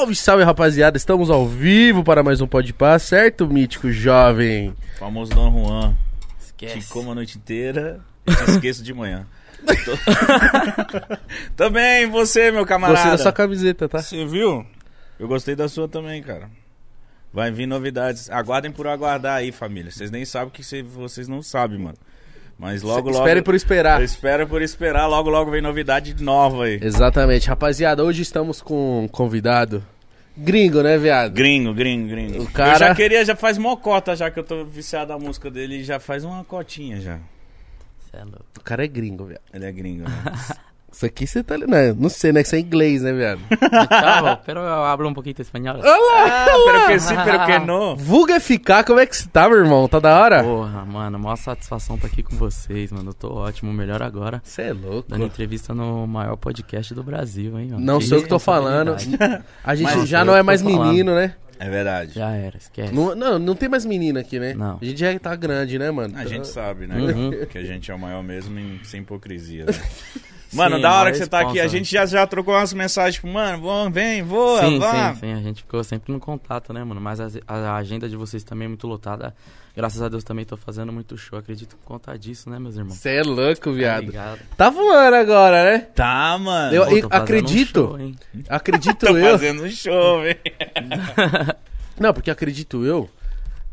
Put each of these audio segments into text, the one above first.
Salve, salve, rapaziada. Estamos ao vivo para mais um Pode Pá, certo, mítico jovem? Famoso Dom Juan. Esquece. Que como a noite inteira e te esqueço de manhã. Tô- também você, meu camarada. Gostei da sua camiseta, tá? Você viu? Eu gostei da sua também, cara. Vai vir novidades. Aguardem por aguardar aí, família. Vocês nem sabem o que cê- vocês não sabem, mano. Mas logo, logo. Espere por esperar. Espera por esperar. Logo, logo vem novidade nova aí. Exatamente, rapaziada. Hoje estamos com um convidado gringo, né, viado? Gringo, gringo, gringo. O cara- Eu já queria, já faz mocota, já que eu tô viciado na música dele. Já faz uma cotinha já. É louco. O cara é gringo, viado. Ele é gringo, né? Isso aqui você tá. Não, não sei, né? Que você é inglês, né, viado? Chavo, pero eu hablo um pouquinho espanhol. ah, pero que sim, pero que no. Vulga ficar, como é que você tá, meu irmão? Tá da hora? Porra, mano, maior satisfação tá aqui com vocês, mano. Eu tô ótimo, melhor agora. Você é louco. Dando entrevista no maior podcast do Brasil, hein, mano. Não sou eu que tô falando. responsabilidade. A gente Mas já não é mais falando. menino, né? É verdade. Já era, esquece. Não, não, não tem mais menino aqui, né? Não. A gente já tá grande, né, mano? A gente sabe, né? Uhum. Que a gente é o maior mesmo em- sem hipocrisia. né? Mano, Sim, da hora que você tá aqui, a gente já, já trocou umas mensagens, tipo, mano, vamos, vem, voa, Sim, vá. sim, sim, a gente ficou sempre no contato, né, mano? Mas a, a agenda de vocês também é muito lotada. Graças a Deus também tô fazendo muito show. Acredito por conta disso, né, meus irmãos? Você é louco, viado. Obrigado. Tá voando agora, né? Tá, mano. Eu- Pô, tô acredito. um show, hein? Acredito Tô eu. fazendo um show, velho. Não, porque acredito eu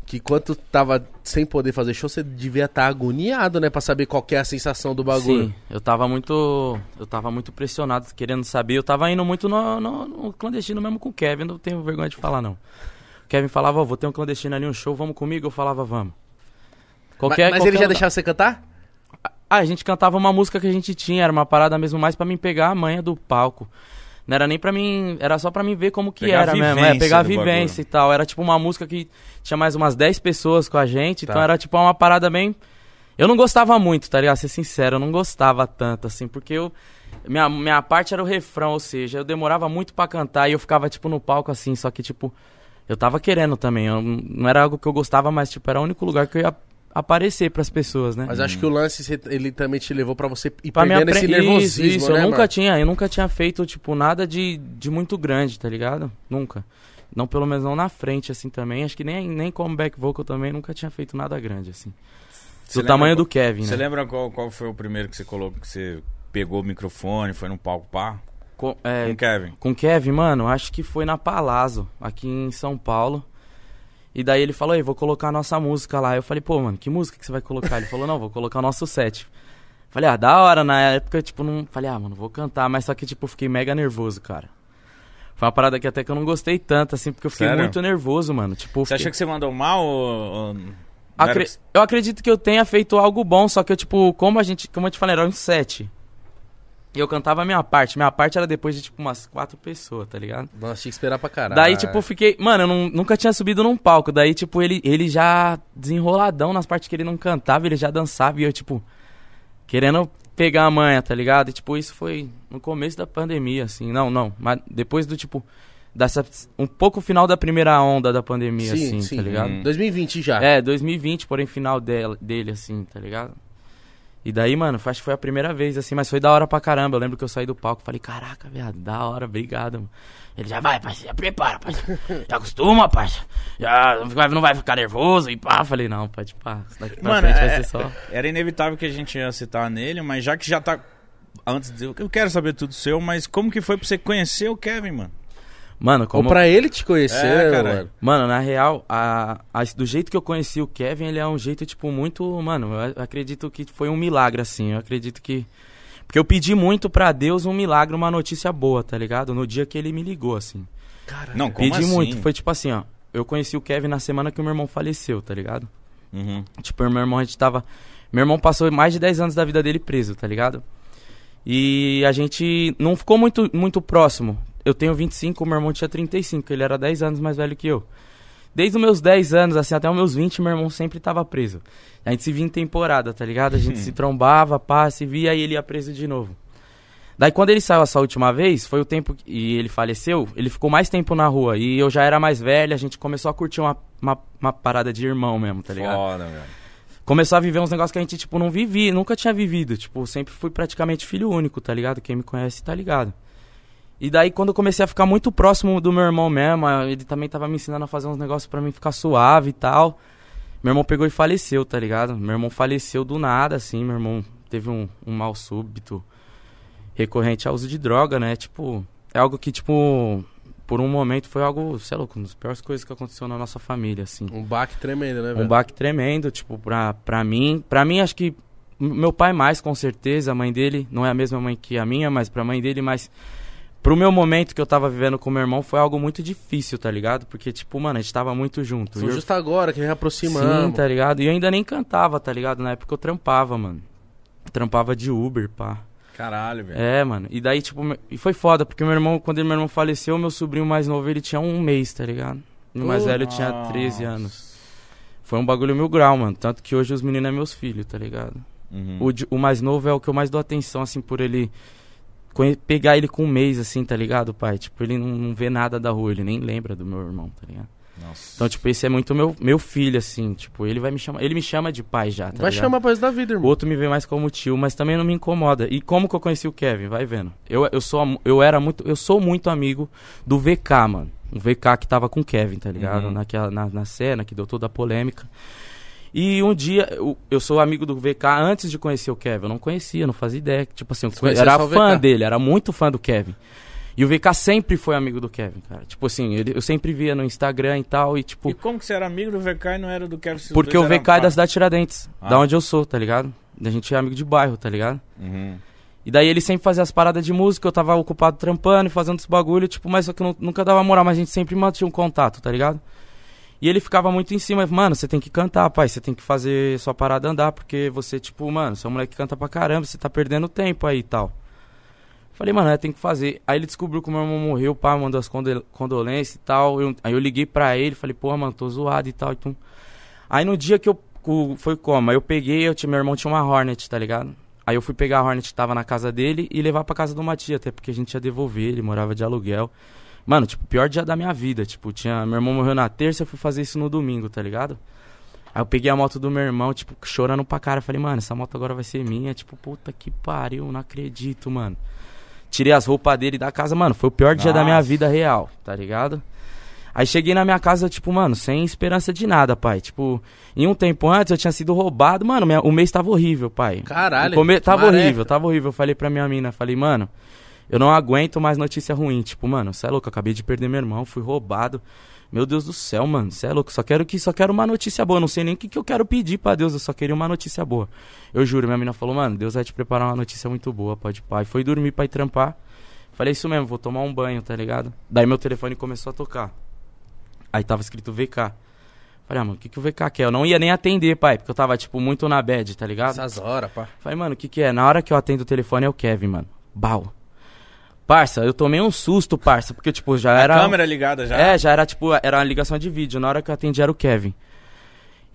que quando tu tava sem poder fazer show, você devia estar agoniado, né? Pra saber qual é a sensação do bagulho. Sim, eu tava muito. Eu tava muito pressionado, querendo saber. Eu tava indo muito no, no- no clandestino mesmo com o Kevin, não tenho vergonha de falar, não. O Kevin falava, ó, vou ter um clandestino ali, um show, vamos comigo? Eu falava, vamos. Qualquer, mas qualquer ele já deixava você cantar? Ah, a gente cantava uma música que a gente tinha, era uma parada mesmo mais pra mim pegar a manha do palco. Não era nem pra mim, era só pra mim ver como que Pegar era mesmo, é, pegar a vivência e tal. Era tipo uma música que tinha mais umas 10 pessoas com a gente, Tá. então era tipo uma parada bem... Eu não gostava muito, tá ligado? Ser sincero, eu não gostava tanto, assim, porque eu... Minha, minha parte era o refrão, ou seja, eu demorava muito pra cantar e eu ficava, tipo, no palco, assim, só que, tipo... Eu tava querendo também, eu- não era algo que eu gostava, mas, tipo, era o único lugar que eu ia aparecer pras pessoas, né? Mas acho que o lance ele também te levou pra você ir Pra me perdendo apre- esse nervosismo, isso, isso, né, eu nunca mano? tinha, eu nunca tinha feito, tipo, nada de, de muito grande, tá ligado? Nunca. Não, pelo menos não na frente, assim, também. Acho que nem, nem como back vocal também, nunca tinha feito nada grande, assim. Você do tamanho lembra do Kevin, Você né? lembra qual, qual foi o primeiro que você colocou, que você pegou o microfone, foi no palco pá? Com, é, Com o Kevin. com o Kevin, mano, acho que foi na Palazzo, aqui em São Paulo. E daí ele falou, aí, vou colocar a nossa música lá. Eu falei, pô, mano, que música que você vai colocar? Ele falou, não, vou colocar o nosso set. Falei, ah, da hora, na época, tipo, não. Falei, ah, mano, vou cantar, mas só que, tipo, fiquei mega nervoso, cara. Foi uma parada que até que eu não gostei tanto, assim, porque eu fiquei Sério? muito nervoso, mano. Tipo, Você fiquei- achou que você mandou mal ou... Acre- Eu acredito que eu tenha feito algo bom, só que eu, tipo, como a gente, como eu te falei, era um set. E eu cantava a minha parte. Minha parte era depois de, tipo, umas quatro pessoas, tá ligado? Nossa, tinha que esperar pra caralho. Daí, tipo, fiquei. Mano, eu não- nunca tinha subido num palco. Daí, tipo, ele, ele já desenroladão nas partes que ele não cantava, ele já dançava. E eu, tipo, querendo pegar a manha, tá ligado? E, tipo, isso foi no começo da pandemia, assim. Não, não. Mas depois do, tipo. Dessa, um pouco final da primeira onda da pandemia, sim, assim, sim. tá ligado? Hum. 2020 já. É, 2020, porém final dele, assim, tá ligado? E daí, mano, acho que foi a primeira vez, assim, mas foi da hora pra caramba. Eu lembro que eu saí do palco e falei, caraca, viado, da hora, obrigado, mano. Ele já vai, parceiro, já prepara, parceiro. Já acostuma, parceiro. Já não vai, ficar nervoso e pá. Falei, não, pode pá. Daqui pra Mano, frente é- vai ser só. Era inevitável que a gente ia citar nele, mas já que já tá... Antes de... Eu quero saber tudo seu, mas como que foi pra você conhecer o Kevin, mano? Mano, Ou como. pra ele te conhecer, É, cara. mano? Na real, a, a- do jeito que eu conheci o Kevin, ele é um jeito, tipo, muito. Mano, eu acredito que foi um milagre, assim. Eu acredito que. Porque eu pedi muito pra Deus um milagre, uma notícia boa, tá ligado? No dia que ele me ligou, assim. Não, como pedi assim? muito. Foi tipo assim, ó. Eu conheci o Kevin na semana que o meu irmão faleceu, tá ligado? Uhum. Tipo, meu irmão, a gente tava. Meu irmão passou mais de 10 anos da vida dele preso, tá ligado? E a gente não ficou muito, muito próximo. Eu tenho 25, o meu irmão tinha 35, ele era 10 anos mais velho que eu. Desde os meus 10 anos, assim, até os meus 20, meu irmão sempre tava preso. A gente se via em temporada, tá ligado? A gente se trombava, pá, se via e ele ia preso de novo. Daí quando ele saiu essa última vez, foi o tempo que e ele faleceu, ele ficou mais tempo na rua. E eu já era mais velho, a gente começou a curtir uma, uma, uma parada de irmão mesmo, tá ligado? Foda, velho. começou a viver uns negócios que a gente, tipo, não vivia, nunca tinha vivido. Tipo, sempre fui praticamente filho único, tá ligado? Quem me conhece tá ligado. E daí, quando eu comecei a ficar muito próximo do meu irmão mesmo, ele também tava me ensinando a fazer uns negócios pra mim ficar suave e tal. Meu irmão pegou e faleceu, tá ligado? Meu irmão faleceu do nada, assim. Meu irmão teve um, um mal súbito recorrente ao uso de droga, né? Tipo, é algo que, tipo, por um momento foi algo, sei lá, uma das piores coisas que aconteceu na nossa família, assim. Um baque tremendo, né, velho? Um baque tremendo, tipo, pra, pra mim. Pra mim, acho que meu pai mais, com certeza. A mãe dele não é a mesma mãe que a minha, mas pra mãe dele, mas. Pro meu momento que eu tava vivendo com meu irmão foi algo muito difícil, tá ligado? Porque, tipo, mano, a gente tava muito junto. Foi E eu- justo agora que Sim, reaproximamos. tá ligado? E eu ainda nem cantava, tá ligado? Na época eu trampava, mano. Trampava de Uber, pá. Caralho, velho. É, mano. E daí, tipo, e foi foda, porque meu irmão, quando meu irmão faleceu, meu sobrinho mais novo, ele tinha um mês, tá ligado? O mais velho tinha 13 anos. Foi um bagulho mil grau, mano. Tanto que hoje os meninos é meus filhos, tá ligado? Uhum. O, o mais novo é o que eu mais dou atenção, assim, por ele. Pegar ele com um mês, assim, tá ligado, pai? Tipo, ele não, não vê nada da rua, ele nem lembra do meu irmão, tá ligado? Nossa. Então, tipo, esse é muito meu, meu filho, assim. Tipo, ele vai me chamar. Ele me chama de pai já, tá Vai ligado? chamar isso da vida, O irmão. outro me vê mais como tio, mas também não me incomoda. E como que eu conheci o Kevin? Vai vendo. Eu, eu, sou, eu era muito. Eu sou muito amigo do VK, mano. O VK que tava com o Kevin, tá ligado? Uhum. Naquela, na, na cena que deu toda a polêmica. E um dia, eu, eu sou amigo do VK antes de conhecer o Kevin. Eu não conhecia, não fazia ideia. Tipo assim, eu era fã dele, era muito fã do Kevin. E o VK sempre foi amigo do Kevin, cara. Tipo assim, ele- eu sempre via no Instagram e tal, e tipo. E como que você era amigo do VK e não era do Kevin? Porque o eram VK é da cidade de Tiradentes, Ah. da onde eu sou, tá ligado? A gente é amigo de bairro, tá ligado? Uhum. E daí ele sempre fazia as paradas de música, eu tava ocupado trampando e fazendo os bagulho, tipo, mas só que eu nu- nunca dava moral, mas a gente sempre mantinha um contato, tá ligado? E ele ficava muito em cima, mano, você tem que cantar, pai, você tem que fazer sua parada andar, porque você, tipo, mano, você é um moleque que canta pra caramba, você tá perdendo tempo aí e tal. Falei, mano, é, tem que fazer. Aí ele descobriu que o meu irmão morreu, pá, mandou as condol- condolências e tal. Eu- aí eu liguei pra ele, falei, porra, mano, tô zoado e tal. Então... Aí no dia que eu. Foi como? Aí eu peguei, eu tinha, meu irmão tinha uma Hornet, tá ligado? Aí eu fui pegar a Hornet que tava na casa dele e levar pra casa do Matia, até porque a gente ia devolver, ele morava de aluguel. Mano, tipo, pior dia da minha vida. Tipo, tinha. Meu irmão morreu na terça, eu fui fazer isso no domingo, tá ligado? Aí eu peguei a moto do meu irmão, tipo, chorando pra cara. Falei, mano, essa moto agora vai ser minha. Tipo, puta que pariu, não acredito, mano. Tirei as roupas dele da casa, mano. Foi o pior dia da minha Nossa. vida real, tá ligado? Aí cheguei na minha casa, tipo, mano, sem esperança de nada, pai. Tipo, em um tempo antes eu tinha sido roubado, mano, minha- o mês tava horrível, pai. Caralho. Come- Tava horrível, tava horrível. Eu falei pra minha mina, falei, mano, eu não aguento mais notícia ruim. Tipo, mano, cê é louco, acabei de perder meu irmão, fui roubado. Meu Deus do céu, mano, cê é louco, só quero que só quero uma notícia boa. Não sei nem o que, que eu quero pedir pra Deus, eu só queria uma notícia boa. Eu juro, minha mina falou, mano, Deus vai te preparar uma notícia muito boa, pode pai. Foi dormir pra ir trampar. Falei isso mesmo, vou tomar um banho, tá ligado? Daí meu telefone começou a tocar. Aí tava escrito VK. Falei, ah, mano, o que, que o VK quer? Eu não ia nem atender, pai, porque eu tava, tipo, muito na bad, tá ligado? Essas horas, pá. Falei, mano, o que que é? Na hora que eu atendo o telefone é o Kevin, mano. Bau. Parça, eu tomei um susto, parça, porque, tipo, já A era... câmera ligada já? É, já era, tipo, era uma ligação de vídeo. Na hora que eu atendi era o Kevin.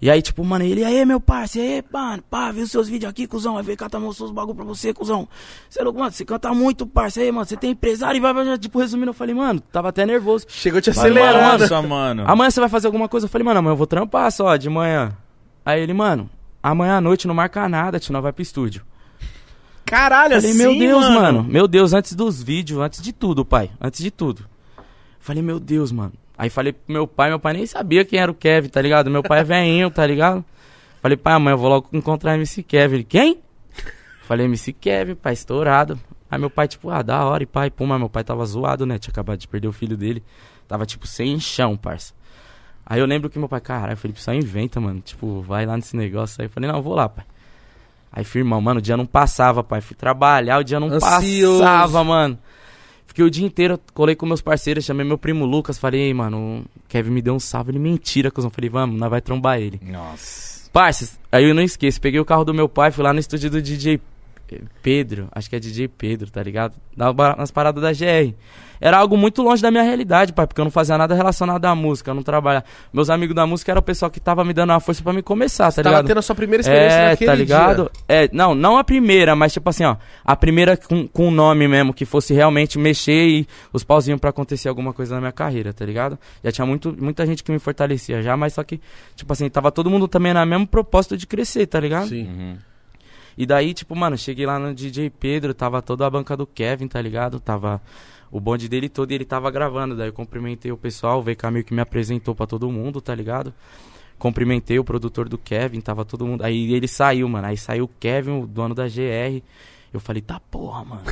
E aí, tipo, mano, ele, aí, meu parça, e aí, mano, pá, viu seus vídeos aqui, cuzão, vai ver cá, tá mostrando os bagulho pra você, cuzão. Você é louco, mano, você canta muito, parça, aí, mano, você tem empresário e vai, vai, tipo, resumindo, eu falei, mano, tava até nervoso. Chegou te acelerando. Nossa, mano. Amanhã você vai fazer alguma coisa? Eu falei, mano, amanhã eu vou trampar só, de manhã. Aí ele, mano, amanhã à noite não marca nada, tio, nós vai pro estúdio. Caralho, Falei, assim, meu Deus, mano. Meu Deus, antes dos vídeos, antes de tudo, pai. Antes de tudo. Falei, meu Deus, mano. Aí falei pro meu pai, meu pai nem sabia quem era o Kevin, tá ligado? Meu pai é veinho, tá ligado? Falei, pai, amanhã eu vou logo encontrar MC Kevin. Ele, quem? Falei, MC Kevin, pai, estourado. Aí meu pai, tipo, ah, da hora, e pai, pô, mas meu pai tava zoado, né? Tinha acabado de perder o filho dele. Tava, tipo, sem chão, parça. Aí eu lembro que meu pai, caralho, Felipe, só inventa, mano. Tipo, vai lá nesse negócio aí. Eu falei, não, eu vou lá, pai. Aí, firmão, mano, o dia não passava, pai. Fui trabalhar, o dia não Ansioso. passava, mano. Fiquei o dia inteiro, colei com meus parceiros, chamei meu primo Lucas, falei, ei, mano, o Kevin me deu um salve. Ele, mentira, cuzão. Falei, vamos, nós vai trombar ele. Nossa. Parça, aí eu não esqueço, peguei o carro do meu pai, fui lá no estúdio do DJ Pedro, acho que é DJ Pedro, tá ligado? Na- Nas paradas da GR. Era algo muito longe da minha realidade, pai, porque eu não fazia nada relacionado à música, eu não trabalhava. Meus amigos da música eram o pessoal que tava me dando uma força pra me começar, tá Tava ligado? tendo a sua primeira experiência É, naquele tá ligado? dia. É, não, não a primeira, mas tipo assim, ó, a primeira com, com o nome mesmo, que fosse realmente mexer e os pauzinhos pra acontecer alguma coisa na minha carreira, tá ligado? Já tinha muito, muita gente que me fortalecia já, mas só que, tipo assim, tava todo mundo também na mesmo propósito de crescer, tá ligado? Sim. Uhum. E daí, tipo, mano, cheguei lá no DJ Pedro, tava toda a banca do Kevin, tá ligado? Tava o bonde dele todo e ele tava gravando. Daí eu cumprimentei o pessoal, o VK meio que me apresentou pra todo mundo, tá ligado? Cumprimentei o produtor do Kevin, tava todo mundo. Aí ele saiu, mano. Aí saiu o Kevin, o dono da GR. Eu falei, tá porra, mano.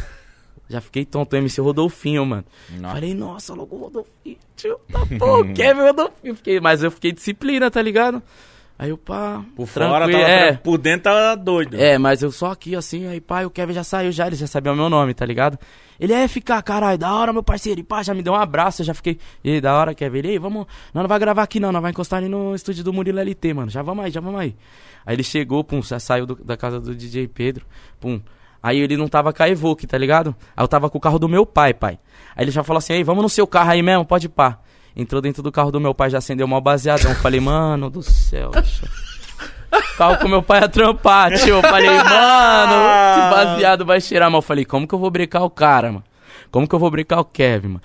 Já fiquei tonto, MC Rodolfinho, mano. Nossa. Falei, nossa, logo o Rodolfinho, tio, tá porra, o Kevin Rodolfinho. Fiquei, mas eu fiquei disciplina, tá ligado? Aí eu, pá, Por fora, tava, é. por dentro tava doido. É, mas eu só aqui assim, aí pai, o Kevin já saiu já, ele já sabia o meu nome, tá ligado? Ele é ficar, caralho, da hora, meu parceiro, e pá, já me deu um abraço, eu já fiquei, e aí, da hora, Kevin, ele, ei, vamos, nós não vai gravar aqui não, nós vai encostar ali no estúdio do Murilo LT, mano, já vamos aí, já vamos aí. Aí ele chegou, pum, já saiu do- da casa do DJ Pedro, pum. Aí ele não tava com a Evoque, tá ligado? Aí eu tava com o carro do meu pai, pai. Aí ele já falou assim, ei, vamos no seu carro aí mesmo, pode ir pá. Entrou dentro do carro do meu pai, já acendeu mal baseadão. Falei, mano do céu. Carro com meu pai a trampar, tio. Falei, mano, esse baseado vai cheirar. Mas eu falei, como que eu vou brecar o cara, mano? Como que eu vou brecar o Kevin, mano?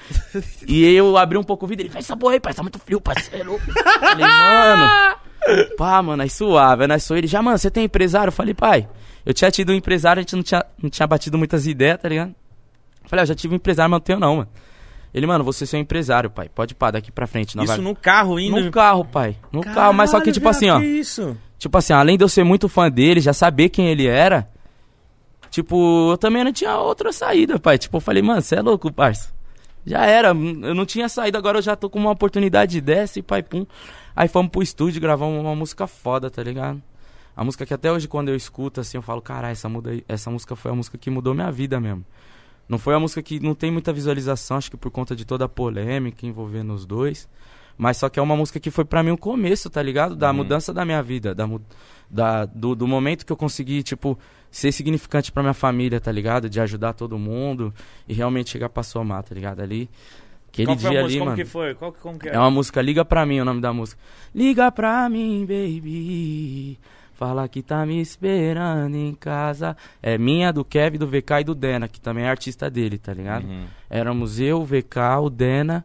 E eu abri um pouco o vidro, ele, faz essa porra aí, pai, tá muito frio, parceiro. Falei, mano, pá, mano, aí suave. Aí sou ele, já, mano, você tem empresário? Eu falei, pai, eu tinha tido um empresário, a gente não tinha, não tinha batido muitas ideias, tá ligado? Eu falei, ah, eu já tive um empresário, mas não tenho não, mano. Ele, mano, você é seu empresário, pai. Pode pá, daqui pra frente. Não Isso vai... no carro ainda. No carro, pai. No carro, mas só que, Caralho, tipo assim, ó. que isso? Tipo assim, além de eu ser muito fã dele, já saber quem ele era, tipo, eu também não tinha outra saída, pai. Tipo, eu falei, mano, você é louco, parça. Já era, eu não tinha saído, agora eu já tô com uma oportunidade dessa e pai, pum. Aí fomos pro estúdio gravar uma, uma música foda, tá ligado? A música que até hoje, quando eu escuto, assim, eu falo, caralho, essa, muda, essa música foi a música que mudou minha vida mesmo. Não foi a música que não tem muita visualização, acho que por conta de toda a polêmica envolvendo os dois. Mas só que é uma música que foi pra mim o começo, tá ligado? Da Uhum. mudança da minha vida. Da, da, do, do momento que eu consegui, tipo, ser significante pra minha família, tá ligado? De ajudar todo mundo e realmente chegar pra somar, tá ligado? Ali. Aquele Qual dia música? ali, Como mano. que foi? Qual, como que É uma música Liga Pra Mim, o nome da música. Liga pra mim, baby. Fala que tá me esperando em casa. É minha, do Kevin, do VK e do Dena, que também é artista dele, tá ligado? Uhum. Éramos eu, o VK, o Dena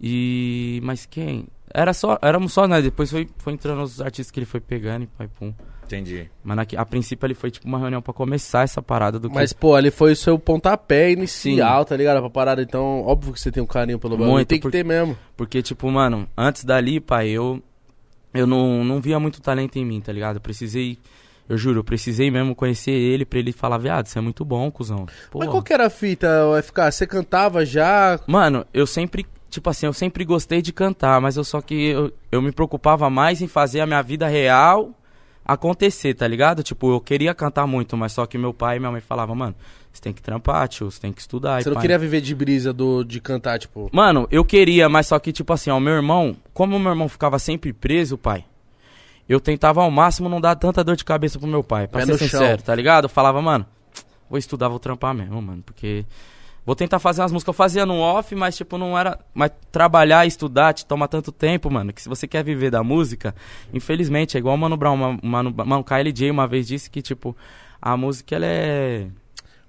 e. Mas quem? Era só, éramos só nós. Depois foi, foi entrando os artistas que ele foi pegando e pai pum. Entendi. Mas na- a princípio ele foi tipo uma reunião pra começar essa parada do que. Mas, pô, ali foi o seu pontapé inicial, tá ligado? Pra parada, então, óbvio que você tem um carinho pelo bagulho. Muito, Tem que porque- ter mesmo. Porque, tipo, mano, antes dali, pai, eu. Eu não, não via muito talento em mim, tá ligado? Eu precisei. Eu juro, eu precisei mesmo conhecer ele pra ele falar, viado, você é muito bom, cuzão. Mas qual que era a fita, FK? Você cantava já? Mano, eu sempre, tipo assim, eu sempre gostei de cantar, mas eu só que eu, eu me preocupava mais em fazer a minha vida real acontecer, tá ligado? Tipo, eu queria cantar muito, mas só que meu pai e minha mãe falavam, mano, você tem que trampar, tio, você tem que estudar. e Você não pá. queria viver de brisa do, de cantar, tipo... Mano, eu queria, mas só que, tipo assim, ó, meu irmão, como o meu irmão ficava sempre preso, pai, eu tentava ao máximo não dar tanta dor de cabeça pro meu pai, pra Pé ser no chão. sincero, tá ligado? Eu falava, mano, vou estudar, vou trampar mesmo, mano, porque vou tentar fazer umas músicas. Eu fazia no off, mas, tipo, não era. Mas trabalhar estudar te toma tanto tempo, mano, que se você quer viver da música, infelizmente, é igual o Mano Brown, uma, Mano, Mano KLJ uma vez disse que, tipo, a música, ela é.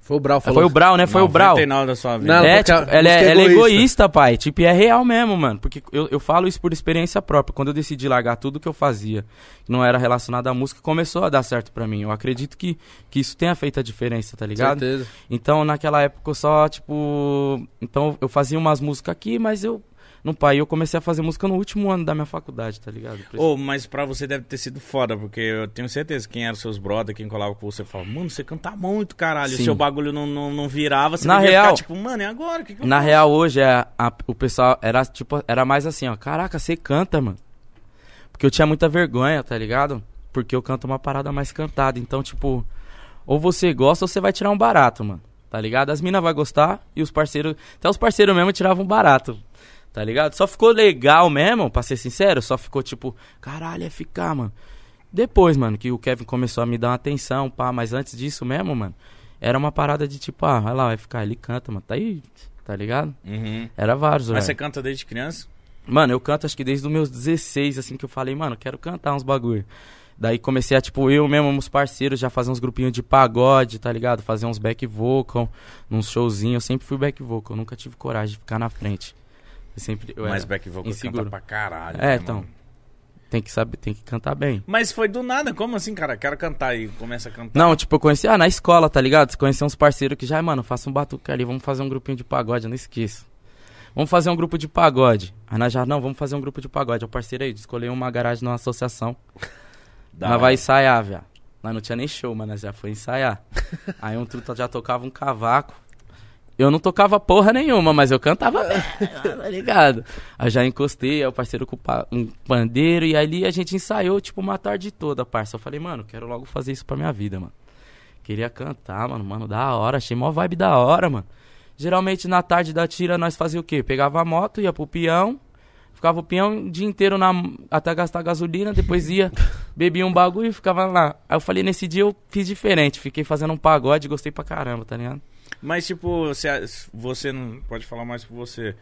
Foi o Brau falou. Foi o Brown, né? Foi o. 99 da sua vida. Não, É, tipo, ela, é, é ela é egoísta. pai. Tipo, e é real mesmo, mano. Porque eu, eu falo isso por experiência própria. Quando eu decidi largar tudo que eu fazia, que não era relacionado à música, começou a dar certo pra mim. Eu acredito que, que isso tenha feito a diferença, tá ligado? Certeza. Então, naquela época, eu só, tipo... Então, eu fazia umas músicas aqui, mas eu... No pai, eu comecei a fazer música no último ano da minha faculdade, tá ligado? Ô, mas pra você deve ter sido foda, porque eu tenho certeza que quem eram seus brother, quem colava com você, falava, mano, você canta muito, caralho. Sim. Se seu bagulho não, não, não virava, você Na real- ficar tipo, mano, e agora? O que, que eu Na faço? real, hoje, é, a- o pessoal era tipo, era mais assim, ó. Caraca, você canta, mano. Porque eu tinha muita vergonha, tá ligado? Porque eu canto uma parada mais cantada. Então, tipo, ou você gosta ou você vai tirar um barato, mano. Tá ligado? As minas vão gostar e os parceiros. Até os parceiros mesmo tiravam um barato. Tá ligado? Só ficou legal mesmo, pra ser sincero. Só ficou tipo, caralho, é ficar, mano. Depois, mano, que o Kevin começou a me dar uma atenção, pá. Mas antes disso mesmo, mano, era uma parada de tipo, ah, olha lá, vai ficar, ele canta, mano. Tá aí, tá ligado? Uhum. Era vários, Mas você canta desde criança? Mano, eu canto acho que desde os meus 16, assim, que eu falei, mano, quero cantar uns bagulho. Daí comecei a, tipo, eu mesmo, uns parceiros, já fazer uns grupinhos de pagode, tá ligado? Fazer uns back vocal, uns showzinhos. Eu sempre fui back vocal, nunca tive coragem de ficar na frente. Eu sempre. Eu Mas back vocal inseguro. canta pra caralho. É, né, então. mano? tem que saber, tem que cantar bem. Mas foi do nada, como assim, cara? Quero cantar e começa a cantar. Não, tipo, eu conheci, ah, na escola, tá ligado? Você conhecia uns parceiros que já, mano, faça um batuque ali, vamos fazer um grupinho de pagode, eu não esqueço. Vamos fazer um grupo de pagode. Aí nós já, não, vamos fazer um grupo de pagode. O parceiro aí, escolheu uma garagem numa associação. Da nós vai ensaiar, viado. Nós não tinha nem show, mas nós já foi ensaiar. aí um truta já tocava um cavaco. Eu não tocava porra nenhuma, mas eu cantava tá ligado? Aí já encostei, aí o parceiro com um pandeiro, e ali a gente ensaiou, tipo, uma tarde toda, parça. Eu falei, mano, quero logo fazer isso pra minha vida, mano. Queria cantar, mano, mano, da hora, achei mó vibe da hora, mano. Geralmente na tarde da tira nós fazia o quê? Pegava a moto, ia pro peão, ficava o peão o dia inteiro na, até gastar gasolina, depois ia, bebia um bagulho e ficava lá. Aí eu falei, nesse dia eu fiz diferente, fiquei fazendo um pagode, gostei pra caramba, tá ligado? Mas, tipo, se você não pode falar mais por você.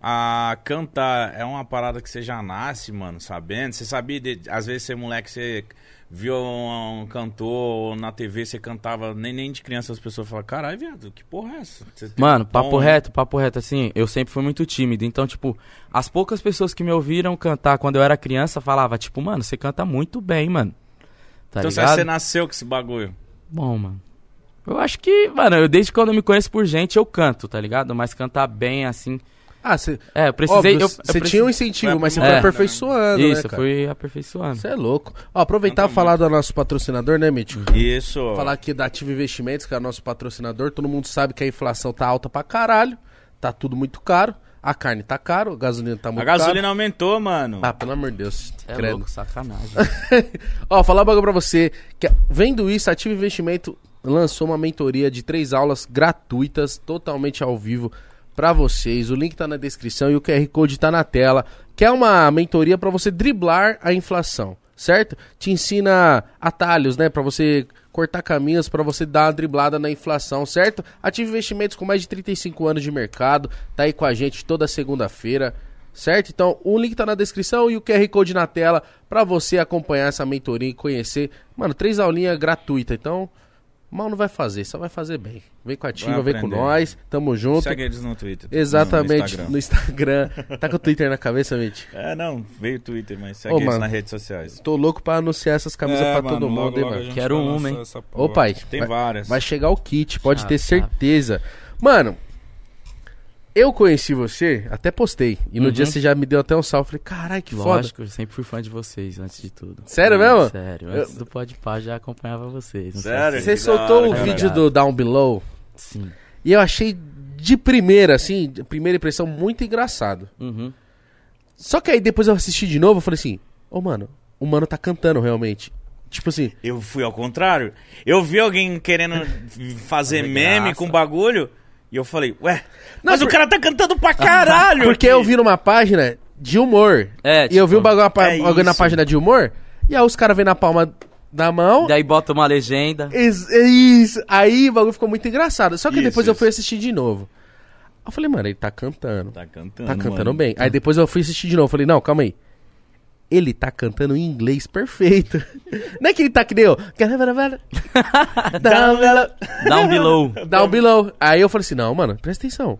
A cantar é uma parada que você já nasce, mano, sabendo. Você sabia, de, às vezes, ser moleque, você viu um cantor na TV, você cantava, nem, nem de criança as pessoas falam, caralho, viado, que porra é essa? Você Mano, um papo tom, reto, papo reto, assim, eu sempre fui muito tímido. Então, tipo, as poucas pessoas que me ouviram cantar quando eu era criança falava, tipo, mano, você canta muito bem, mano. Tá Então ligado? você nasceu com esse bagulho. Bom, mano. Eu acho que, mano, eu desde quando eu me conheço por gente, eu canto, tá ligado? Mas cantar bem, assim. Ah, você. É, eu precisei. Óbvio, eu, eu você tinha um incentivo, mas você É. foi aperfeiçoando, Isso, né, eu cara? fui aperfeiçoando. Você é louco. Ó, aproveitar e falar do nosso patrocinador, né, Mítico? Isso. Falar aqui da Ativa Investimentos, que é o nosso patrocinador. Todo mundo sabe que a inflação tá alta pra caralho. Tá tudo muito caro. A carne tá caro, a gasolina tá A muito gasolina aumentou, mano. caro. Ah, pelo amor de Deus. É credo. louco, sacanagem. Ó, falar um bagulho pra você. Que, vendo isso, a Ativa Investimento lançou uma mentoria de três aulas gratuitas, totalmente ao vivo pra vocês. O link tá na descrição e o QR Code tá na tela. Que é uma mentoria pra você driblar a inflação, certo? Te ensina atalhos, né, Pra você cortar caminhos pra você dar uma driblada na inflação, certo? Ativa Investimentos com mais de 35 anos de mercado, tá aí com a gente toda segunda-feira. Certo? Então, o link tá na descrição e o QR Code na tela pra você acompanhar essa mentoria e conhecer. Mano, três aulinhas gratuitas. Então, mal não vai fazer, só vai fazer bem. Vem com a Ativa, Vai vem com nós. Tamo junto. Segue eles no Twitter. Exatamente, No, no Instagram. Instagram. tá com o Twitter na cabeça, Mitch? É, não, veio o Twitter, mas segue Ô, eles mano. nas redes sociais. Tô louco pra anunciar essas camisas É, pra mano, todo logo, mundo, hein, logo a mano? gente Quero uma, hein? Ô, pai, Tem vai, várias. vai chegar o kit, pode Chave, ter certeza. Mano, eu conheci você, até postei. E no Uhum. dia você já me deu até um salve. Falei, caralho, que foda. Lógico, eu sempre fui fã de vocês, antes de tudo. Sério mesmo? Sério, antes do Podpah já acompanhava vocês. Sério? Você soltou hora, o cara. vídeo do Down Below Sim. e eu achei de primeira, assim, de primeira impressão, muito engraçado. Uhum. Só que aí depois eu assisti de novo, eu falei assim, ô mano, o mano tá cantando realmente. Tipo assim, Eu fui ao contrário. Eu vi alguém querendo fazer Fazer meme graça. com bagulho e eu falei, ué, Não, mas por- o cara tá cantando pra caralho. porque aqui. eu vi numa página de humor. É, e eu vi um tipo, bagulho é na isso. página de humor, e aí os caras vêm na palma da mão. Daí bota uma legenda. Is- é isso. Aí o bagulho ficou muito engraçado. Só que Isso, depois eu isso. fui assistir de novo. Eu falei, mano, ele tá cantando. Tá cantando, Tá cantando mano. bem. Aí depois eu fui assistir de novo. Falei, não, calma aí. Ele tá cantando em inglês perfeito. Não é que ele tá que nem eu. Down below. Down below. Down below. Aí eu falei assim, não, mano, presta atenção.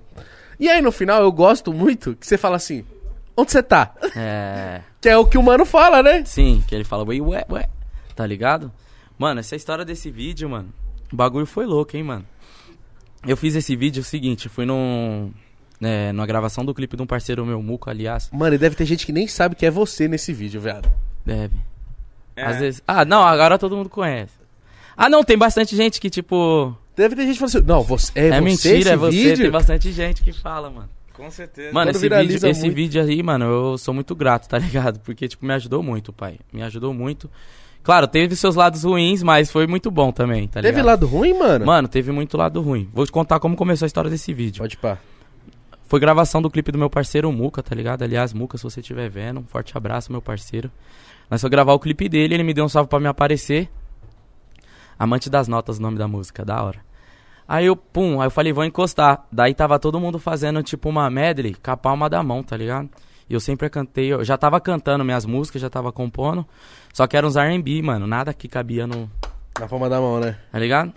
E aí no final eu gosto muito que você fala assim, onde você tá? É. Que é o que o mano fala, né? Sim, que ele fala, ué, ué, ué. Tá ligado? Mano, essa história desse vídeo, mano. O bagulho foi louco, hein, mano. Eu fiz esse vídeo o seguinte, fui num. É, numa gravação do clipe de um parceiro meu, Muco, aliás. Mano, e deve ter gente que nem sabe que é você nesse vídeo, viado. Deve. É. Às vezes. Ah, não, agora todo mundo conhece. Ah, não, tem bastante gente que, tipo. Deve ter gente que fala assim, não, você, é, É, você mentira, esse é você. vídeo? Tem bastante gente que fala, mano. Com certeza. Mano, Quando esse, vídeo, esse vídeo aí, mano, eu sou muito grato, tá ligado? Porque, tipo, me ajudou muito, pai. Me ajudou muito. Claro, teve seus lados ruins, mas foi muito bom também, tá ligado? Teve lado ruim, mano? Mano, teve muito lado ruim. Vou te contar como começou a história desse vídeo. Pode pá. Foi gravação do clipe do meu parceiro Muca, tá ligado? Aliás, Muca, se você estiver vendo, um forte abraço, meu parceiro. Nós foi gravar o clipe dele, ele me deu um salve pra me aparecer. Amante das notas, o nome da música, da hora. Aí eu, pum, aí eu falei, vou encostar. Daí tava todo mundo fazendo tipo uma medley com a palma da mão, tá ligado? E eu sempre cantei, eu já tava cantando minhas músicas, já tava compondo. Só que eram uns R&B, mano, nada que cabia no, Na palma da mão, né? tá ligado?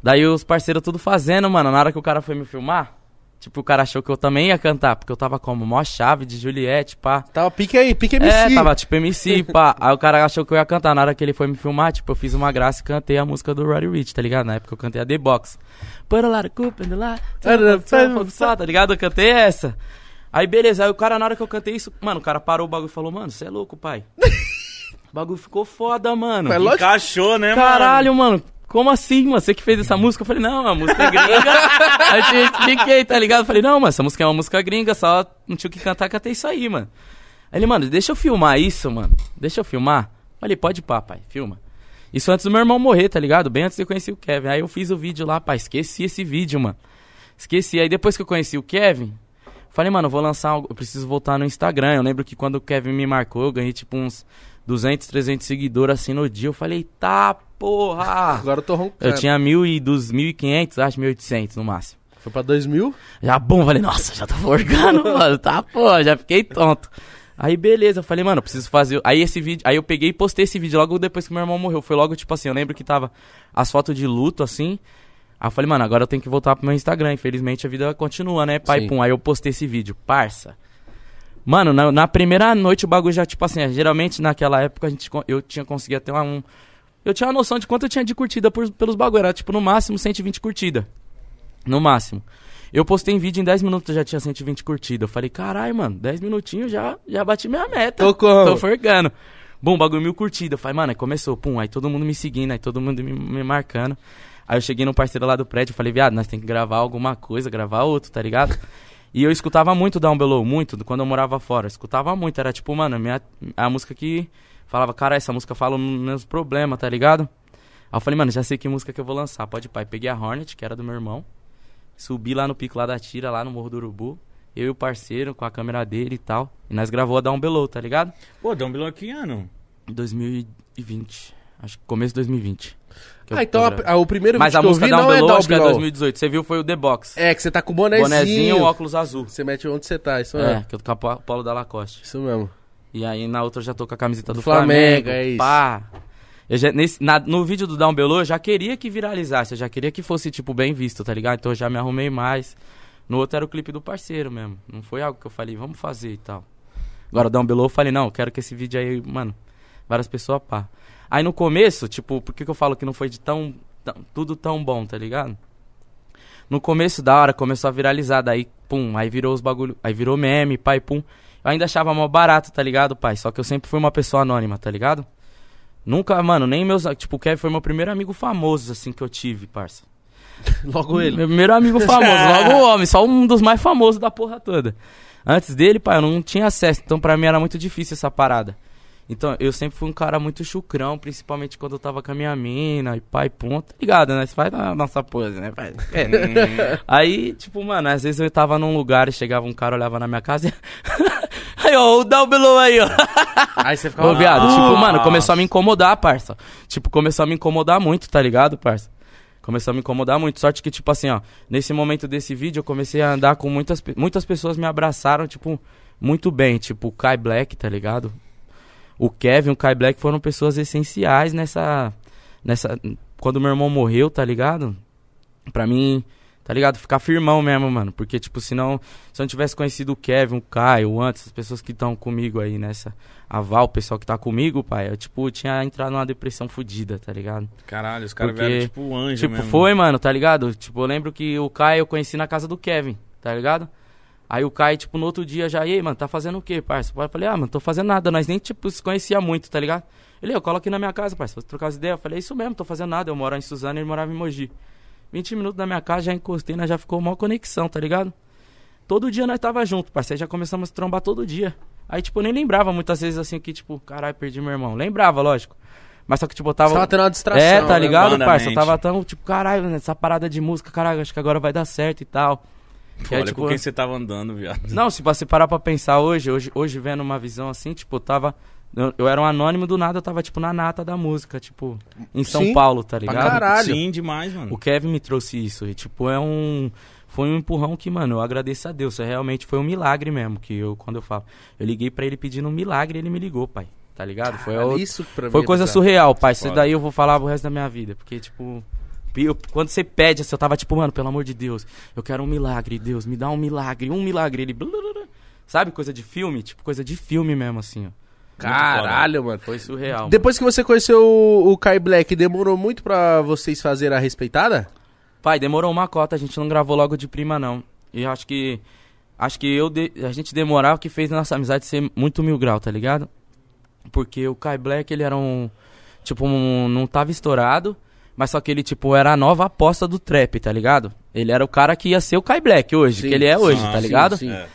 Daí os parceiros tudo fazendo, mano. Na hora que o cara foi me filmar, Tipo, o cara achou que eu também ia cantar, porque eu tava como mó chave de Juliette, pá. Tava pique aí, pique MC. É, tava tipo MC, pá. Aí o cara achou que eu ia cantar. Na hora que ele foi me filmar, tipo, eu fiz uma graça e cantei a música do Roddy Rich, tá ligado? Na época eu cantei a The Box. Put a lot of coop in the lot, tá ligado? Eu cantei essa. Aí beleza, aí o cara, na hora que eu cantei isso, mano, o cara parou o bagulho e falou, mano, você é louco, pai. o bagulho ficou foda, mano. Lógico. Encaixou, né, Caralho, mano. Como assim, mano? Você que fez essa música? Eu falei, não, a música é gringa. aí eu expliquei, tá ligado? Eu falei, não, mano, essa música é uma música gringa, só não tinha o que cantar, cantei isso aí, mano. Aí ele, mano, deixa eu filmar isso, mano. Deixa eu filmar. Falei, pode pá, pai, filma. Isso antes do meu irmão morrer, tá ligado? Bem antes de eu conhecer o Kevin. Aí eu fiz o vídeo lá, pai, esqueci esse vídeo, mano. Esqueci. Aí depois que eu conheci o Kevin, falei, mano, eu vou lançar algo, eu preciso voltar no Instagram. Eu lembro que quando o Kevin me marcou, eu ganhei tipo uns 200, 300 seguidores assim no dia. Eu falei, tá, porra. Agora eu tô roncando. Eu tinha mil e dos 1.500, acho 1.800 no máximo. Foi pra 2000? Já bom, falei, nossa, já tô forgando, mano, tá, pô, já fiquei tonto. Aí beleza, eu falei, mano, eu preciso fazer. Aí esse vídeo, aí eu peguei e postei esse vídeo logo depois que meu irmão morreu. Foi logo tipo assim, eu lembro que tava as fotos de luto assim. Aí eu falei, mano, agora eu tenho que voltar pro meu Instagram. Infelizmente a vida continua, né, pai? Sim. Pum. Aí eu postei esse vídeo, parça. Mano, na, na primeira noite o bagulho já, tipo assim, geralmente naquela época a gente, eu tinha conseguido uma, um. Eu tinha uma noção de quanto eu tinha de curtida por- pelos bagulho. Era tipo no máximo 120 curtida. No máximo. Eu postei em vídeo em 10 minutos já tinha 120 curtidas. Eu falei, caralho, mano, 10 minutinhos já, já bati minha meta. Tô como? Tô forgando. Bom, bagulho mil curtidas. Eu falei, mano, aí começou, pum, aí todo mundo me seguindo, aí todo mundo me, me marcando. Aí eu cheguei num parceiro lá do prédio, falei, viado, nós tem que gravar alguma coisa, gravar outro, tá ligado? E eu escutava muito Down Below, muito, quando eu morava fora. Eu escutava muito, era tipo, mano, a minha, a música que falava, cara, essa música fala nos meus problemas, tá ligado? Aí eu falei, mano, já sei que música que eu vou lançar, pode pai. Peguei a Hornet, que era do meu irmão, subi lá no pico lá da Tira, lá no Morro do Urubu. Eu e o parceiro, com a câmera dele e tal. E nós gravou a Down Below, tá ligado? Pô, Dom Bilão que ano? 2020. Acho que começo de 2020. Ah, então a- a- o primeiro Mas vídeo a que eu música vi Down não é Below, Down acho que é Below. 2018. Você viu foi o The Box. É, que você tá com o bonezinho. Bonezinho, óculos azul. Você mete onde você tá, isso É, mesmo. que eu tô com a polo da Lacoste. Isso mesmo. E aí na outra eu já tô com a camiseta do, Do Flamengo, Flamengo. é isso. Pá. Eu já, nesse, na- no vídeo do Down Below eu já queria que viralizasse, eu já queria que fosse, tipo, bem visto, tá ligado? Então eu já me arrumei mais. No outro era o clipe do parceiro mesmo. Não foi algo que eu falei, vamos fazer e tal. Agora, Down Below eu falei, não, eu quero que esse vídeo aí, mano, várias pessoas pá. Aí no começo, tipo, por que, que eu falo que não foi de tão, tão- tudo tão bom, tá ligado? No começo da hora começou a viralizar, daí, pum, aí virou os bagulho, aí virou meme, pai, pum. Eu ainda achava mó barato, tá ligado, pai? Só que eu sempre fui uma pessoa anônima, tá ligado? Nunca, mano, nem meus. Tipo, o Kevin foi meu primeiro amigo famoso, assim, que eu tive, parça. Logo ele. Meu primeiro amigo famoso, logo o homem, só um dos mais famosos da porra toda. Antes dele, pai, eu não tinha acesso, então pra mim era muito difícil essa parada. Então, eu sempre fui um cara muito chucrão, principalmente quando eu tava com a minha mina e pai, pum, tá ligado, né? Você faz a nossa pose, né, pai? É. Aí, tipo, mano, às vezes eu tava num lugar e chegava um cara, olhava na minha casa e... aí, ó, o Down Below aí, ó. Aí você ficava... Ô, viado, Nossa. tipo, mano, começou a me incomodar, parça. Tipo, começou a me incomodar muito, tá ligado, parça? Começou a me incomodar muito. Sorte que, tipo assim, ó, nesse momento desse vídeo eu comecei a andar com muitas... Muitas pessoas me abraçaram, tipo, muito bem. Tipo, o Kai Black, tá ligado? O Kevin, o Kai Black foram pessoas essenciais nessa... Nessa... Quando meu irmão morreu, tá ligado? Pra mim, tá ligado? Ficar firmão mesmo, mano. Porque, tipo, senão... Se eu não tivesse conhecido o Kevin, o Caio, o antes, as pessoas que estão comigo aí nessa... A Val, o pessoal que tá comigo, pai, eu, tipo, tinha entrado numa depressão fodida, tá ligado? Caralho, os caras vieram tipo anjo tipo, mesmo. foi, mano, tá ligado? Tipo, eu lembro que o Caio eu conheci na casa do Kevin, tá ligado? Aí o Caio, tipo, no outro dia já, e aí, mano, tá fazendo o quê, parça? Eu falei, ah, mano, tô fazendo nada, nós nem, tipo, se conhecia muito, tá ligado? Ele, eu colo aqui na minha casa, parça, vou trocar as ideias. Eu falei, é isso mesmo, tô fazendo nada, eu moro em Suzano e ele morava em Mogi. 20 minutos da minha casa, já encostei, nós já ficou uma conexão, tá ligado? Todo dia nós tava junto, parceiro, já começamos a trombar todo dia. Aí, tipo, eu nem lembrava muitas vezes assim que, tipo, caralho, perdi meu irmão. Lembrava, lógico. Mas só que, tipo, eu tava. Você tava tendo uma distração, É, tá né, ligado, mano? parça? Eu tava tão, tipo, caralho, essa parada de música, caralho, acho que agora vai dar certo e tal. Pô, aí, olha tipo, com quem você tava andando, viado. Não, se você parar pra pensar hoje, hoje, hoje vendo uma visão assim, tipo, eu tava. Eu, eu era um anônimo do nada, eu tava, tipo, na nata da música, tipo, em São Sim, Paulo, tá pra ligado? caralho. Sim, demais, mano. O Kevin me trouxe isso. E, tipo, é um. Foi um empurrão que, mano, eu agradeço a Deus. Isso realmente foi um milagre mesmo. Que eu, quando eu falo. Eu liguei pra ele pedindo um milagre e ele me ligou, pai. Tá ligado? Foi, Caralho, o- isso pra mim foi é coisa bizarro. surreal, pai. Isso daí eu vou falar o resto da minha vida. Porque, tipo. Eu- quando você pede, assim, eu tava tipo, mano, pelo amor de Deus, eu quero um milagre, Deus, me dá um milagre, um milagre. Ele. Sabe, coisa de filme? Tipo, coisa de filme mesmo, assim, ó. Caralho, mano. Foi surreal. mano. Depois que você conheceu o, o Kai Black, demorou muito pra vocês fazerem a respeitada? Pai, demorou uma cota, a gente não gravou logo de prima, não. E eu acho que. Acho que eu de- a gente demorar o que fez nossa amizade ser muito mil grau, tá ligado? Porque o Kai Black, ele era um. Tipo, um, não tava estourado, mas só que ele, tipo, era a nova aposta do trap, tá ligado? Ele era o cara que ia ser o Kai Black hoje, Sim, que ele é hoje, sim, tá sim, ligado? sim. É.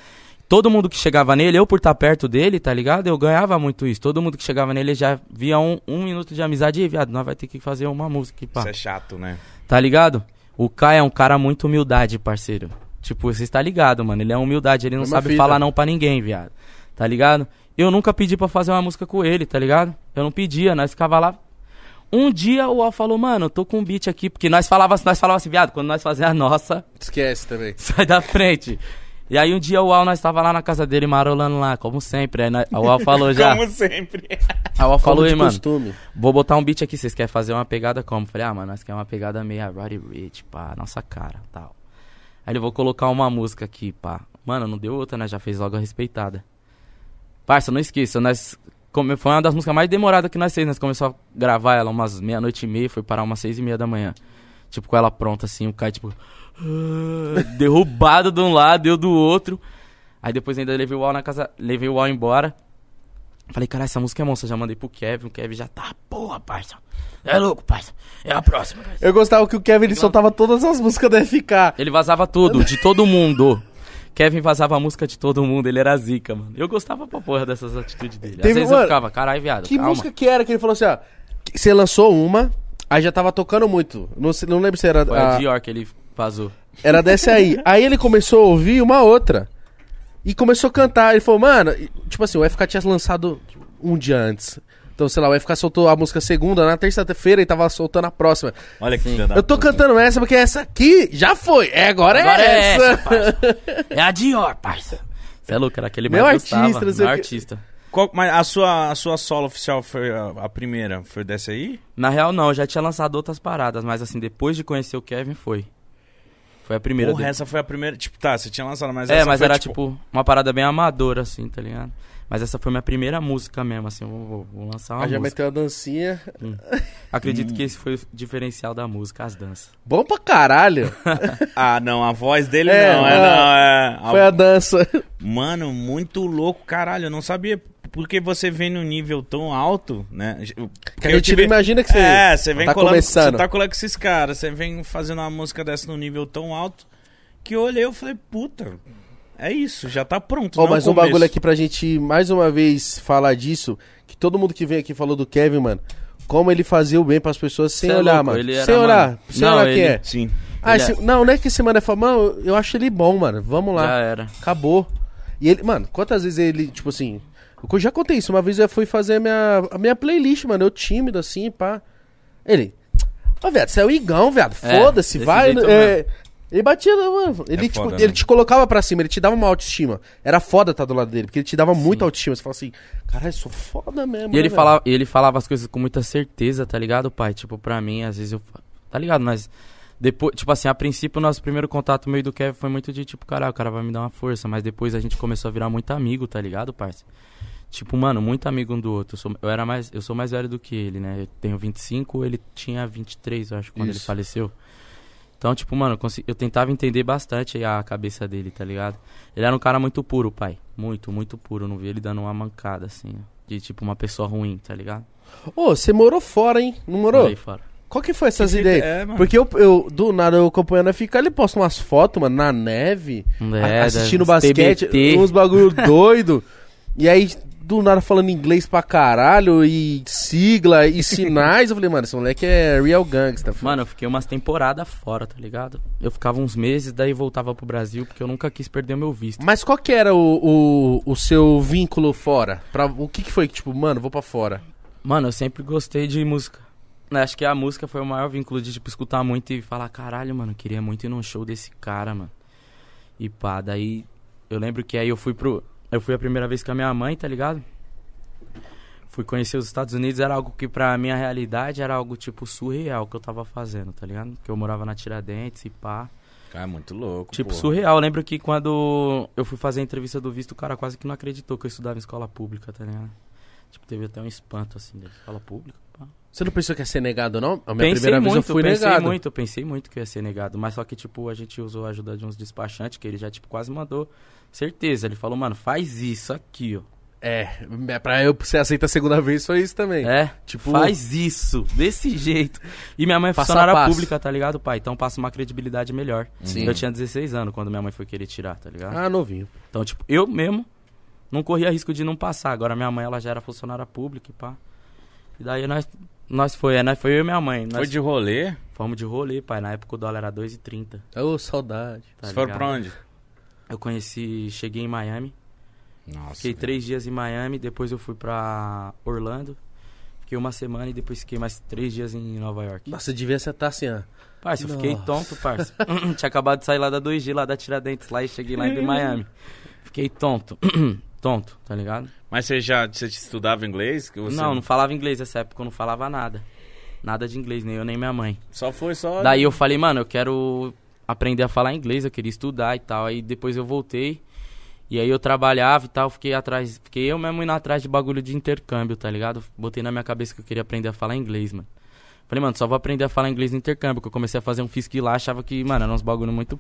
Todo mundo que chegava nele, eu por estar perto dele, tá ligado? Eu ganhava muito isso. Todo mundo que chegava nele já via um, um minuto de amizade e, viado, nós vai ter que fazer uma música, pá. Isso é chato, né? Tá ligado? O Kai é um cara muito humildade, parceiro. Tipo, você está ligado, mano. Ele é humildade, ele não sabe fita. falar não pra ninguém, viado. Tá ligado? Eu nunca pedi pra fazer uma música com ele, tá ligado? Eu não pedia, nós ficava lá. Um dia o Al falou, mano, eu tô com um beat aqui, porque nós falava, nós falava assim, viado, quando nós fazia a nossa, Esquece também. sai da frente. E aí um dia o Al, nós tava lá na casa dele, marolando lá, como sempre. Aí nós- o Al falou já. Como sempre. Aí o Al falou, aí, mano, costume. Vou botar um beat aqui, vocês querem fazer uma pegada como? Falei, ah, mano, nós queremos uma pegada meio Roddy Rich, pá, nossa cara, tal. Aí ele, vou colocar uma música aqui, pá. Mano, não deu outra, né? Já fez logo a respeitada. Parça, não esqueça, nós... Foi uma das músicas mais demoradas que nós fez, nós começamos a gravar ela umas meia-noite e meia, foi parar umas seis e meia da manhã. Tipo, com ela pronta, assim, o Kai, tipo... derrubado de um lado, eu do outro. Aí depois ainda levei o Al na casa, levei o Al embora. Falei, caralho, essa música é monstro. Já mandei pro Kevin. O Kevin já tá, porra, parça. É louco, parça. É a próxima, parça. Eu gostava que o Kevin ele soltava todas as músicas da FK. Ele vazava tudo, de todo mundo. Kevin vazava a música de todo mundo, ele era zica, mano. Eu gostava pra porra dessas atitudes dele. Às Teve- vezes mano, eu ficava, caralho, viado, Que calma. música que era que ele falou assim, ó. que Você lançou uma, aí já tava tocando muito. Não, sei- não lembro se era. Foi a- a Dior que ele vazou. Era dessa aí. Aí ele começou a ouvir uma outra. E começou a cantar. Ele falou, mano, e- tipo assim, o FK tinha lançado um dia antes. Então, sei lá, o FK soltou a música segunda, na terça-feira e tava soltando a próxima. Olha que filha da Eu tô puta. cantando essa porque essa aqui já foi. É, agora, Agora é é essa. essa, parça. É a Dior, parça. Você é louco, era aquele Meu mais artista, gostava, meu que- artista. Qual- mas a sua, a sua solo oficial foi a, a primeira? Foi dessa aí? Na real, não, eu já tinha lançado outras paradas, mas assim, depois de conhecer o Kevin, foi. Foi a primeira Porra, dele. essa foi a primeira. Tipo, tá, você tinha lançado, mas É, essa mas foi, era tipo... uma parada bem amadora, assim, tá ligado? Mas essa foi minha primeira música mesmo, assim, vou, vou- vou lançar uma Aí já música. meteu a dancinha. Acredito que esse foi o diferencial da música, as danças. Bom pra caralho. Ah, não, a voz dele É, não, é, é. não, é. a- Foi a dança. Mano, muito louco, caralho. Eu não sabia porque você vem num nível tão alto, né? Que a gente não imagina que você É, você vem tá colando, começando. Você tá colando com esses caras, você vem fazendo uma música dessa num nível tão alto que eu olhei e falei, puta, é isso, já tá pronto. Ó, não é o mas um começo. bagulho aqui pra gente mais uma vez falar disso, que todo mundo que vem aqui falou do Kevin, mano, como ele fazia o bem pras pessoas sem Cê é olhar, louco, mano. sem olhar, mano. sem Não, olhar quem ele- é. Sim. Ah, esse- é- não, não é que esse mano é falar, mano, eu acho ele bom, mano. Vamos lá. Já era. Acabou. E ele, mano, quantas vezes ele, tipo assim. Eu já contei isso. Uma vez eu fui fazer a minha, a minha playlist, mano. Eu tímido assim, pá. Ele. Ô, viado, você é o Igão, viado. É, Foda-se, desse vai. é, ele batia, mano. Ele, É tipo, foda, ele né? te colocava pra cima, ele te dava uma autoestima. Era foda estar do lado dele, porque ele te dava muita autoestima. Você fala assim, caralho, eu sou foda mesmo. E ele, né, velho?" falava, ele falava as coisas com muita certeza, tá ligado, pai? Tipo, pra mim, às vezes eu. Tá ligado? Mas. Depois, tipo assim, a princípio, o nosso primeiro contato meio do Kevin foi muito de tipo, caralho, o cara vai me dar uma força. Mas depois a gente começou a virar muito amigo, tá ligado, parça? Tipo, mano, muito amigo um do outro. Eu, sou, eu era mais. Eu sou mais velho do que ele, né? Eu tenho 25, ele tinha 23, eu acho, quando ele Isso. faleceu. Então, tipo, mano, eu, tentava entender bastante a cabeça dele, tá ligado? Ele era um cara muito puro, pai. Muito, muito puro. Eu não vi ele dando uma mancada, assim, ó. De tipo uma pessoa ruim, tá ligado? Ô, você morou fora, hein? Não morou? Aí fora. Qual que foi essas Que ideias? é, mano. Porque eu, eu, do nada, eu acompanhando a ficar, ele posta umas fotos, mano, na neve, É, assistindo basquete, TBT. uns bagulho doido. E aí, do nada, falando inglês pra caralho, e sigla, e sinais. eu falei, mano, esse moleque é real gangsta. filho. Mano, eu fiquei umas temporadas fora, tá ligado? Eu ficava uns meses, daí voltava pro Brasil, porque eu nunca quis perder o meu visto. Mas qual que era o, o, o seu vínculo fora? Pra, o que que foi que, tipo, mano, vou pra fora? Mano, eu sempre gostei de música. Acho que a música foi o maior vínculo de, tipo, escutar muito e falar, caralho, mano, queria muito ir num show desse cara, mano. E pá, daí eu lembro que aí eu fui pro. Eu fui a primeira vez com a minha mãe, tá ligado? fui conhecer os Estados Unidos, era algo que pra minha realidade era algo tipo surreal que eu tava fazendo, tá ligado? Que eu morava na Tiradentes e pá. Cara, muito louco. Tipo, porra. surreal. Eu lembro que quando eu fui fazer a entrevista do visto, o cara quase que não acreditou que eu estudava em escola pública, tá ligado? Tipo, teve até um espanto, assim, da escola pública. pá. Você não pensou que ia ser negado, não? A minha Pensei primeira muito, vez eu fui pensei negado. muito, eu pensei muito que ia ser negado. Mas só que, tipo, a gente usou a ajuda de uns despachantes, que ele já, tipo, quase mandou certeza. Ele falou, mano, faz isso aqui, ó. É, é, pra eu ser aceita a segunda vez foi isso também. É, Tipo- faz isso, desse jeito. E minha mãe é funcionária pública, tá ligado, pai? Então passa uma credibilidade melhor. Sim. Eu tinha 16 anos quando minha mãe foi querer tirar, tá ligado? Ah, novinho. Então, tipo, eu mesmo não corria risco de não passar. Agora minha mãe, ela já era funcionária pública e pá. E daí nós, nós foi, é, nós foi eu e minha mãe. Nós Foi de rolê? fomos de rolê, pai. Na época o dólar era 2,30. Ô, saudade. Tá Vocês foram pra onde? Eu conheci, cheguei em Miami. Nossa. Fiquei três dias em Miami, depois eu fui pra Orlando. Fiquei uma semana e depois fiquei mais três dias em Nova York. Nossa, devia você estar assim, ó. Parça, eu fiquei tonto, parça. Tinha acabado de sair lá da 2G, lá da Tiradentes, lá e cheguei lá em Miami. Fiquei tonto. tonto, tá ligado? Mas você já você estudava inglês? Que você Não, não falava inglês nessa época, eu não falava nada. Nada de inglês, nem eu nem minha mãe. Só foi só. Daí eu falei, mano, eu quero aprender a falar inglês, eu queria estudar e tal. Aí depois eu voltei. E aí eu trabalhava e tal, fiquei atrás. Fiquei eu mesmo indo atrás de bagulho de intercâmbio, tá ligado? Botei na minha cabeça que eu queria aprender a falar inglês, mano. Falei, mano, só vou aprender a falar inglês no intercâmbio, que eu comecei a fazer um fisque lá, achava que, mano, eram uns bagulho muito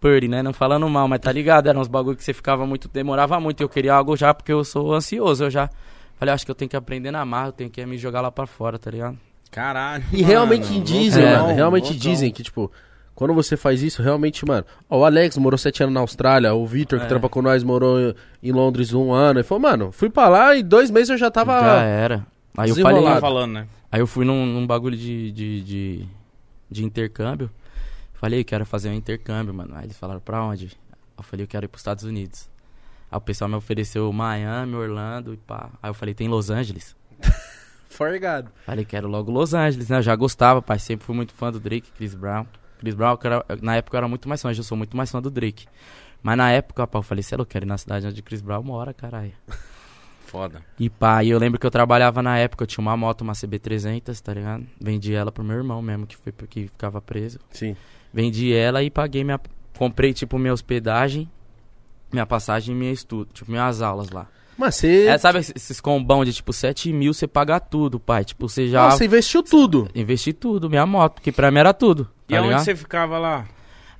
purdy, né? Não falando mal, mas tá ligado? Eram uns bagulho que você ficava muito, demorava muito. E eu queria algo já, porque eu sou ansioso, eu já. Falei, acho que eu tenho que aprender na marra, eu tenho que me jogar lá pra fora, tá ligado? Caralho. E mano, realmente dizem, loucão, mano, realmente loucão. dizem que, tipo, quando você faz isso, realmente, mano. Ó, o Alex morou sete anos na Austrália, o Victor, que É. trampa com nós, morou em Londres um ano. Ele falou, mano, fui pra lá e dois meses eu já tava. Já era. Aí eu falei, falando, né? Aí eu fui num, num bagulho de, de, de, de intercâmbio. Falei, quero fazer um intercâmbio, mano. Aí eles falaram, pra onde? Eu falei, eu quero ir pros Estados Unidos. Aí o pessoal me ofereceu Miami, Orlando e pá. Aí eu falei, tem Los Angeles? Forgado. Falei, quero logo Los Angeles, né? Eu já gostava, pai. Sempre fui muito fã do Drake, Chris Brown. Chris Brown, que era- na época eu era muito mais fã, hoje eu sou muito mais fã do Drake. Mas na época, pá, eu falei, sei lá, eu quero ir na cidade onde Chris Brown mora, caralho. Foda. E pá, e eu lembro que eu trabalhava na época, eu tinha uma moto, uma CB300, tá ligado? Vendi ela pro meu irmão mesmo, que foi porque ficava preso. Sim. Vendi ela e paguei minha. Comprei, tipo, minha hospedagem, minha passagem e minha estudo, tipo, minhas aulas lá. Mas você. É, sabe esses- combão de tipo 7 mil, você paga tudo, pai. Tipo, você já Nossa, você investiu tudo. investi tudo, minha moto, porque pra mim era tudo. E Tá aonde ligado? você ficava lá?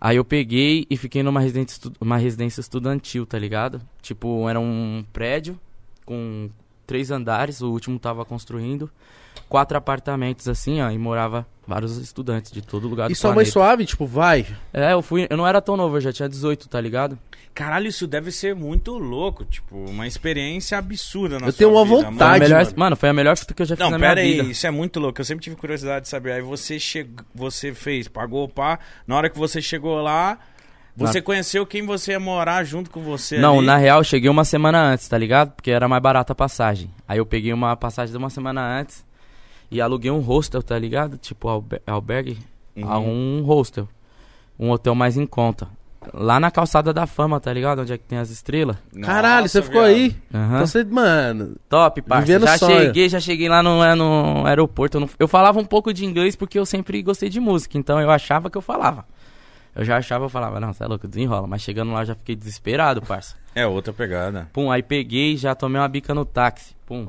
Aí eu peguei e fiquei numa residência, estu- uma residência estudantil, tá ligado? Tipo, era um prédio com três andares, o último tava construindo, quatro apartamentos assim, ó, e morava vários estudantes de todo lugar do E sua mãe planeta. suave, tipo, vai. É, eu fui, eu não era tão novo, eu já tinha 18, tá ligado? Caralho, isso deve ser muito louco. Tipo, uma experiência absurda na Eu sua tenho uma vida, vontade, Foi a mano. melhor, mano. mano. foi a melhor fita que eu já fiz Não, na minha pera aí, vida. isso é muito louco. Eu sempre tive curiosidade de saber. Aí você chegou, você fez, pagou o pá. Na hora que você chegou lá, você conheceu quem você ia morar junto com você Não, ali? na real, eu cheguei uma semana antes, tá ligado? Porque era mais barata a passagem. Aí eu peguei uma passagem de uma semana antes e aluguei um hostel, tá ligado? Tipo, alber albergue, Uhum. a um hostel. Um hotel mais em conta. Lá na calçada da fama, tá ligado? Onde é que tem as estrelas. Nossa, Caralho, você ficou viado. aí. Aham. Então você, mano. Top, parça. Vivendo Já sonho. cheguei, já cheguei lá no, é, no aeroporto. Eu, não- eu falava um pouco de inglês porque eu sempre gostei de música. Então eu achava que eu falava. Eu já achava, eu falava, não, você é louco, desenrola. Mas chegando lá eu já fiquei desesperado, parça. É outra pegada. Pum, aí peguei já tomei uma bica no táxi. Pum,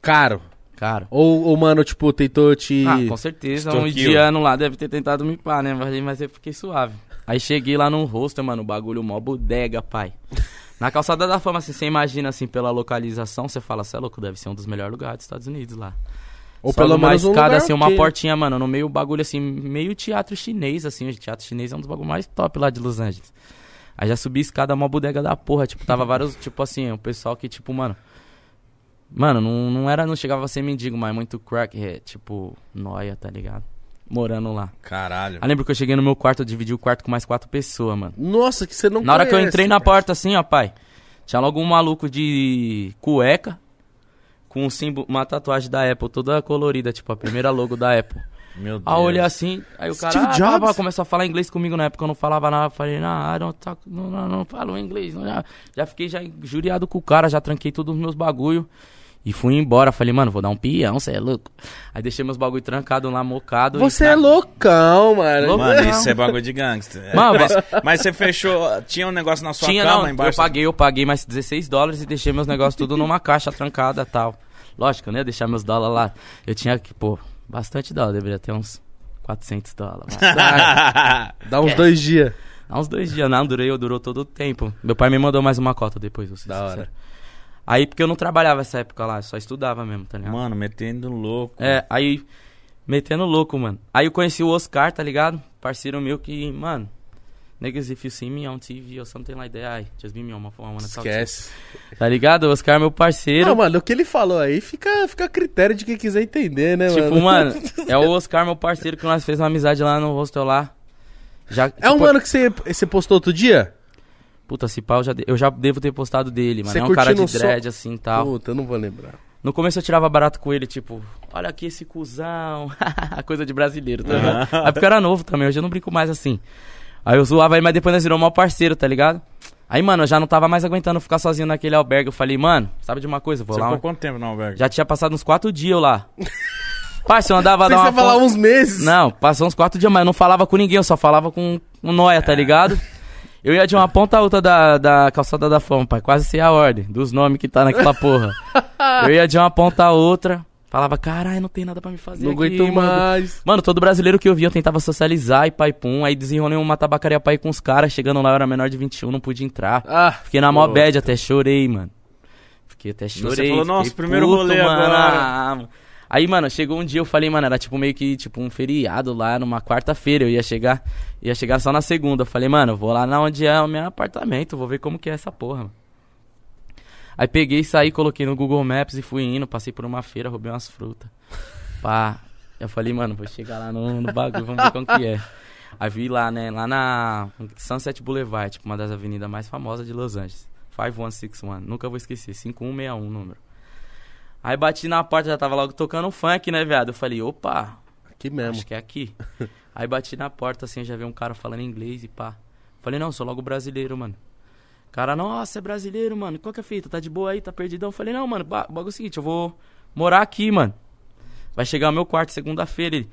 Caro. Caro. Ou o mano, tipo, tentou te. Ah, com certeza. Um Extorquiu. indiano lá deve ter tentado me pá, né? Mas, mas eu fiquei suave. Aí cheguei lá no hostel, mano, o bagulho mó bodega, pai. Na calçada da fama, assim, você imagina, assim, pela localização, você fala, você é louco, deve ser um dos melhores lugares dos Estados Unidos lá. Ou Só pelo menos um escada, lugar assim, uma ok. portinha, mano, no meio bagulho, assim, meio teatro chinês, assim. O teatro chinês é um dos bagulhos mais top lá de Los Angeles. Aí já subi a escada, uma bodega da porra, tipo, tava vários, tipo assim, o pessoal que, tipo, mano... Mano, não, não era, não chegava a ser mendigo, mas muito crackhead, tipo, noia, tá ligado? Morando lá. Caralho. Aí lembro que eu cheguei no meu quarto, eu dividi o quarto com mais quatro pessoas, mano. Nossa, que você não Na hora que eu entrei na porta assim, ó, pai, tinha logo um maluco de cueca com um símbolo, uma tatuagem da Apple toda colorida, tipo a primeira logo da Apple. Meu Deus. Aí eu olhei assim, aí o cara Steve ah, Jobs? tava, começou a falar inglês comigo na época, eu não falava nada, eu falei, não, don't talk, não, não, não falo inglês, não, já, já fiquei já injuriado com o cara, já tranquei todos os meus bagulho. E fui embora, falei, mano, vou dar um peão, cê é louco. Aí deixei meus bagulho trancado lá, mocado. Você e... é loucão, mano. Louco. Mano, isso é bagulho de gangster. É, Mano, mas, mas você fechou. Tinha um negócio na sua Tinha, cama não, eu embaixo. paguei, eu paguei mais 16 dólares e deixei meus negócios tudo numa caixa trancada e tal. Lógico, eu não ia deixar meus dólares lá. Eu tinha que, pô, bastante dólar, deveria ter uns 400 dólares. mas- Dá uns dois dias. Há uns dois dias, não, durei, durou todo o tempo. Meu pai me mandou mais uma cota depois, ser Da hora. sincero. Aí, porque eu não trabalhava essa época lá, só estudava mesmo, tá ligado? Mano, metendo louco. É, aí, metendo louco, mano. Aí eu conheci o Oscar, tá ligado? Parceiro meu que, mano, niggas, if you see me on TV or something like that, I just be me on my phone. Esquece. Tá ligado? O Oscar é meu parceiro. Não, mano, o que ele falou aí fica, fica a critério de quem quiser entender, né, tipo, mano? mano, é o Oscar, meu parceiro, que nós fez uma amizade lá no hostel lá. Já, É um tipo, mano que você, você postou outro dia? Puta, se pá, eu já, de- eu já devo ter postado dele, mano. Você é um cara de dread, assim, tal. Puta, eu não vou lembrar. No começo eu tirava barato com ele, tipo, olha aqui esse cuzão, coisa de brasileiro, tá ligado? Aí porque eu era novo também, hoje eu não brinco mais assim. Aí eu zoava ele, mas depois nós virou mal parceiro, tá ligado? Aí, mano, eu já não tava mais aguentando ficar sozinho naquele albergue. Eu falei, mano, sabe de uma coisa? Vou Você lá. ficou um- quanto tempo no albergue? Já tinha passado uns quatro dias eu lá. Parça, eu andava Você dar uma falar uns meses. Não, passou uns quatro dias, mas eu não falava com ninguém, eu só falava com o Noia, tá ligado? Eu ia de uma ponta a outra da, da calçada da fama, pai. Quase sei a ordem dos nomes que tá naquela porra. Eu ia de uma ponta a outra, falava, caralho, não tem nada pra me fazer Não aqui, aguento mano." mais. Mano, todo brasileiro que eu via, eu tentava socializar e pai pum. Aí desenrolei uma tabacaria pai com os caras. Chegando lá, eu era menor de 21, não pude entrar. Ah, Fiquei na mó bad, até chorei, mano. Fiquei até chorei. falou, fiquei "Nossa, primeiro puto, rolê mano. agora." Ah, mano. Aí, mano, chegou um dia, eu falei, mano, era tipo meio que tipo um feriado lá, numa quarta-feira. Eu ia chegar, ia chegar só na segunda. Eu falei, mano, vou lá na onde é o meu apartamento, vou ver como que é essa porra. Aí peguei, saí, coloquei no Google Maps e fui indo, passei por uma feira, roubei umas frutas. Pá. Eu falei, mano, vou chegar lá no, no bagulho, vamos ver como que é. Aí vi lá, né, lá na Sunset Boulevard, tipo, uma das avenidas mais famosas de Los Angeles. 5161, nunca vou esquecer, 5161 o número. Aí bati na porta, já tava logo tocando um funk, né, viado? Eu falei, opa, aqui mesmo. acho que é aqui. Aí bati na porta, assim, já vi um cara falando inglês e pá. Falei, não, sou logo brasileiro, mano. Cara, nossa, é brasileiro, mano. Qual que é a fita? Tá de boa aí? Tá perdidão? Falei, não, mano, bagulho é o seguinte, eu vou morar aqui, mano. Vai chegar o meu quarto segunda-feira. Ele,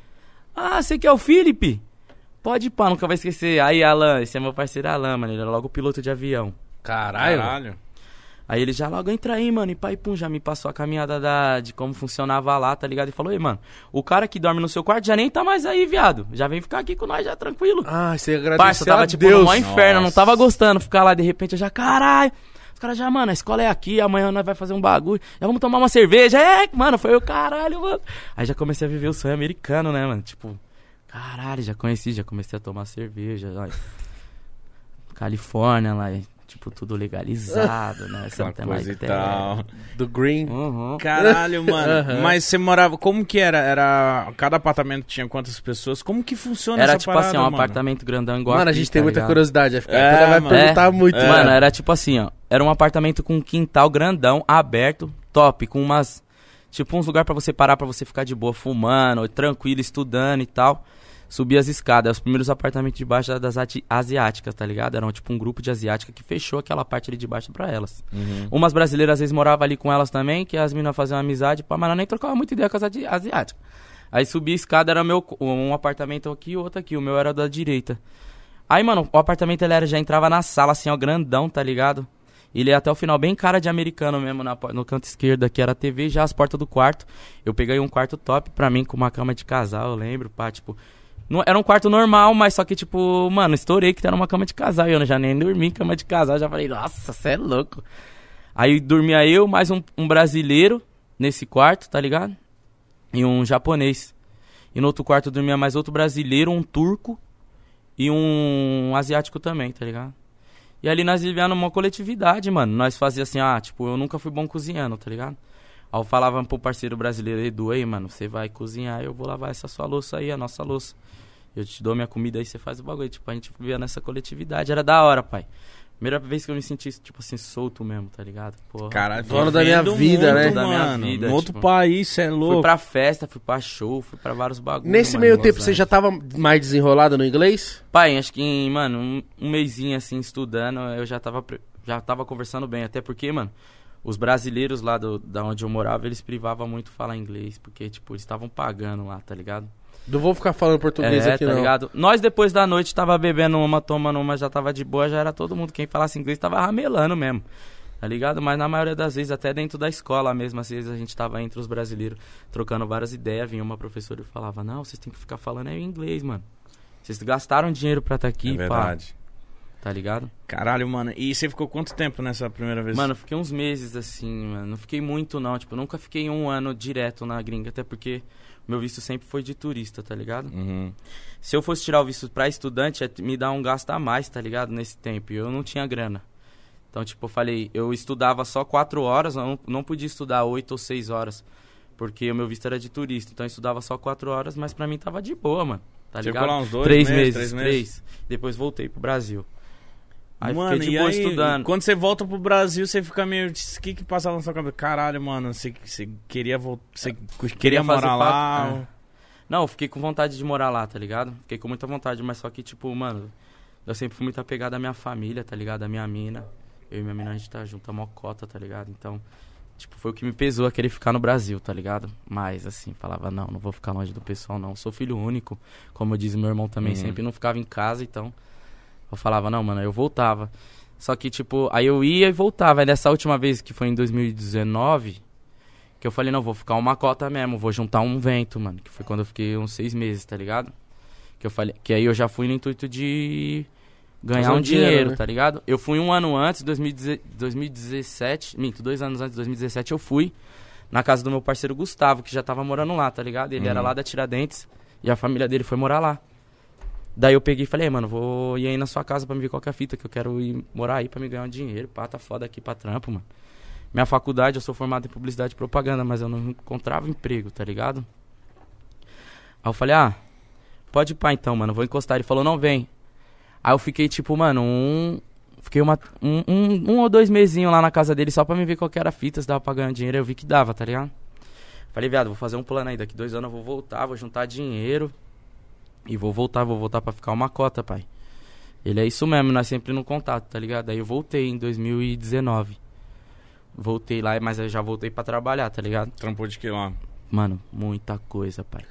ah, você que é o Felipe? Pode ir, pá, nunca vai esquecer. Aí, Alan, esse é meu parceiro Alan, mano. Ele era logo piloto de avião. Caralho. Caralho. Aí ele já logo entra aí, mano, e pai pum, já me passou a caminhada da, de como funcionava lá, tá ligado? E falou, ei, mano, o cara que dorme no seu quarto já nem tá mais aí, viado. Já vem ficar aqui com nós, já tranquilo. Ah, você agradeceu Parça, eu tava tipo Deus. no maior inferno, não tava gostando ficar lá, de repente eu já, caralho. Os caras já, mano, a escola é aqui, amanhã nós vai fazer um bagulho, já vamos tomar uma cerveja. É, mano, foi o caralho, mano. Aí já comecei a viver o sonho americano, né, mano? Tipo, caralho, já conheci, já comecei a tomar cerveja. Lá. Califórnia lá, tipo, tudo legalizado, né? Você não tem mais e ideia. tal. Do Green. Uhum. Caralho, mano. Aham. Mas você morava. Como que era? Era. Cada apartamento tinha quantas pessoas? Como que funciona Era essa tipo parada, assim, um mano? apartamento grandão igual Mano, a aqui, gente tem tá muita ligado? curiosidade. Vai, ficar, É, vai mano. perguntar É. muito. Mano, né? era tipo assim, ó. Era um apartamento com um quintal grandão, aberto, top, com umas. Tipo, uns lugares pra você parar pra você ficar de boa, fumando, tranquilo, estudando e tal. Subir as escadas. Os primeiros apartamentos de baixo das asiáticas, tá ligado? Eram tipo um grupo de asiática que fechou aquela parte ali de baixo pra elas. Uhum. Umas brasileiras às vezes moravam ali com elas também, que as meninas faziam amizade, pá, mas nós nem trocava muita ideia com as asiáticas. Aí subia a escada, era meu, um apartamento aqui e outro aqui. O meu era da direita. Aí, mano, o apartamento ele era, já entrava na sala, assim, ó, grandão, tá ligado? Ele ia até o final, bem cara de americano mesmo, na no canto esquerdo aqui era a TV já as portas do quarto. Eu peguei um quarto top pra mim, com uma cama de casal, eu lembro, pá, tipo... Não, era um quarto normal, mas só que, tipo, mano, estourei que era uma cama de casal. E eu já nem dormi em cama de casal, já falei, nossa, cê é louco. Aí dormia eu, mais um, um brasileiro nesse quarto, tá ligado? E um japonês. E no outro quarto dormia mais outro brasileiro, um turco e um asiático também, tá ligado? E ali nós vivíamos numa coletividade, mano. Nós fazia assim, ah, tipo, eu nunca fui bom cozinhando, tá ligado? Aí eu falava pro parceiro brasileiro, Edu, aí, mano, você vai cozinhar, eu vou lavar essa sua louça aí, a nossa louça. Eu te dou minha comida aí, você faz o bagulho. Tipo, a gente vivia nessa coletividade. Era da hora, pai. Primeira vez que eu me senti, tipo assim, solto mesmo, tá ligado? Porra. Caralho, Dono da minha vida, muito, né? Da minha Mano. vida, no outro tipo, país, cê é louco. Fui pra festa, fui pra show, fui pra vários bagulhos. Nesse meio em tempo, você já tava mais desenrolado no inglês? Pai, acho que, em, mano, um, um mêsinho assim, estudando, eu já tava, já tava conversando bem. Até porque, mano, os brasileiros lá do, da onde eu morava, eles privavam muito falar inglês, porque, tipo, eles estavam pagando lá, tá ligado? Não vou ficar falando português é, aqui, tá não. ligado? Nós, depois da noite, tava bebendo uma, tomando uma, já tava de boa, já era todo mundo. Quem falasse inglês tava ramelando mesmo, tá ligado? Mas na maioria das vezes, até dentro da escola mesmo, às vezes a gente tava entre os brasileiros, trocando várias ideias, vinha uma professora e falava, não, vocês têm que ficar falando aí inglês, mano. Vocês gastaram dinheiro pra estar aqui, é pá, verdade. Tá ligado? Caralho, mano. E você ficou quanto tempo nessa primeira vez? Mano, eu fiquei uns meses assim, mano. Não fiquei muito, não. Tipo, nunca fiquei um ano direto na gringa, até porque meu visto sempre foi de turista, tá ligado? Uhum. Se eu fosse tirar o visto pra estudante, ia me dar um gasto a mais, tá ligado? Nesse tempo. E eu não tinha grana. Então, tipo, eu falei, eu estudava só quatro horas, não, não podia estudar oito ou seis horas. Porque o meu visto era de turista. Então eu estudava só quatro horas, mas pra mim tava de boa, mano. Tá ligado? lá uns dois três meses, meses, três três. meses? Depois voltei pro Brasil. Aí mano, fiquei e aí, estudando. quando você volta pro Brasil, você fica meio. O que que passava na sua cabeça? Caralho, mano, você, você queria voltar. Você queria, fazer morar lá? é. Não, eu fiquei com vontade de morar lá, tá ligado? Fiquei com muita vontade, mas só que, tipo, mano, eu sempre fui muito apegado à minha família, tá ligado? À minha mina. Eu e minha mina, a gente tá junto, a mocota, tá ligado? Então, tipo, foi o que me pesou a querer ficar no Brasil, tá ligado? Mas, assim, falava, não, não vou ficar longe do pessoal, não. Sou filho único, como diz meu irmão também, Uhum. sempre não ficava em casa, então. Eu falava, não, mano, eu voltava. Só que, tipo, aí eu ia e voltava. Aí nessa última vez, que foi em 2019, que eu falei, não, vou ficar uma cota mesmo, vou juntar um vento, mano. Que foi quando eu fiquei uns seis meses, tá ligado? Que eu falei, que aí eu já fui no intuito de ganhar um um dinheiro, dinheiro, né? tá ligado? Eu fui um ano antes, 2010 2017, minto, dois anos antes, 2017 eu fui na casa do meu parceiro Gustavo, que já tava morando lá, tá ligado? Ele era Uhum. lá da Tiradentes e a família dele foi morar lá. Daí eu peguei e falei, "Ei, mano, vou ir aí na sua casa pra me ver qual que é a fita, que eu quero ir morar aí pra me ganhar um dinheiro. Pá, tá foda aqui pra trampo, mano. Minha faculdade, eu sou formado em publicidade e propaganda, mas eu não encontrava emprego, tá ligado? Aí eu falei, ah, pode ir pá então, mano, vou encostar. Ele falou, não, vem. Aí eu fiquei, tipo, mano, um. Fiquei uma, um, um, um ou dois mesinhos lá na casa dele só pra me ver qual que era a fita, se dava pra ganhar dinheiro. Eu vi que dava, tá ligado? Falei, viado, vou fazer um plano aí. Daqui dois anos eu vou voltar, vou juntar dinheiro. E vou voltar, vou voltar pra ficar uma cota, pai. Ele é isso mesmo, nós sempre no contato, tá ligado? Aí eu voltei em 2019. Voltei lá, mas eu já voltei pra trabalhar, tá ligado? Trampou de que lá? Mano, muita coisa, pai.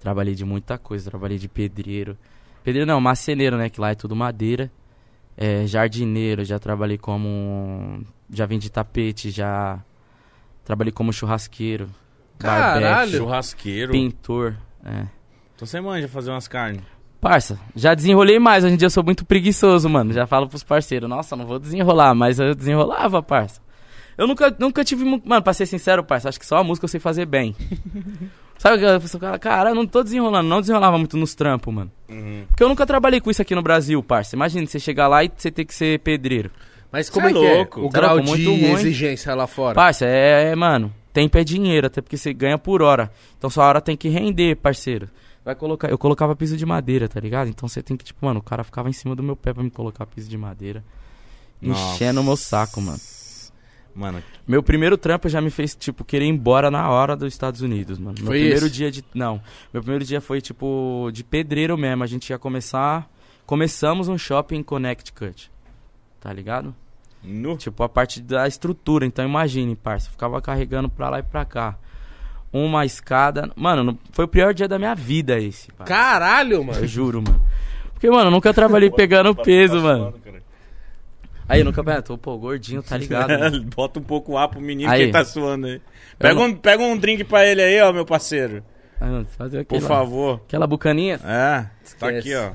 Trabalhei de muita coisa, trabalhei de pedreiro. Pedreiro não, marceneiro, né? Que lá é tudo madeira. É, jardineiro, já trabalhei como. Já vendi tapete, já. Trabalhei como churrasqueiro. Caralho! barbeque, Churrasqueiro. Pintor. É. Então você manja fazer umas carnes. Parça, já desenrolei mais. Hoje em dia eu sou muito preguiçoso, mano. Já falo pros parceiros, nossa, não vou desenrolar, mas eu desenrolava, parça. Eu nunca, nunca tive. Mano, pra ser sincero, parça, acho que só a música eu sei fazer bem. Sabe que a pessoa fala, cara, eu não tô desenrolando, não desenrolava muito nos trampos, mano. Uhum. Porque eu nunca trabalhei com isso aqui no Brasil, parça. Imagina você chegar lá e você ter que ser pedreiro. Mas como é é que é? louco. O Cê é grau louco, de ruim. exigência lá fora? Parça, é, é, mano, tempo é dinheiro, até porque você ganha por hora. Então sua hora tem que render, parceiro. Vai colocar, eu colocava piso de madeira, tá ligado? Então você tem que, tipo, mano, o cara ficava em cima do meu pé pra me colocar piso de madeira. Enchendo o meu saco, mano. Mano, Meu primeiro trampo já me fez, tipo, querer ir embora na hora dos Estados Unidos, mano. Meu Foi primeiro esse? dia de. Não. Meu primeiro dia foi, tipo, de pedreiro mesmo. A gente ia começar. Começamos um shopping em Connecticut. Tá ligado? nu. Tipo, a parte da estrutura. Então imagine, parça. Ficava carregando pra lá e pra cá. Uma escada. Mano, foi o pior dia da minha vida esse. Caralho, mano. Eu juro, mano. Porque, mano, eu nunca trabalhei pegando peso, mano. Aí eu nunca. Ah, tô, pô, gordinho, tá ligado? Bota um pouco o ar pro menino Aí. que tá suando aí. Pega, não- um, pega um drink pra ele aí, ó, meu parceiro. Aí, mano, fazer Por aquela, favor. aquela bucaninha. É, tá Esquece. aqui, ó.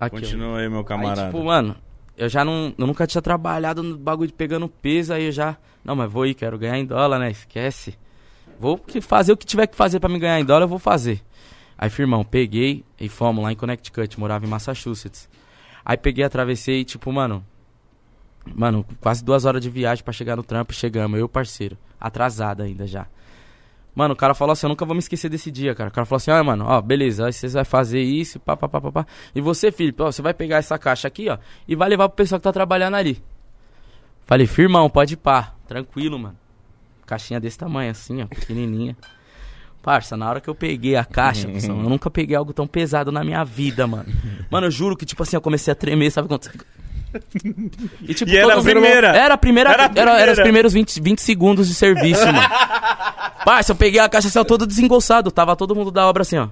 Aqui, ó. Continua aí, meu camarada. Aí, tipo, mano, eu já não. Eu nunca tinha trabalhado no bagulho de pegando peso, aí eu já. Não, mas vou ir, quero ganhar em dólar, né? Esquece. Vou fazer o que tiver que fazer pra me ganhar em dólar, eu vou fazer. Aí, firmão, peguei e fomos lá em Connecticut, morava em Massachusetts. Aí peguei, atravessei, tipo, mano. Mano, quase duas horas de viagem pra chegar no trampo, chegamos, eu parceiro. Atrasado ainda já. Mano, o cara falou assim, eu nunca vou me esquecer desse dia, cara. O cara falou assim, ó, mano, ó, beleza, aí você vai fazer isso, pá, pá, pá, pá, pá. E você, Felipe, ó, você vai pegar essa caixa aqui, ó, e vai levar pro pessoal que tá trabalhando ali. Falei, firmão, pode ir pá, tranquilo, mano. Caixinha desse tamanho, assim, ó, pequenininha. Parça, na hora que eu peguei a caixa, eu nunca peguei algo tão pesado na minha vida, mano. Mano, eu juro que, tipo assim, eu comecei a tremer, sabe quando. E, tipo, E era a primeira. Era a primeira. Era Era, a primeira. era os primeiros 20, 20 segundos de serviço, mano. Parça, eu peguei a caixa, saiu todo desengolçado. Tava todo mundo da obra assim, ó.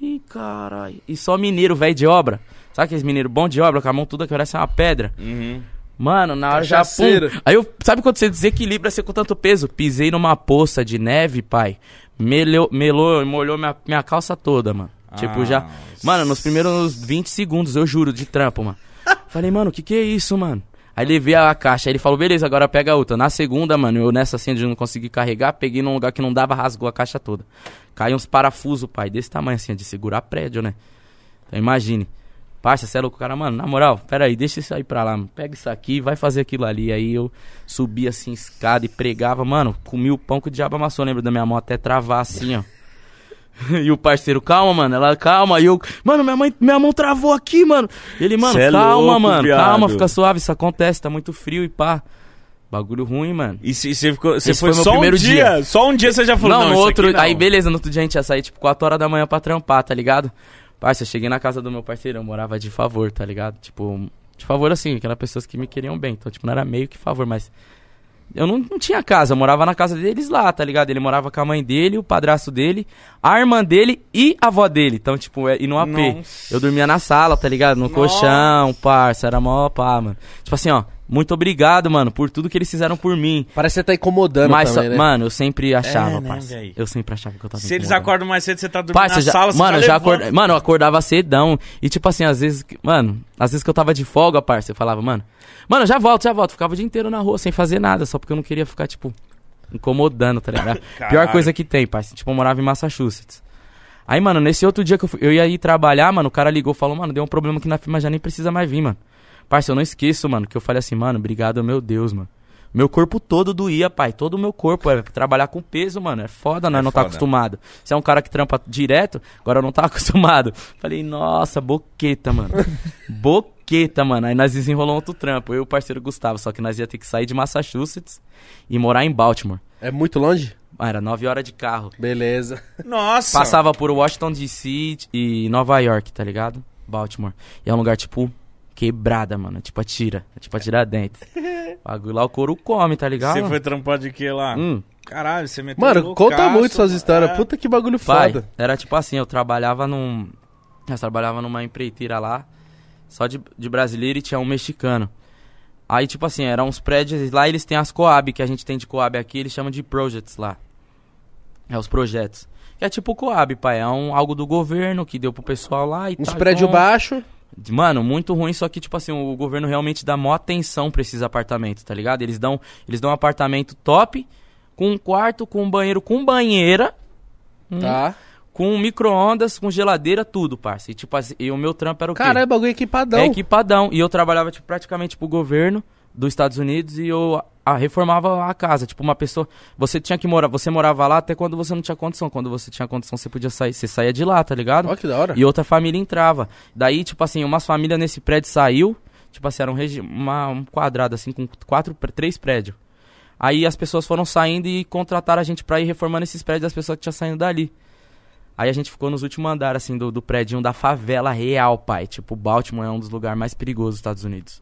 Ih, caralho. E só mineiro, velho de obra. Sabe aqueles mineiros bom de obra, com a mão toda que parece uma pedra? Uhum. Mano, na hora já. Pum. Aí eu. Sabe quando você desequilibra você com tanto peso? Pisei numa poça de neve, pai. Melou, melou, molhou minha, minha calça toda, mano. Tipo, já. Ah, Mano, nos primeiros 20 segundos, eu juro, de trampo, mano. Falei, mano, o que que é isso, mano? Aí levei a caixa, aí ele falou, beleza, agora pega a outra. Na segunda, mano, eu nessa assim de não conseguir carregar, peguei num lugar que não dava, rasgou a caixa toda. Caiu uns parafusos, pai, desse tamanho assim, de segurar prédio, né? Então imagine. Parça, você é louco, cara, mano, na moral, pera aí, deixa isso aí pra lá, mano. Pega isso aqui, vai fazer aquilo ali. Aí eu subi assim, escada e pregava, mano, comi o pão que o diabo amassou, lembra da minha mão até travar assim, ó. E o parceiro, calma, mano. Ela, calma. E eu, mano, minha, mãe, minha mão travou aqui, mano. Ele, mano, Cê é calma, louco, mano. viado. Calma, fica suave. Isso acontece, tá muito frio e pá. Bagulho ruim, mano. E você ficou. Você foi, foi meu só primeiro um dia. Só um dia você já falou, não, não, outro. não. Aí, beleza, no outro dia a gente ia sair, tipo, 4 horas da manhã pra trampar, tá ligado? Parça, eu cheguei na casa do meu parceiro, eu morava de favor, tá ligado? Tipo, de favor assim, que eram pessoas que me queriam bem. Então, tipo, não era meio que favor, mas. Eu não, não tinha casa, eu morava na casa deles lá, tá ligado? Ele morava com a mãe dele, o padrasto dele, a irmã dele e a avó dele. Então, tipo, é, e no AP. Nossa. Eu dormia na sala, tá ligado? No Nossa. colchão, parça, era mó pá, mano. Tipo assim, ó, muito obrigado, mano, por tudo que eles fizeram por mim. Parece que você tá incomodando Mas, também, né? mano, eu sempre achava, É, né, parça. véi? Eu sempre achava que eu tava Se eles incomodando. acordam mais cedo, você tá dormindo Parça, na já, sala, você mano, já já levanta. acorda, mano, eu acordava cedão. E tipo assim, às vezes, que- mano, às vezes que eu tava de folga, parça, eu falava, mano, mano, já volto, já volto. Ficava o dia inteiro na rua sem fazer nada, só porque eu não queria ficar, tipo, incomodando, tá ligado? Pior Caralho. coisa que tem, parça. Tipo, eu morava em Massachusetts. Aí, mano, nesse outro dia que eu, fui- eu ia ir trabalhar, mano, o cara ligou e falou, mano, deu um problema aqui na firma, já nem precisa mais vir, mano. Parça, eu não esqueço, mano, que eu falei assim, mano, obrigado, meu Deus, mano. Meu corpo todo doía, pai. Todo o meu corpo. É trabalhar com peso, mano. É foda, né? É não tá foda. acostumado. Você é um cara que trampa direto, agora eu não tá acostumado. Falei, nossa, boqueta, mano. boqueta, mano. Aí nós desenrolamos outro trampo. Eu e o parceiro Gustavo. Só que nós ia ter que sair de Massachusetts e morar em Baltimore. É muito longe? Ah, era nove horas de carro. Beleza. Nossa. Passava por Washington DC e Nova York, tá ligado? Baltimore. E é um lugar, tipo, quebrada, mano. Tipo, atira. É tipo, atira dentro. Bagulho lá o couro come, tá ligado? Você foi trampar de quê lá? Hum. Caralho, você meteu Mano, loucaço, conta muito suas histórias. É. Puta que bagulho Pai, foda. era tipo assim, eu trabalhava num. Eu trabalhava numa empreiteira lá, só de, de brasileiro e tinha um mexicano. Aí, tipo assim, eram uns prédios. Lá eles têm as Coab, que a gente tem de Coab aqui, eles chamam de projects lá. É os projetos. Que é tipo Coab, pai. É um, algo do governo que deu pro pessoal lá e Uns tal. prédios então- baixos. Mano, muito ruim, só que, tipo assim, o governo realmente dá maior atenção pra esses apartamentos, tá ligado? Eles dão, eles dão um apartamento top, com um quarto, com um banheiro, com banheira, hum, Tá. com micro-ondas, com geladeira, tudo, parça. E, tipo, assim, e o meu trampo era o quê? Cara, é bagulho equipadão. É equipadão. E eu trabalhava, tipo, praticamente pro governo dos Estados Unidos e eu a, reformava a casa. Tipo, uma pessoa. Você tinha que morar. Você morava lá até quando você não tinha condição. Quando você tinha condição, você podia sair. Você saía de lá, tá ligado? Que da hora. E outra família entrava. Daí, tipo assim, umas famílias nesse prédio saiu. Tipo assim, era um, regi- uma- um quadrado, assim, com quatro, três prédios. Aí as pessoas foram saindo e contrataram a gente pra ir reformando esses prédios das pessoas que tinham saindo dali. Aí a gente ficou nos últimos andares, assim, do, do prédio da favela real, pai. Tipo, Baltimore é um dos lugares mais perigosos dos Estados Unidos.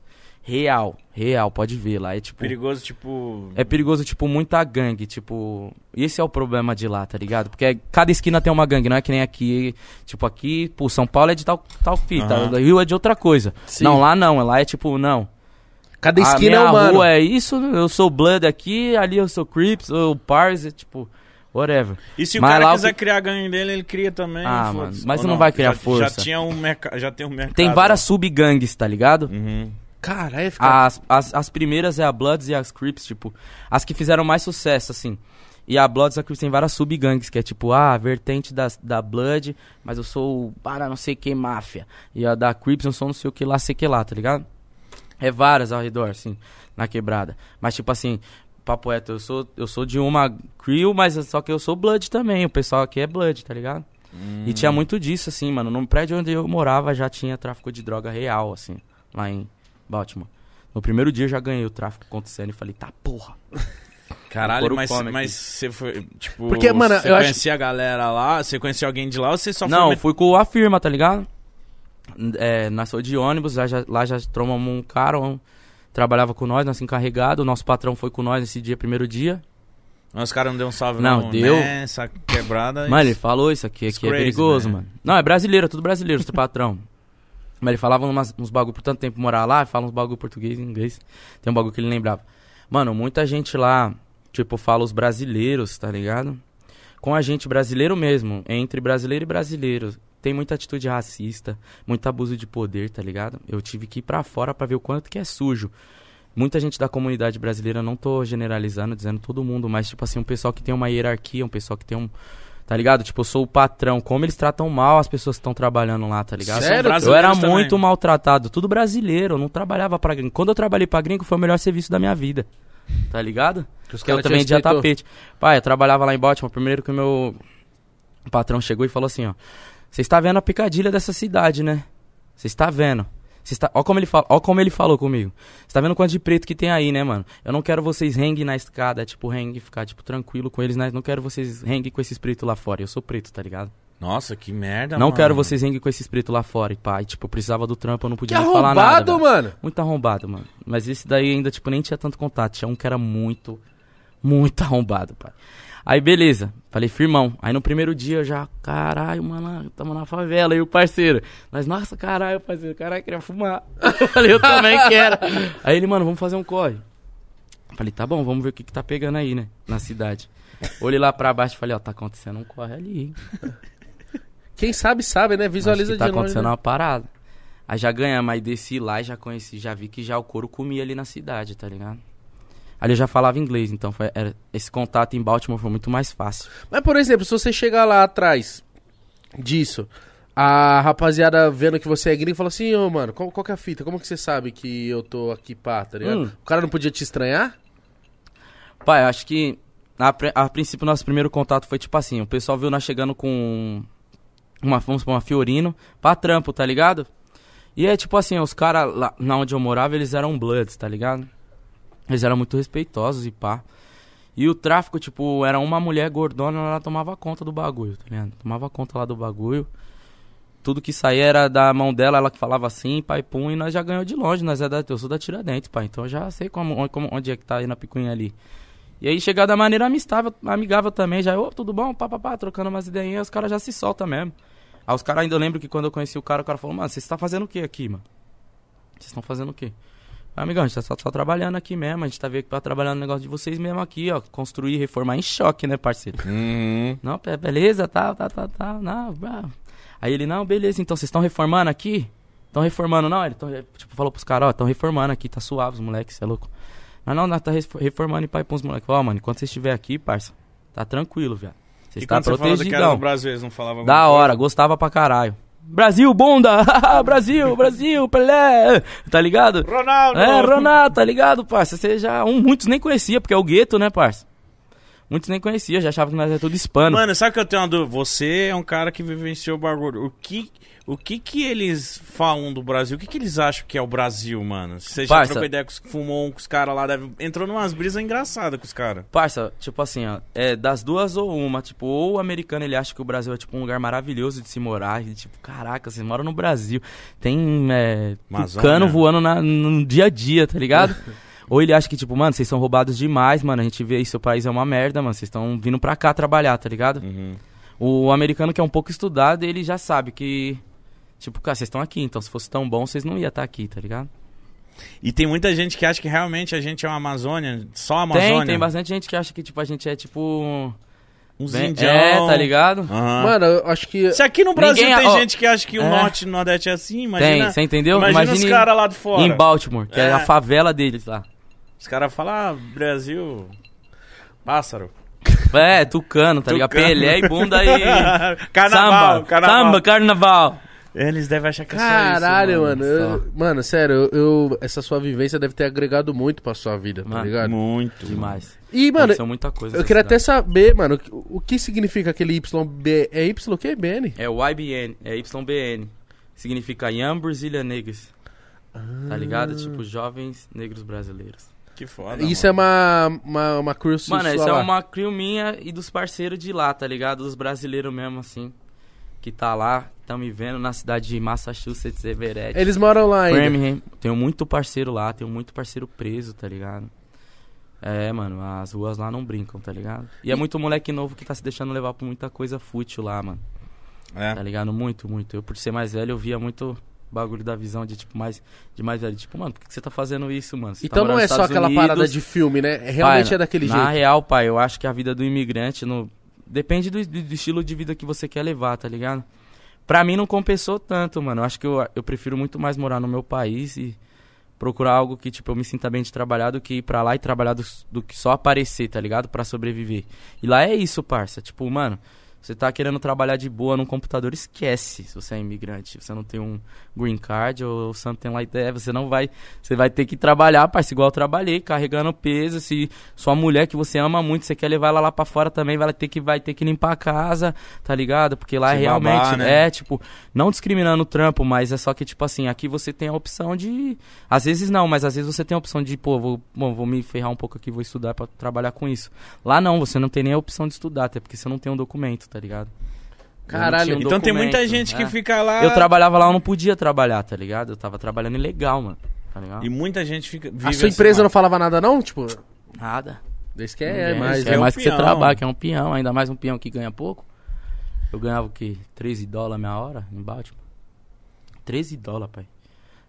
Real, real, pode ver lá. É tipo. Perigoso, tipo... É perigoso, tipo, muita gangue, tipo... Esse é o problema de lá, tá ligado? Porque cada esquina tem uma gangue, não é que nem aqui... Tipo, aqui, pô, São Paulo é de tal, tal fita, Aham. Rio é de outra coisa. Sim. Não, lá não, lá é tipo, não. Cada esquina é rua é isso, eu sou Blood aqui, ali eu sou Crips, ou Pars, é tipo... Whatever. E se o Mas cara o quiser que- criar gangue dele, ele cria também. Ah, mano, mas Ou não vai criar já, força. Já, tinha um merca... já tem um mercado. Tem várias subgangues, tá ligado? Uhum. Caralho, fica... As, as, as primeiras é a Bloods e as Crips, tipo, as que fizeram mais sucesso, assim. E a Bloods e a Crips tem várias subgangues, que é tipo, ah, a vertente da, da Blood, mas eu sou para não sei que máfia. E a da Crips eu sou não sei o que lá, sei que lá, tá ligado? É várias ao redor, assim, na quebrada. Mas tipo assim, papo reto, eu sou, eu sou de uma crew, mas só que eu sou Blood também. O pessoal aqui é Blood, tá ligado? E tinha muito disso, assim, mano. No prédio onde eu morava já tinha tráfico de droga real, assim, lá em Baltimore. No primeiro dia eu já ganhei o tráfico acontecendo e falei, tá porra. Caralho, mas, mas você foi, tipo... Porque, mano, você eu acho- conhecia a galera lá? Você conhecia alguém de lá ou você só não, foi... fui com a firma, tá ligado? É, nós foi de ônibus, lá já, lá já tomamos um cara, um, trabalhava com nós, nosso encarregado. O nosso patrão foi com nós esse dia, primeiro dia. Mas os caras não deu um salve Não, deu. nessa quebrada. Mano, ele falou isso aqui, aqui é perigoso, man. mano. Não, é brasileiro, é tudo brasileiro, seu patrão. Mas ele falava umas, uns bagulho por tanto tempo morar lá, fala uns bagulho português e inglês. Tem um bagulho que ele lembrava. Mano, muita gente lá, tipo, fala os brasileiros, tá ligado? Com a gente brasileiro mesmo, entre brasileiro e brasileiro. Tem muita atitude racista, muito abuso de poder, tá ligado? Eu tive que ir pra fora pra ver o quanto que é sujo. Muita gente da comunidade brasileira, não tô generalizando, dizendo todo mundo, mas tipo assim, um pessoal que tem uma hierarquia, um pessoal que tem um. Tá ligado? Tipo, eu sou o patrão. Como eles tratam mal as pessoas que estão trabalhando lá, tá ligado? Sério? Eu era também. muito maltratado. Tudo brasileiro. Eu não trabalhava pra gringo. Quando eu trabalhei pra gringo, foi o melhor serviço da minha vida. Tá ligado? Os Que eu também respeitou. tapete. Pai, eu trabalhava lá em Baltimore. Primeiro que o meu patrão chegou e falou assim, ó. Você está vendo a picadilha dessa cidade, né? Você está vendo. Você está... Ó, como ele fala... Ó como ele falou comigo. Você tá vendo quanto de preto que tem aí, né, mano? Eu não quero vocês rengue na escada, tipo, rengue, ficar, tipo, tranquilo com eles, né? Não quero vocês rengue com esses pretos lá fora. Eu sou preto, tá ligado? Nossa, que merda, não mano. quero vocês rengue com esses pretos lá fora. E pá, e, tipo, eu precisava do trampo, eu não Que podia nem falar nada. arrombado, velho. mano. Muito arrombado, mano. Mas esse daí ainda, tipo, nem tinha tanto contato. Tinha um que era muito, muito arrombado, pai. Aí, beleza. Falei, firmão. Aí no primeiro dia eu já, caralho, mano, tamo na favela. E o parceiro, nós, nossa, caralho, parceiro, caralho, queria fumar. Eu falei, eu também quero. Aí ele, mano, vamos fazer um corre. Falei, tá bom, vamos ver o que que tá pegando aí, né, na cidade. Olhei lá pra baixo e falei, ó, tá acontecendo um corre ali, hein. Quem sabe, sabe, né? Acho Visualiza que tá de longe. acontecendo né? uma parada. Aí já ganhamos, aí desci lá e já conheci, já vi que já o couro comia ali na cidade, tá ligado? Ali eu já falava inglês, então foi, era- esse contato em Baltimore foi muito mais fácil. Mas, por exemplo, se você chegar lá atrás disso, a rapaziada vendo que você é gringo fala assim, ô, mano, qual, qual que é a fita? Como que você sabe que eu tô aqui, pá, tá ligado? Hum. O cara não podia te estranhar? Pai, eu acho que a, a princípio nosso primeiro contato foi tipo assim, o pessoal viu nós chegando com uma, vamos supor, uma Fiorino pra trampo, tá ligado? E é tipo assim, os caras lá na onde eu morava, eles eram bloods, tá ligado? Eles eram muito respeitosos e pá. E o tráfico, tipo, era uma mulher gordona, ela tomava conta do bagulho, tá ligado? Tomava conta lá do bagulho. Tudo que saía era da mão dela, ela que falava assim, pai, pum, e nós já ganhou de longe, nós é da, eu sou da Tiradentes, pai, então eu já sei como, como- onde é que tá aí na picuinha ali. E aí chegar da maneira amistável, amigável também, já, ô, tudo bom? Pá, pá, pá, trocando umas ideinhas, os caras já se soltam mesmo. Aí os caras ainda eu lembro que quando eu conheci o cara, o cara falou, mano, vocês tá fazendo o que aqui, mano? Vocês estão fazendo o quê? Amigão, a gente tá só, só trabalhando aqui mesmo, a gente tá vendo pra trabalhar no negócio de vocês mesmo aqui, ó. Construir, reformar em choque, né, parceiro? Uhum. Não, be- beleza, tá, tá, tá, tá, não, brá. Aí ele, não, beleza, então vocês estão reformando aqui? Estão reformando, não? Ele tão, tipo, falou pros caras, ó, estão reformando aqui, tá suave os moleques, cê é louco. Mas não, nós tá reformando e pai pros moleques. Ó, mano, enquanto vocês estiver aqui, parça, tá tranquilo, viado. Vocês E tá quando você falou que era. Brasil, eles não falavam Da hora, coisa? gostava pra caralho. Brasil, bunda! Brasil, Brasil, Pelé! Tá ligado? Ronaldo! É, Ronaldo, tá ligado, parça? Você já. Um, muitos nem conhecia, porque é o gueto, né, parça? Muitos nem conhecia, já achavam que nós era tudo hispano. Mano, sabe que eu tenho uma dúvida? Você é um cara que vivenciou o bagulho. O que, o que que eles falam do Brasil? O que que eles acham que é o Brasil, mano? Você já Parça. trocou ideia com os fumou com os caras lá, deve... entrou numas brisas engraçadas com os caras. Parça, tipo assim, ó, é das duas ou uma, tipo, ou o americano ele acha que o Brasil é tipo um lugar maravilhoso de se morar, e tipo, caraca, você mora no Brasil, tem é, Amazônia. tucano voando na- no dia a dia, tá ligado? ou ele acha que tipo, mano, vocês são roubados demais, mano, a gente vê isso, o país é uma merda, mano, vocês estão vindo pra cá trabalhar, tá ligado? Uhum. O americano que é um pouco estudado, ele já sabe que, tipo, cara, vocês estão aqui, então se fosse tão bom, vocês não iam estar aqui, tá ligado? E tem muita gente que acha que realmente a gente é uma Amazônia, só a Amazônia. Tem, tem bastante gente que acha que, tipo, a gente é tipo... Uns bem- indião. É, tá ligado? Aham. Mano, eu acho que. Se aqui no Brasil Ninguém- tem ó, gente que acha que o é. norte e o nordeste é assim, imagina. Tem, você entendeu? Imagina os Imagine caras lá de fora. Em Baltimore, que é. É. a favela deles lá. Os caras falam, ah, Brasil. Pássaro. É, tucano, tá ligado? Tucano. Pelé e bunda e. carnaval, Samba, carnaval. samba, carnaval. Eles devem achar que é Caralho, só isso, mano. eu- mano, sério, eu, eu- essa sua vivência deve ter agregado muito pra sua vida, tá Mano, ligado? Muito. Demais. E, mano, Aconteceu muita coisa. eu nessa queria até cidade. saber, mano, o, o que significa aquele YB. É Y o quê? BN? É o YBN, é YBN. Significa Young Brazilian Niggas. Tá ligado? Tipo, jovens negros brasileiros. Que foda. Isso é uma, uma, uma crew Mano, sua essa é lá. uma crew minha e dos parceiros de lá, tá ligado? Dos brasileiros mesmo, assim. Que tá lá, estão me vendo na cidade de Massachusetts, Everett. Eles moram lá ainda. Birmingham. Tenho muito parceiro lá, tenho muito parceiro preso, tá ligado? É, mano, as ruas lá não brincam, tá ligado? E, é muito moleque novo que tá se deixando levar por muita coisa fútil lá, mano. É. Tá ligado? Muito, muito. Eu, por ser mais velho, eu via muito bagulho da visão de, tipo, mais, de mais velho. Tipo, mano, por que, você tá fazendo isso, mano? Você tá Então não é só Estados aquela Unidos, parada de filme, né? É- Realmente Pai, é daquele na jeito. real, pai, eu acho que a vida do imigrante no... depende do, do- estilo de vida que você quer levar, tá ligado? Pra mim não compensou tanto, mano. Eu acho que eu, eu prefiro muito mais morar no meu país e procurar algo que, tipo, eu me sinta bem de trabalhar do que ir pra lá e trabalhar do, do que só aparecer, tá ligado? Pra sobreviver. E lá é isso, parça. Tipo, mano, você tá querendo trabalhar de boa num computador, esquece se você é imigrante. Você não tem um green card ou something like that. Você não vai. Você vai ter que trabalhar, parça, igual eu trabalhei, carregando peso. Se sua mulher que você ama muito, você quer levar ela lá pra fora também, vai ter que, vai ter que limpar a casa, tá ligado? Porque lá Se é realmente. babar, né? É, tipo, não discriminando o trampo, mas é só que, tipo assim, aqui você tem a opção de. Às vezes não, mas às vezes você tem a opção de, pô, vou, bom, vou me ferrar um pouco aqui, vou estudar pra trabalhar com isso. Lá não, você não tem nem a opção de estudar, até porque você não tem um documento, tá ligado? Eu não Caralho, um Então tem muita gente que é. fica lá. Eu trabalhava lá, eu não podia trabalhar, tá ligado? Eu tava trabalhando ilegal, mano. Tá ligado? E muita gente fica. Vive A sua assim empresa lá. não falava nada não? Tipo, Nada. desse que é, Ninguém. mas... é, é um mais que você peão. trabalha, que é um peão, ainda mais um peão que ganha pouco. Eu ganhava o quê? 13 dólares a minha hora em Baltimore? 13 dólares, pai.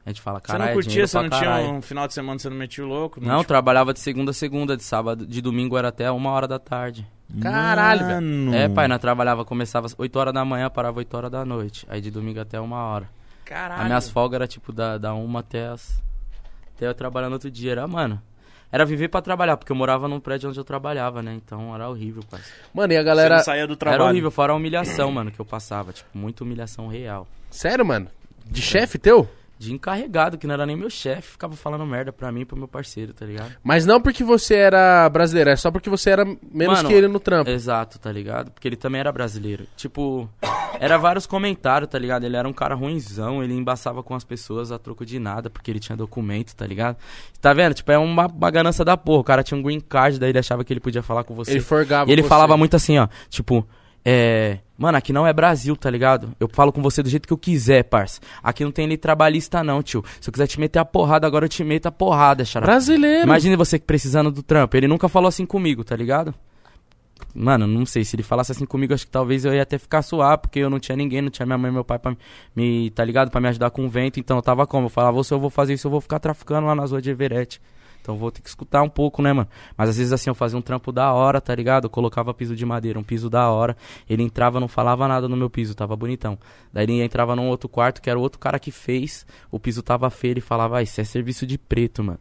A gente fala, Você caralho, não é curtia, dinheiro você não tinha um final de semana, você não metia o louco? Não, tipo, trabalhava de segunda a segunda, de sábado, de domingo era até uma hora da tarde. Caralho, velho. Mano. É, pai, nós trabalhava, começava às 8 horas da manhã, parava 8 horas da noite. Aí de domingo até uma hora. Caralho. As minhas folgas era tipo da, da uma até as. Até eu trabalhar no outro dia. Era, mano. Era viver pra trabalhar, porque eu morava num prédio onde eu trabalhava, né? Então era horrível, pai. Mano, e a Você galera... não saía do trabalho. Era horrível, fora a humilhação, mano, que eu passava. Tipo, muita humilhação real. Sério, mano? De chefe teu? De encarregado, que não era nem meu chefe, ficava falando merda pra mim e pro meu parceiro, tá ligado? Mas não porque você era brasileiro, é só porque você era menos Mano, que ele no trampo. Exato, tá ligado? Porque ele também era brasileiro. Tipo, era vários comentários, tá ligado? Ele era um cara ruinzão, ele embaçava com as pessoas a troco de nada, porque ele tinha documento, tá ligado? Tá vendo? Tipo, é uma bagança da porra. O cara tinha um green card, daí ele achava que ele podia falar com você. Ele forgava E ele você. falava muito assim, ó, tipo, é. Mano, aqui não é Brasil, tá ligado? Eu falo com você do jeito que eu quiser, parça. Aqui não tem lei trabalhista, não, tio. Se eu quiser te meter a porrada, agora eu te meto a porrada, xará. Brasileiro. Imagine você precisando do trampo. Ele nunca falou assim comigo, tá ligado? Mano, não sei. Se ele falasse assim comigo, acho que talvez eu ia até ficar suave, porque eu não tinha ninguém, não tinha minha mãe e meu pai pra me, tá ligado? Pra me ajudar com o vento. Então eu tava como? Eu falava, se eu vou fazer isso, eu vou ficar traficando lá nas ruas de Everett. Então vou ter que escutar um pouco, né, mano? Mas às vezes assim, eu fazia um trampo da hora, tá ligado? Eu colocava piso de madeira, um piso da hora. Ele entrava, não falava nada no meu piso, tava bonitão. Daí ele entrava num outro quarto, que era o outro cara que fez. O piso tava feio, ele falava, ah, isso é serviço de preto, mano.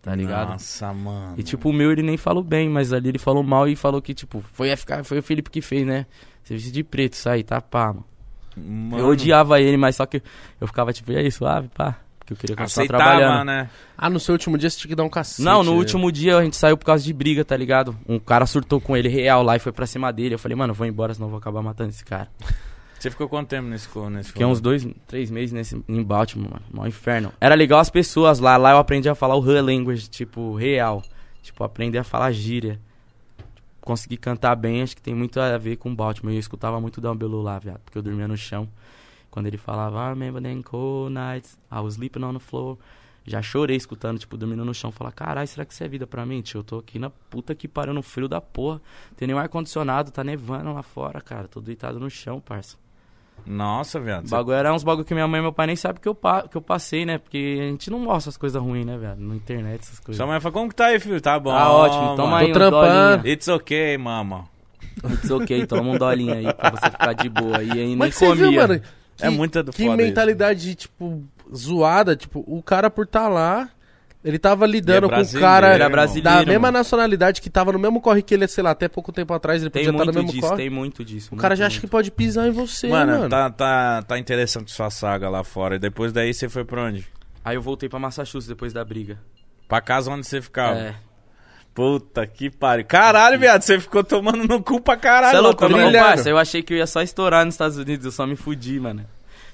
Tá ligado? Nossa, mano. E tipo, o meu ele nem falou bem, mas ali ele falou mal e falou que, tipo, foi, FK, foi o Felipe que fez, né? Serviço de preto, isso aí, tá pá, mano. Mano, Eu odiava ele, mas só que eu ficava tipo, e aí, suave, pá. Porque eu queria continuar aceitava, trabalhando. né? Ah, no seu último dia você tinha que dar um cacete. Não, no né? último dia a gente saiu por causa de briga, tá ligado? Um cara surtou com ele real lá e foi pra cima dele. Eu falei, mano, eu vou embora, senão eu vou acabar matando esse cara. Você ficou quanto tempo nesse nesse Fiquei uns dois, três meses nesse, em Baltimore, mano. Mó inferno. Era legal as pessoas lá. Lá eu aprendi a falar o her language, tipo, real. Tipo, aprender a falar gíria. Consegui cantar bem, acho que tem muito a ver com Baltimore. Eu escutava muito Dom Belu lá, viado. Porque eu dormia no chão. Quando ele falava, I remember them cold nights, I was sleeping on the floor. Já chorei escutando, tipo, dormindo no chão. Falar, caralho, será que isso é vida pra mim, tio? Eu tô aqui na puta que pariu, no frio da porra. Tem nenhum ar-condicionado, tá nevando lá fora, cara. Tô deitado no chão, parça. Nossa, viado. O bagulho era uns bagulho que minha mãe e meu pai nem sabem que eu, pa- que eu passei, né? Porque a gente não mostra as coisas ruins, né, velho? Na internet, essas coisas. Sua mãe falou, como que tá aí, filho? Tá bom. Tá ótimo, toma mano. aí Tô um trampando. dolinho. It's okay, mama. It's ok, toma um dolinho aí pra você ficar de boa. E aí nem Mas você comia. viu, mano? Que, É muita do Que foda mentalidade, tipo, zoada. Tipo, o cara por estar lá, ele tava lidando é com o cara brasileiro. da mesma mano. nacionalidade que tava no mesmo corre que ele, sei lá, até pouco tempo atrás, ele Tem podia estar no muito mesmo disso, corre. tem muito disso. O cara muito, já acha que muito. pode pisar em você, Mano, mano. Tá, tá, tá interessante sua saga lá fora. E depois daí você foi pra onde? Aí eu voltei pra Massachusetts depois da briga. Pra casa onde você ficava? É. Puta que pariu. Caralho, viado, você ficou tomando no cu pra caralho. Você é louco, brilhando. parça? Eu achei que eu ia só estourar nos Estados Unidos, eu só me fudi, mano.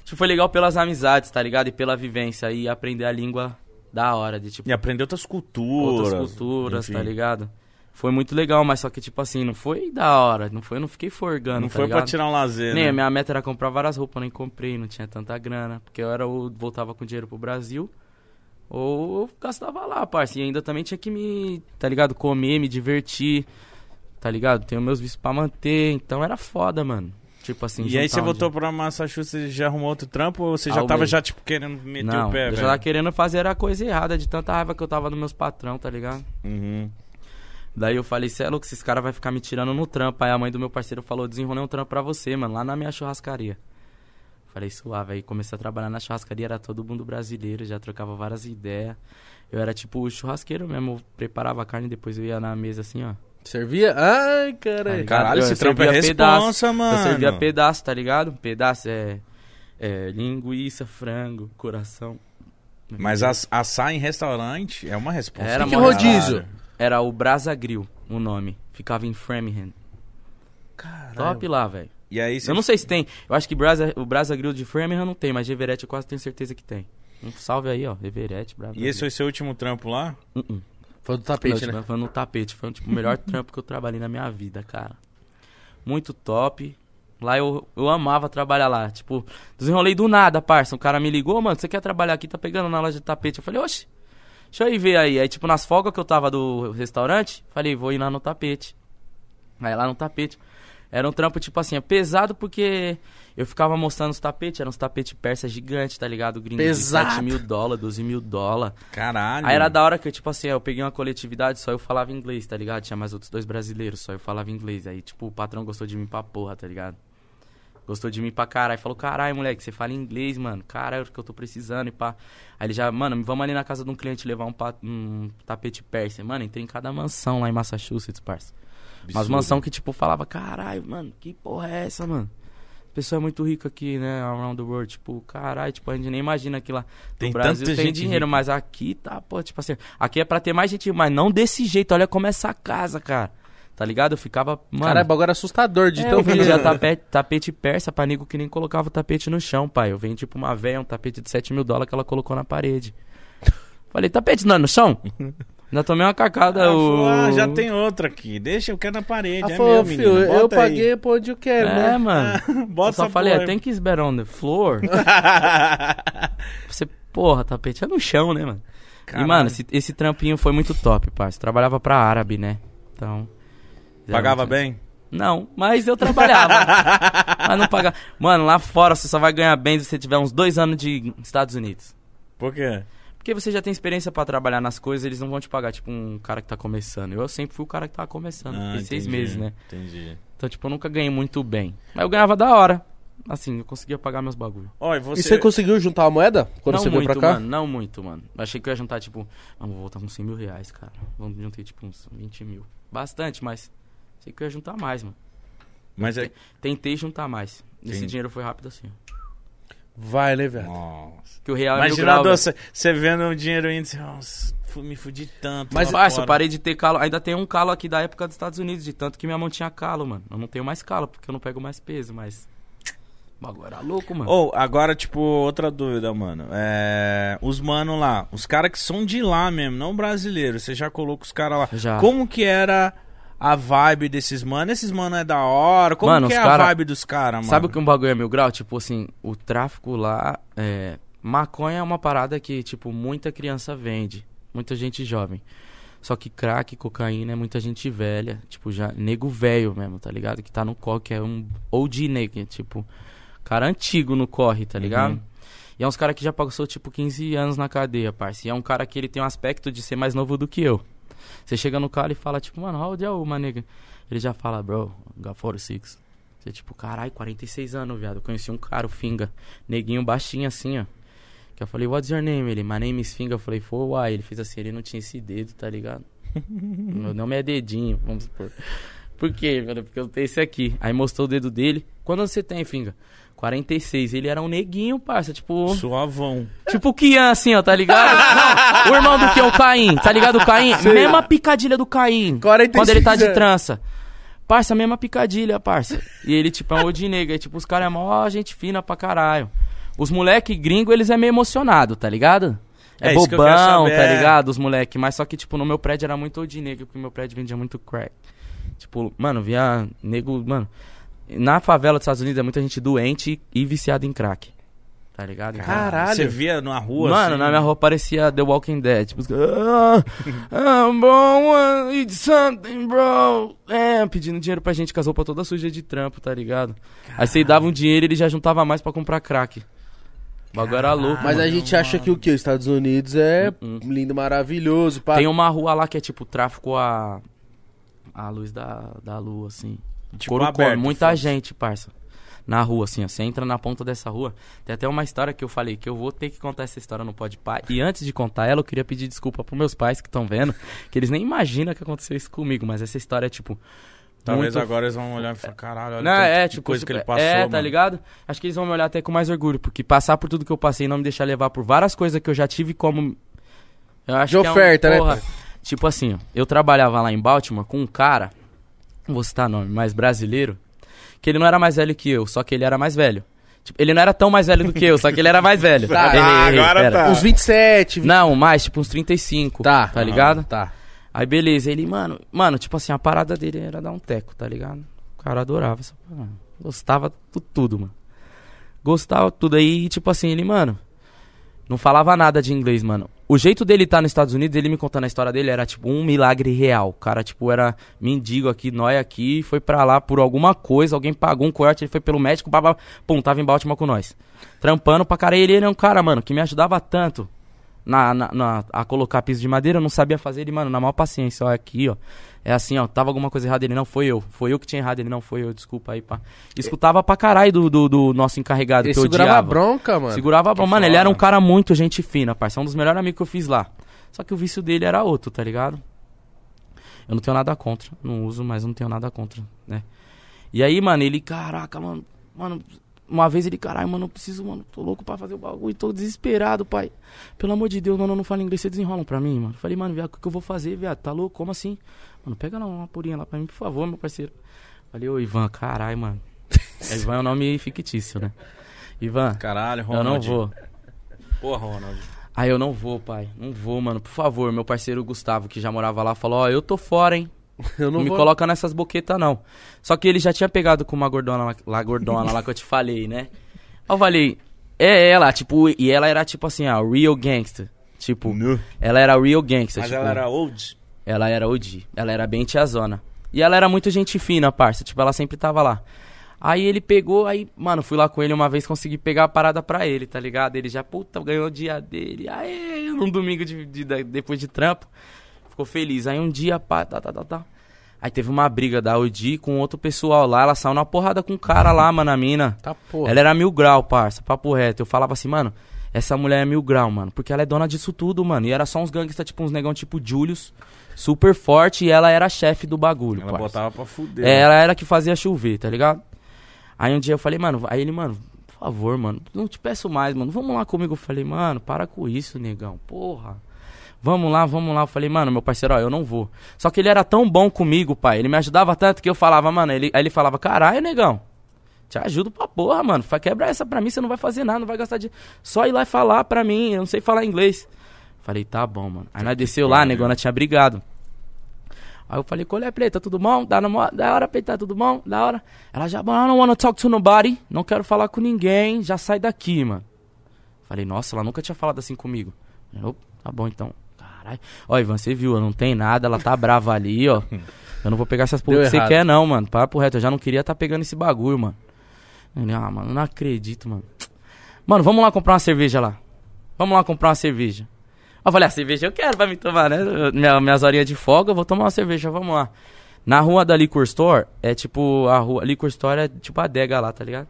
Tipo, foi legal pelas amizades, tá ligado? E pela vivência e aprender a língua da hora, de tipo, E aprender outras culturas. outras culturas, enfim. tá ligado? Foi muito legal, mas só que, tipo assim, não foi da hora. Não foi, eu não fiquei forgando, Não tá foi ligado? pra tirar um lazer, Nem, né? minha meta era comprar várias roupas, eu nem comprei, não tinha tanta grana. Porque eu era o, voltava com dinheiro pro Brasil, ou eu gastava lá, parça. E ainda também tinha que me, tá ligado? Comer, me divertir, tá ligado? Tenho meus vícios pra manter, então era foda, mano. Tipo assim, E aí você voltou pra Massachusetts e já arrumou outro trampo ou você já Arrumei. tava já, tipo, querendo meter Não, o pé, eu velho? já tava querendo fazer a coisa errada, de tanta raiva que eu tava nos meus patrão, tá ligado? Uhum. Daí eu falei, cê é louco, esses caras vão ficar me tirando no trampo. Aí a mãe do meu parceiro falou, desenrolei um trampo pra você, mano, lá na minha churrascaria. Falei, suave. Aí comecei a trabalhar na churrascaria, era todo mundo brasileiro, já trocava várias ideias. Eu era tipo o churrasqueiro mesmo, eu preparava a carne, depois eu ia na mesa assim, ó. Servia? Ai, caralho. Caralho, Eu esse trampo é servia pedaço. responsa, mano. Eu servia pedaço, tá ligado? Pedaço é, é linguiça, frango, coração. Mas ass- assar em restaurante é uma resposta. Era Que rodízio? Era o Brasa Grill, o nome. Ficava em Framingham. Caralho. Top lá, velho. E aí. Eu não sei se tem. Eu acho que Brasa, o Brasa Grill de Framingham não tem, mas de Everett eu quase tenho certeza que tem. Um salve aí, ó. Everett, Brasa E esse foi seu último trampo lá? Uh -uh. Foi do tapete, Não, né? Foi no tapete. Foi tipo, o melhor trampo que eu trabalhei na minha vida, cara. Muito top. Lá eu, eu amava trabalhar lá. Tipo, desenrolei do nada, parça. Um cara me ligou, mano, você quer trabalhar aqui? Tá pegando na loja de tapete. Eu falei, oxe, deixa eu ir ver aí. Aí, tipo, nas folgas que eu tava do restaurante, falei, vou ir lá no tapete. Aí lá no tapete. Era um trampo, tipo assim, é pesado porque eu ficava mostrando os tapetes, eram uns tapetes persa gigantes, tá ligado? Gringo Pesado. de 7 mil dólares, 12 mil dólares. Caralho. Aí era da hora que, tipo assim, eu peguei uma coletividade, só eu falava inglês, tá ligado? Tinha mais outros dois brasileiros, só eu falava inglês. Aí, tipo, o patrão gostou de mim pra porra, tá ligado? Gostou de mim pra caralho. Falou, caralho, moleque, você fala inglês, mano. Caralho, é o que eu tô precisando e pá. Aí ele já, mano, vamos ali na casa de um cliente levar um, um tapete persa. Mano, entrei em cada mansão lá em Massachusetts, parça. Mas mansão que, tipo, falava, caralho, mano, que porra é essa, mano? Pessoa é muito rica aqui, né, around the world. Tipo, caralho, tipo, a gente nem imagina que lá no Tem Brasil tanta tem dinheiro, rica. mas aqui tá, pô, tipo assim, aqui é pra ter mais gente, mas não desse jeito. Olha como é essa casa, cara. Tá ligado? Eu ficava, mano... Era assustador de É, tão eu grande. tapete, tapete persa pra nego que nem colocava o tapete no chão, pai. Eu vendi tipo uma véia, um tapete de 7 mil dólares que ela colocou na parede. Falei, tapete não é no chão? Ainda tomei uma cacada. Ah, o... ah, já tem outra aqui. Deixa, eu quero na parede. Ah, é falou, meu, filho, eu aí. paguei por onde eu quero, É, né? mano. Bota eu só falei, porra think it's better on the floor. Você, porra, tapete é no chão, né, mano? Caralho. E, mano, esse, esse trampinho foi muito top, parça. Trabalhava pra árabe, né? Então. Pagava geralmente- bem? Não, mas eu trabalhava. mas não pagava. Mano, lá fora você só vai ganhar bem se você tiver uns dois anos de Estados Unidos. Por quê? Porque você já tem experiência pra trabalhar nas coisas, eles não vão te pagar, tipo, um cara que tá começando. Eu sempre fui o cara que tava começando. Ah, Fiquei seis entendi, meses, né? Entendi. Então, tipo, eu nunca ganhei muito bem. Mas eu ganhava da hora. Assim, eu conseguia pagar meus bagulho. Ó, e E você... você conseguiu juntar a moeda quando não você veio muito, pra cá? mano. Não muito, mano. Eu achei que eu ia juntar, tipo... Vamos voltar com 100 mil reais, cara. Vamos juntar, tipo, uns 20 mil. Bastante, mas... Achei que eu ia juntar mais, mano. Mas é... Tentei juntar mais. Esse dinheiro foi rápido assim. Vai, né, velho? Nossa. Que o real é mil Imagina, grau, velho. você, você vendo o dinheiro indo assim, nossa, me fudi tanto. Mas, parça, eu parei de ter calo. Ainda tem um calo aqui da época dos Estados Unidos, de tanto que minha mão tinha calo, mano. Eu não tenho mais calo, porque eu não pego mais peso, mas. O bagulho era louco, mano. Ou, agora, tipo, outra dúvida, mano. É... Os mano lá, os caras que são de lá mesmo, não brasileiros, você já colocou os caras lá. Já. Como que era a vibe desses mano? Esses mano é da hora? Como Mano, que é os a cara- vibe dos caras, mano? Sabe o que um bagulho é mil grau? Tipo assim, o tráfico lá. É... Maconha é uma parada que, tipo, muita criança vende. Muita gente jovem. Só que crack, cocaína é muita gente velha. Tipo, já. Nego velho mesmo, tá ligado? Que tá no corre, que é um OG nego. Tipo, cara antigo no corre, tá ligado? Uhum. E é uns cara que já passou, tipo, 15 anos na cadeia, parça. E é um cara que ele tem um aspecto de ser mais novo do que eu. Você chega no cara e fala, tipo, mano, how old are you, my nigga? Ele já fala, bro, got 46. Você, tipo, caralho, 46 anos, viado. Eu conheci um cara, o Finga, neguinho baixinho assim, ó. Que eu falei, what's your name? Ele, my name is Finga. Eu falei, for why? Ele fez assim, ele não tinha esse dedo, tá ligado? Meu nome é dedinho, vamos supor. Por quê? Falei, Porque eu tenho esse aqui. Aí mostrou o dedo dele. Quando você tem, Finga? 46. Ele era um neguinho, parça, tipo... Suavão. Tipo o Kian, assim, ó, tá ligado? Não, o irmão do Kian, o Caim, tá ligado? O Caim, mesma picadilha do Caim. 46 Quando ele tá de anos. trança. Parça, mesma picadilha, parça. E ele, tipo, é um de nega. E, tipo, os caras é mó gente fina pra caralho. Os moleque gringo, eles é meio emocionado, tá ligado? é, É que bobão, saber, tá é. ligado? Os moleque. Mas só que, tipo, no meu prédio era muito negro, porque meu prédio vendia muito crack. Tipo, mano, via nego. Mano, na favela dos Estados Unidos é muita gente doente e viciada em crack. Tá ligado? Então, Caralho. Você via na rua Mano, assim, na minha rua parecia The Walking Dead. Tipo, ah, ah, bom, uh, eat something, bro. É, pedindo dinheiro pra gente com as roupas todas sujas de trampo, tá ligado? Aí você dava um dinheiro e ele já juntava mais pra comprar crack. O bagulho era louco. Mas a mano. gente acha que o que? Os Estados Unidos é Hum, lindo, maravilhoso. Pá. Tem uma rua lá que é tipo tráfico a. A luz da, da lua, assim. Tipo, Couro aberto, muita gente, parça. Na rua, assim, ó. Você entra na ponta dessa rua. Tem até uma história que eu falei que eu vou ter que contar essa história no Pode Pai. E antes de contar ela, eu queria pedir desculpa pros meus pais que estão vendo. Que eles nem imaginam que aconteceu isso comigo. Mas essa história é, tipo. Talvez muito agora eles vão olhar e falar, caralho, olha não, é, que tipo, coisa que super- ele passou, É, mano. tá ligado? Acho que eles vão me olhar até com mais orgulho, porque passar por tudo que eu passei e não me deixar levar por várias coisas que eu já tive como. Eu acho De que é um- oferta, né, porra, pai? Tipo assim, ó, eu trabalhava lá em Baltimore com um cara, não vou citar nome, mas brasileiro, que ele não era mais velho que eu, só que ele era mais velho. Tipo, ele não era tão mais velho do que eu, só que ele era mais velho. Tá, Errei, errei, agora pera. tá. Uns 27, 20... Não, mais, tipo uns 35. Tá. Tá ligado? Tá. Aí beleza, ele, mano, mano, tipo assim, a parada dele era dar um teco, tá ligado? O cara adorava essa parada. Gostava de tudo, mano. Gostava de tudo aí, tipo assim, ele, mano, não falava nada de inglês, mano. O jeito dele estar nos Estados Unidos, ele me contando a história dele, era tipo um milagre real. O cara, tipo, era mendigo aqui, nóia aqui, foi pra lá por alguma coisa, alguém pagou um corte, ele foi pelo médico, pá, pum, tava em Baltimore com nós. Trampando pra cara, ele era um cara, mano, que me ajudava tanto na, na, na- a colocar piso de madeira, eu não sabia fazer ele, mano, na maior paciência, ó, aqui, ó. É assim, ó, tava alguma coisa errada, ele não foi eu. Foi eu que tinha errado, ele não foi eu, desculpa aí, pá. Escutava pra caralho do, do, do nosso encarregado Ele que eu segurava a odiava. bronca, mano. Segurava bronca. Mano, ele era um cara muito gente fina, parça. Um dos melhores amigos que eu fiz lá. Só que o vício dele era outro, tá ligado? Eu não tenho nada contra. Não uso, mas não tenho nada contra, né? E aí, mano, ele, caraca, mano, mano, uma vez ele, caralho, mano, eu preciso, mano, tô louco pra fazer o bagulho, tô desesperado, pai. Pelo amor de Deus, mano, eu não falo inglês, você desenrolam pra mim, mano. Falei, mano, viado, o que eu vou fazer, viado? Tá louco? Como assim? Mano, pega lá uma purinha lá pra mim, por favor, meu parceiro. Falei, ô, Ivan, caralho, mano. É, Ivan é um nome fictício, né? Ivan, Caralho, eu Ronald. não vou. Porra, Ronald. Aí eu não vou, pai. Não vou, mano. Por favor, meu parceiro Gustavo, que já morava lá, falou: Ó, eu tô fora, hein? Eu Não, não me vou... coloca nessas boquetas, não. Só que ele já tinha pegado com uma gordona lá, gordona lá que eu te falei, né? Aí eu falei, é ela, tipo, e ela era tipo assim, ó, real gangster. Tipo, Nu. ela era real gangster. Mas tipo, ela era old. Ela era OG. Ela era bem tiazona. E ela era muito gente fina, parça. Tipo, ela sempre tava lá. Aí ele pegou, aí, mano, fui lá com ele uma vez, consegui pegar a parada pra ele, tá ligado? Ele já, puta, ganhou o dia dele. Aí, num domingo de, de- de- depois de trampo, ficou feliz. Aí um dia, pá, tá, tá, tá, tá. Aí teve uma briga da OG com outro pessoal lá, ela saiu na porrada com um cara lá, mano, a mina. Tá, porra. Ela era mil grau, parça, papo reto. Eu falava assim, mano, essa mulher é mil grau, mano. Porque ela é dona disso tudo, mano. E era só uns gangsters, tipo, uns negão tipo Julius. Super forte e ela era chefe do bagulho, Ela parça. botava pra fuder. É, ela era que fazia chover, tá ligado? Aí um dia eu falei, mano, aí ele, mano, por favor, mano, não te peço mais, mano, vamos lá comigo. Eu falei, mano, para com isso, negão, porra. Vamos lá, vamos lá. Eu falei, mano, meu parceiro, ó, eu não vou. Só que ele era tão bom comigo, pai. Ele me ajudava tanto que eu falava, mano, ele, aí ele falava, caralho, negão. Te ajudo pra porra, mano. Quebra essa pra mim, você não vai fazer nada, não vai gastar dinheiro. Só ir lá e falar pra mim, eu não sei falar inglês. Falei, tá bom, mano. Aí nós desceu lá, a pariu. negona tinha brigado. Aí eu falei, qual é, Preta, tudo bom? Da, da hora, Preta, tudo bom? Da hora. Ela já, "Mano, I don't wanna talk to nobody. Não quero falar com ninguém, já sai daqui, mano. Falei, nossa, ela nunca tinha falado assim comigo. "Opa, tá bom então. Caralho. Ó, Ivan, você viu, não tem nada, ela tá brava ali, ó. Eu não vou pegar essas porra que você quer, não, mano. Papo reto, eu já não queria tá pegando esse bagulho, mano. Ele, ah, mano, não acredito, mano. Mano, vamos lá comprar uma cerveja lá. Vamos lá comprar uma cerveja. Eu falei, a cerveja eu quero pra me tomar, né? Minha, minhas horinhas de folga, eu vou tomar uma cerveja, vamos lá. Na rua da Liquor Store, é tipo, a rua, Liquor Store é tipo a adega lá, tá ligado?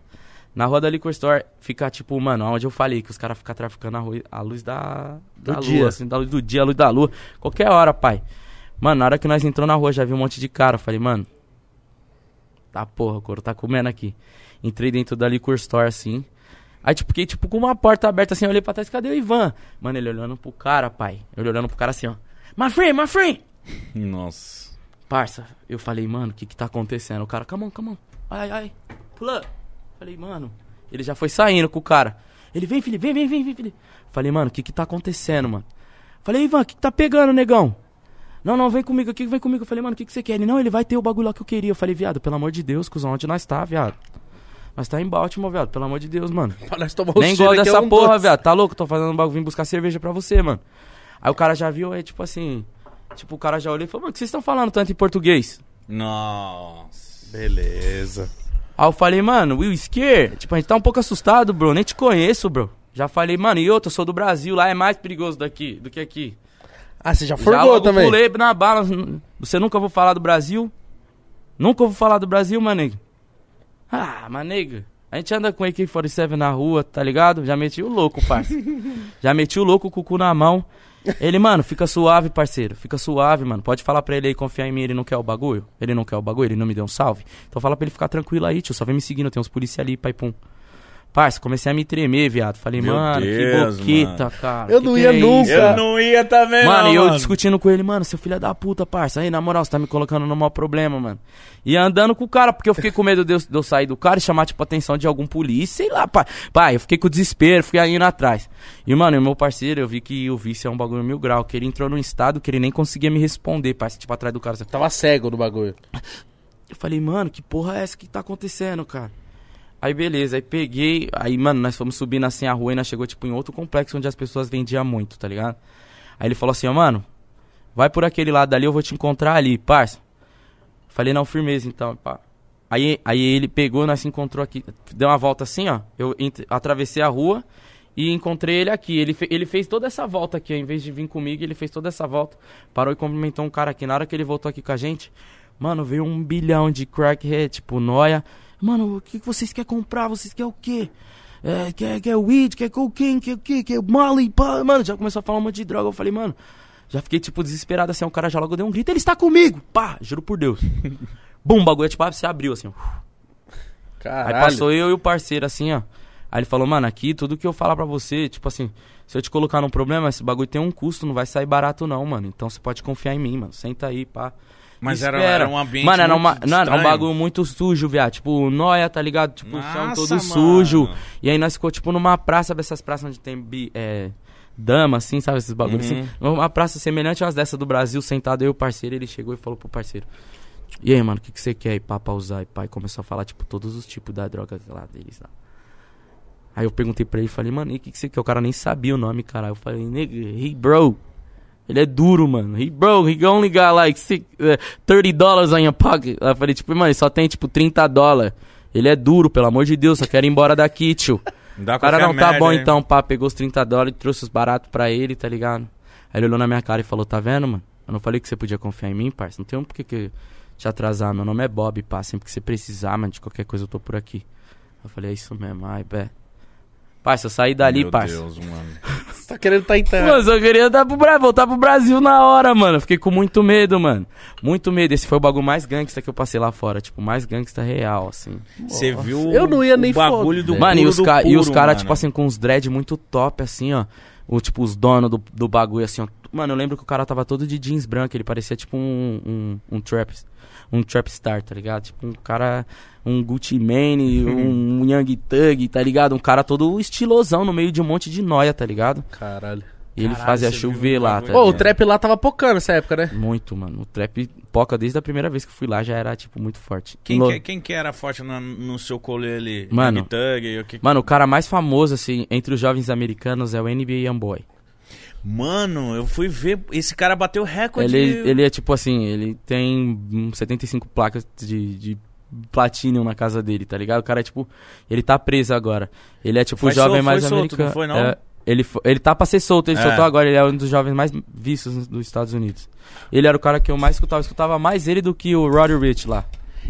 Na rua da Liquor Store fica tipo, mano, onde eu falei que os caras ficam traficando a, rua, a luz da, da Do lua, dia. assim, da luz do dia, a luz da lua. Qualquer hora, pai. Mano, na hora que nós entrou na rua, já vi um monte de cara. Eu falei, mano, tá porra, o couro tá comendo aqui. Entrei dentro da Liquor Store, assim. Aí, tipo, fiquei, tipo, com uma porta aberta, assim, eu olhei pra trás, cadê o Ivan? Mano, ele olhando pro cara, pai. Ele olhando pro cara assim, ó. My friend, my friend! Nossa. Parça, eu falei, mano, o que que tá acontecendo? O cara, come on, come on. Ai, ai, pull up. Falei, mano, ele já foi saindo com o cara. Ele, vem, Felipe, vem, vem, vem, vem, Felipe. Falei, mano, o que que tá acontecendo, mano? Falei, Ivan, o que que tá pegando, negão? Não, não, vem comigo aqui, vem comigo. Eu falei, mano, o que que você quer? Ele, não, ele vai ter o bagulho lá que eu queria. Eu falei, viado, pelo amor de Deus, cuzão, onde nós tá, viado? Nós tá em Baltimore, viado, pelo amor de Deus, mano. Pra nós tomar Nem gosto é dessa um porra, doce. viado. Tá louco? Tô fazendo um bagulho, vim buscar cerveja pra você, mano. Aí o cara já viu, aí tipo assim. Tipo, o cara já olhou e falou, mano, o que vocês estão falando tanto em português? Nossa. Beleza. Aí eu falei, mano, Will Scare? Tipo, a gente tá um pouco assustado, bro. Nem te conheço, bro. Já falei, mano, e outro, eu sou do Brasil, lá é mais perigoso daqui do que aqui. Ah, você já Já forgou logo também? pulei na bala. Você nunca ouviu falar do Brasil? Nunca ouviu falar do Brasil, manego? Ah, manego. A gente anda com AK-47 na rua, tá ligado? Já meti o louco, parça. Já meti o louco com o cu na mão. Ele, mano, fica suave, parceiro. Fica suave, mano. Pode falar pra ele aí confiar em mim, ele não quer o bagulho? Ele não quer o bagulho, ele não me deu um salve. Então fala pra ele ficar tranquilo aí, tio. Só vem me seguindo, tem uns polícia ali, pai pum. Parça, comecei a me tremer, viado. Falei, Meu mano, Deus, que boqueta, mano. cara. Eu que não que ia é nunca. isso? Eu não ia também, Mano, não, e eu mano. discutindo com ele, mano, seu filho é da puta, parça. Aí, na moral, você tá me colocando no maior problema, mano. E andando com o cara, porque eu fiquei com medo de eu, de eu sair do cara e chamar, tipo, a atenção de algum polícia, sei lá, pai. Pai, eu fiquei com desespero, fiquei indo atrás. E, mano, o meu parceiro, eu vi que o vício é um bagulho mil grau, que ele entrou num estado que ele nem conseguia me responder, parça, tipo, atrás do cara. assim. Tava cego no bagulho. Eu falei, mano, que porra é essa que tá acontecendo, cara? Aí beleza, aí peguei, aí, mano, nós fomos subindo assim a rua e nós chegou, tipo, em outro complexo onde as pessoas vendiam muito, tá ligado? Aí ele falou assim, ó, mano, vai por aquele lado ali, eu vou te encontrar ali, parça. Falei, não, firmeza então, pá. Aí, aí ele pegou, nós se encontrou aqui, deu uma volta assim, ó, eu atravessei a rua e encontrei ele aqui. Ele, fe- ele fez toda essa volta aqui, ó, em vez de vir comigo, ele fez toda essa volta, parou e cumprimentou um cara aqui. Na hora que ele voltou aqui com a gente, mano, veio um bilhão de crackhead, tipo, noia. Mano, o que que vocês querem comprar? Vocês querem o quê? É, quer, quer weed, quer cocaine, quer o quê? Quer molly, pá. Mano, já começou a falar um monte de droga. Eu falei, mano, já fiquei, tipo, desesperado assim. O cara já logo deu um grito, ele está comigo! Pá, juro por Deus. Bum, o bagulho, tipo, se abriu assim. Caralho. Aí passou eu e o parceiro, assim, ó. Aí ele falou, mano, aqui tudo que eu falar pra você, tipo assim, se eu te colocar num problema, esse bagulho tem um custo, não vai sair barato não, mano. Então você pode confiar em mim, mano. Senta aí, pá. Mas era, era um ambiente Mano, era, uma, não, era um bagulho muito sujo, viado. Tipo, noia, tá ligado? Tipo, o chão Nossa, todo mano. sujo. E aí nós ficou, tipo, numa praça, sabe essas praças onde tem bi- é, dama, assim, sabe? Esses bagulhos Uhum. assim. Uma praça semelhante às dessas do Brasil, sentado eu e o parceiro. Ele chegou e falou pro parceiro. E aí, mano, o que, que você quer aí, pá, pra usar? E pai começou a falar, tipo, todos os tipos da droga lá deles lá. Aí eu perguntei pra ele, falei, mano, e o que, que você quer? O cara nem sabia o nome, cara. Eu falei, nigga, hey, bro. Ele é duro, mano. He, bro, he only got like six, uh, 30 dollars on your pocket. Aí eu falei, tipo, mano, ele só tem, tipo, 30 dólares. Ele é duro, pelo amor de Deus, só quero ir embora daqui, tio. Dá O cara não tá merda, bom hein? então, pá. Pegou os 30 dólares e trouxe os baratos pra ele, tá ligado? Aí ele olhou na minha cara e falou, tá vendo, mano? Eu não falei que você podia confiar em mim, parça. Não tem um porquê que te atrasar. Meu nome é Bob, pá. Sempre que você precisar, mano, de qualquer coisa eu tô por aqui. Eu falei, é isso mesmo, ai, bé. Parça, eu saí dali, Meu parça. Deus, mano. Você tá querendo tá em terra. Mano, eu queria dar pro Bra- voltar pro Brasil na hora, mano. Eu Fiquei com muito medo, mano. Muito medo. Esse foi o bagulho mais gangsta que eu passei lá fora. Tipo, mais gangsta real, assim. Você viu Eu não ia o nem bagulho do foder. Mano, e puro os, do ca- e os puro, caras, tipo assim, com os dread muito top, assim, ó. O, tipo, os donos do, do bagulho, assim, ó. Mano, eu lembro que o cara tava todo de jeans branco. Ele parecia, tipo, um, um, um trap... Um trap star, tá ligado? Tipo, um cara... Um Gucci Mane, um Young Thug, tá ligado? Um cara todo estilosão no meio de um monte de noia, tá ligado? Caralho. E ele Caralho, fazia chover lá, bagulho? tá Pô, o trap lá tava pocando nessa época, né? Muito, mano. O trap poca desde a primeira vez que eu fui lá já era, tipo, muito forte. Quem, Lo- que, quem que era forte na- no seu colê ali? Mano. Young Thug, o que... Mano, o cara mais famoso, assim, entre os jovens americanos é o NBA Youngboy. Mano, eu fui ver. Esse cara bateu recorde. Ele, ele é tipo assim, ele tem hum, 75 placas de, de Platinum na casa dele, tá ligado? O cara é tipo. Ele tá preso agora. Ele é tipo Foi o jovem mais foi solto, americano. não foi, não? É, ele, ele tá pra ser solto, ele É. soltou agora, ele é um dos jovens mais vistos dos Estados Unidos. Ele era o cara que eu mais escutava, eu escutava mais ele do que o Roddy Rich lá.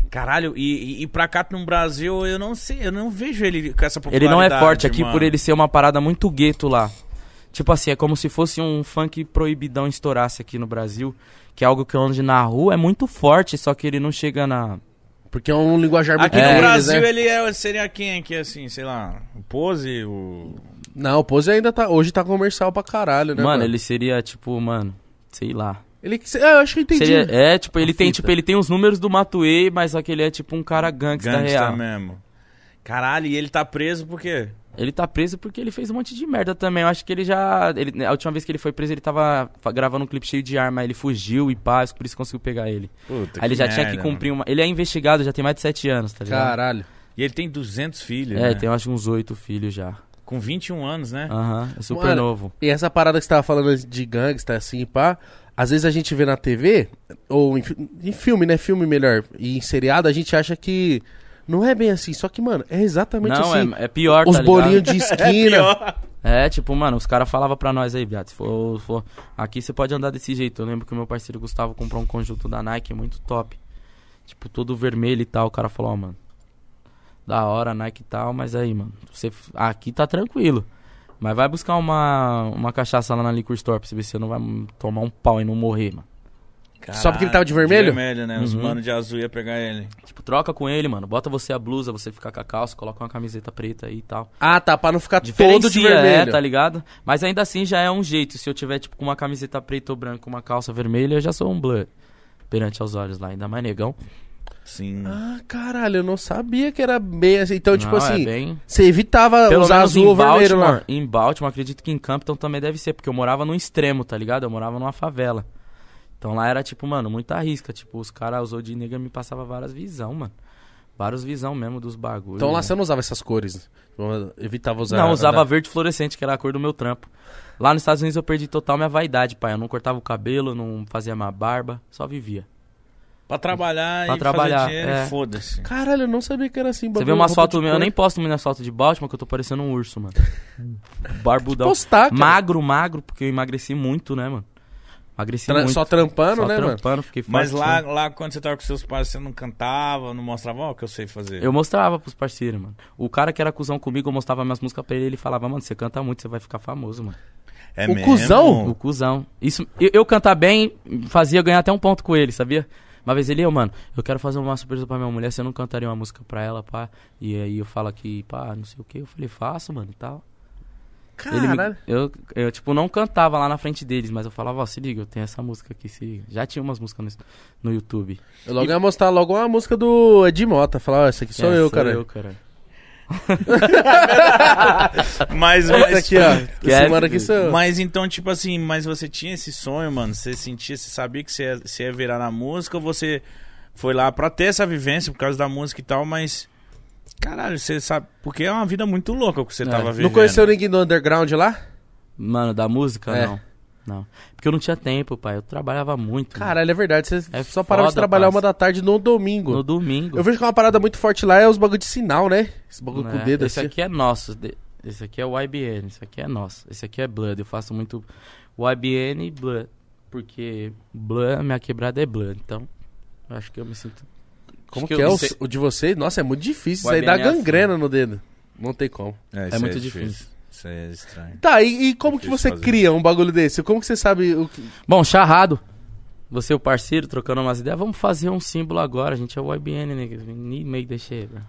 Caralho, e, e, pra cá no Brasil, eu não sei, eu não vejo ele com essa Ele popularidade. não é forte aqui mano. por ele ser uma parada muito gueto lá. Tipo assim, é como se fosse um funk proibidão estourasse aqui no Brasil. Que é algo que onde na rua é muito forte, só que ele não chega na. Porque é um linguajar muito Aqui no É. Brasil né? ele é, seria quem aqui, assim, sei lá, o Pose, o... Não, o Pose ainda tá. Hoje tá comercial pra caralho, né? mano, ele seria tipo, mano, sei lá. Ele. É, eu acho que eu entendi. Seria, é, tipo, ele A tem, fita. tipo, ele tem os números do Matuei, mas só que ele é tipo um cara gangsta, Gangsta real. mesmo. Caralho, e ele tá preso por quê? Ele tá preso porque ele fez um monte de merda também. Eu acho que ele já. Ele, a última vez que ele foi preso, ele tava gravando um clipe cheio de arma. Ele fugiu e pá, por isso conseguiu pegar ele. Puta, Aí ele já tinha merda, que cumprir mano. uma. Ele é investigado, já tem mais de 7 anos, tá ligado? Caralho. E ele tem 200 filhos, É, né? tem eu acho uns 8 filhos já. Com 21 anos, né? Aham, é super Mano, novo. E essa parada que você tava falando de gangsta, assim, pá. Às vezes a gente vê na TV, ou em, em filme, né? Filme melhor. E em seriado, a gente acha que não é bem assim. Só que, mano, é exatamente Não, assim. é, é pior, Os tá bolinhos de esquina. É, tipo, mano, os caras falavam pra nós aí, viado, se for, se for- aqui você pode andar desse jeito. Eu lembro que o meu parceiro Gustavo comprou um conjunto da Nike muito top. Tipo, todo vermelho e tal. O cara falou, ó, mano, da hora, Nike e tal, mas aí, mano, você, aqui tá tranquilo. Mas vai buscar uma, uma cachaça lá na Liquor Store pra você ver se você não vai tomar um pau e não morrer, mano. Só porque ele tava de vermelho? De vermelho, né? Os Uhum. manos de azul ia pegar ele. Tipo, troca com ele, mano. Bota você a blusa, você ficar com a calça, coloca uma camiseta preta aí e tal. Ah, tá. Pra não ficar todo de Diferencia, vermelho. É, tá ligado? Mas ainda assim já é um jeito. Se eu tiver, tipo, com uma camiseta preta ou branca, uma calça vermelha, eu já sou um blur. Perante aos olhos lá, ainda mais negão. Sim. Ah, caralho, eu não sabia que era bem assim. Então, tipo Não, assim, É bem... você evitava Pelo usar menos azul em ou vermelho Baltimore, lá. em Baltimore, acredito que em Campton também deve ser, porque eu morava no extremo, tá ligado? Eu morava numa favela. Então lá era, tipo, mano, muita risca. Tipo, os caras usou de nega me passava várias visão, mano. Vários visão mesmo dos bagulhos. Então lá mano. você não usava essas cores. Eu evitava usar. Não, usava da- verde fluorescente, que era a cor do meu trampo. Lá nos Estados Unidos eu perdi total minha vaidade, pai. Eu não cortava o cabelo, não fazia minha barba, só vivia. Pra trabalhar Pra e trabalhar, fazer dinheiro, é. fotos. Caralho, eu não sabia que era assim. Você vê fotos de minhas, eu nem posto minhas fotos de Baltimore, que eu tô parecendo um urso, mano. Barbudão. Postar, cara. Magro, magro, porque eu emagreci muito, né, mano? Emagreci Tra- muito. Só trampando, Só né, mano? trampando, fiquei Mas forte, lá, né? lá, quando você tava com seus pais, você não cantava, não mostrava, ó, o que eu sei fazer. Eu mostrava pros parceiros, mano. O cara que era cuzão comigo, eu mostrava minhas músicas pra ele, ele falava, mano, você canta muito, você vai ficar famoso, mano. É O cuzão? O cuzão. Isso, eu, eu cantar bem fazia ganhar até um ponto com ele, sabia? Uma vez ele, eu, mano, eu quero fazer uma surpresa pra minha mulher, você não cantaria uma música pra ela, pá? E aí eu falo aqui, pá, não sei o que. Eu falei, faço, mano, e tal. Ele me- eu, eu, tipo, não cantava lá na frente deles, mas eu falava, ó, se liga, eu tenho essa música aqui, se liga. Já tinha umas músicas no, no YouTube. Eu logo ia mostrar logo uma música do Ed Mota. Falar, ó, essa aqui sou É, eu, cara. eu, cara. Mas, mas, aqui, ó. Que Esse é, mano aqui sou eu. mas então, tipo assim, mas você tinha esse sonho, mano? Você sentia, você sabia que você ia, você ia virar na música ou você foi lá pra ter essa vivência por causa da música e tal, mas. Caralho, você sabe. Porque é uma vida muito louca o que você É. tava vivendo. Não conheceu ninguém do underground lá? Mano, da música, É. não. Não. Porque eu não tinha tempo, pai. Eu trabalhava muito. mano. Caralho, é verdade. Você É só parava de trabalhar parça. uma da tarde no domingo. No domingo. Eu vejo que uma parada muito forte lá é os bagulho de sinal, né? Esse bagulho com o né? dedo Esse assim. aqui é nosso. Esse aqui é o IBN. Esse aqui é nosso. Esse aqui é Blood. Eu faço muito o IBN e Blood. Porque Blood, minha quebrada é Blood. Então, eu acho que eu me sinto. Como que, eu é o, o de vocês? Nossa, é muito difícil. Isso aí dá é gangrena no dedo. Não tem como. É, isso muito difícil. difícil. Isso é estranho. Tá, e, e como que você fazer. cria um bagulho desse? Como que você sabe o que... Bom, charrado. Você e o parceiro trocando umas ideias. Vamos fazer um símbolo agora. A gente é o IBN, né? Nem meio deixei, bro.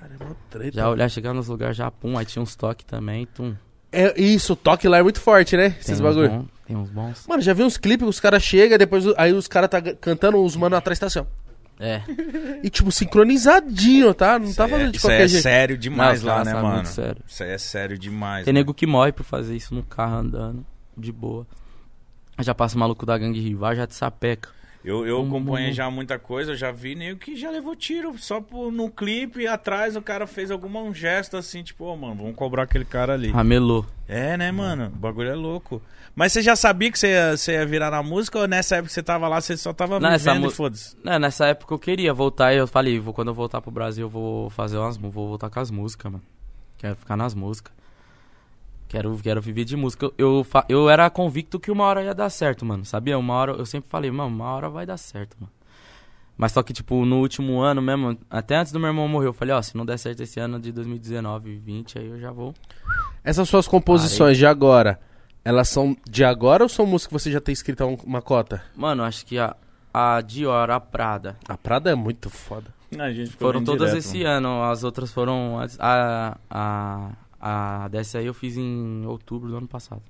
Cara, é uma treta. Já olhar, chegar nos lugares já, pum. Aí tinha uns toques também, tum. É, isso, o toque lá é muito forte, né? Tem Esses uns, bagulho. bons, tem uns bons. Mano, já vi uns clipes que os caras chegam, depois aí os caras tá cantando, os mano atrás tá assim, ó. É. E tipo, sincronizadinho, tá? Não Isso tá aí fazendo é- de Isso aí qualquer é jeito. sério demais lá, né, mano? muito sério. Isso aí é sério demais. Tem né? nego que morre por fazer isso no carro andando, de boa. Já passa o maluco da gangue rival, já te sapeca. Eu, eu Hum, acompanhei já muita coisa, eu já vi nego que já levou tiro. Só por, no clipe atrás o cara fez algum um gesto assim, tipo, ô mano, vamos cobrar aquele cara ali. Ramelou. É, né, mano? O bagulho é louco. Mas você já sabia que você ia, você ia virar na música ou nessa época que você tava lá, você só tava Não, essa vivendo mu- foda-se? É, nessa época eu queria voltar e eu falei, vou, quando eu voltar pro Brasil eu vou fazer umas, vou voltar com as músicas, mano. Quero ficar nas músicas. Quero, quero viver de música. Eu, eu, eu era convicto que uma hora ia dar certo, mano. Sabia? Uma hora, eu sempre falei, mano, uma hora vai dar certo, mano. Mas só que, tipo, no último ano mesmo, até antes do meu irmão morrer, eu falei, ó, se não der certo esse ano de 2019 e 20, aí eu já vou. Essas suas composições de agora, elas são de agora ou são músicas que você já tem escrito um- uma cota? Mano, acho que a, a Dior, a Prada, A Prada é muito foda. A gente ficou Foram todas direto, esse mano. ano, as outras foram. A, a, a dessa aí eu fiz em outubro do ano passado.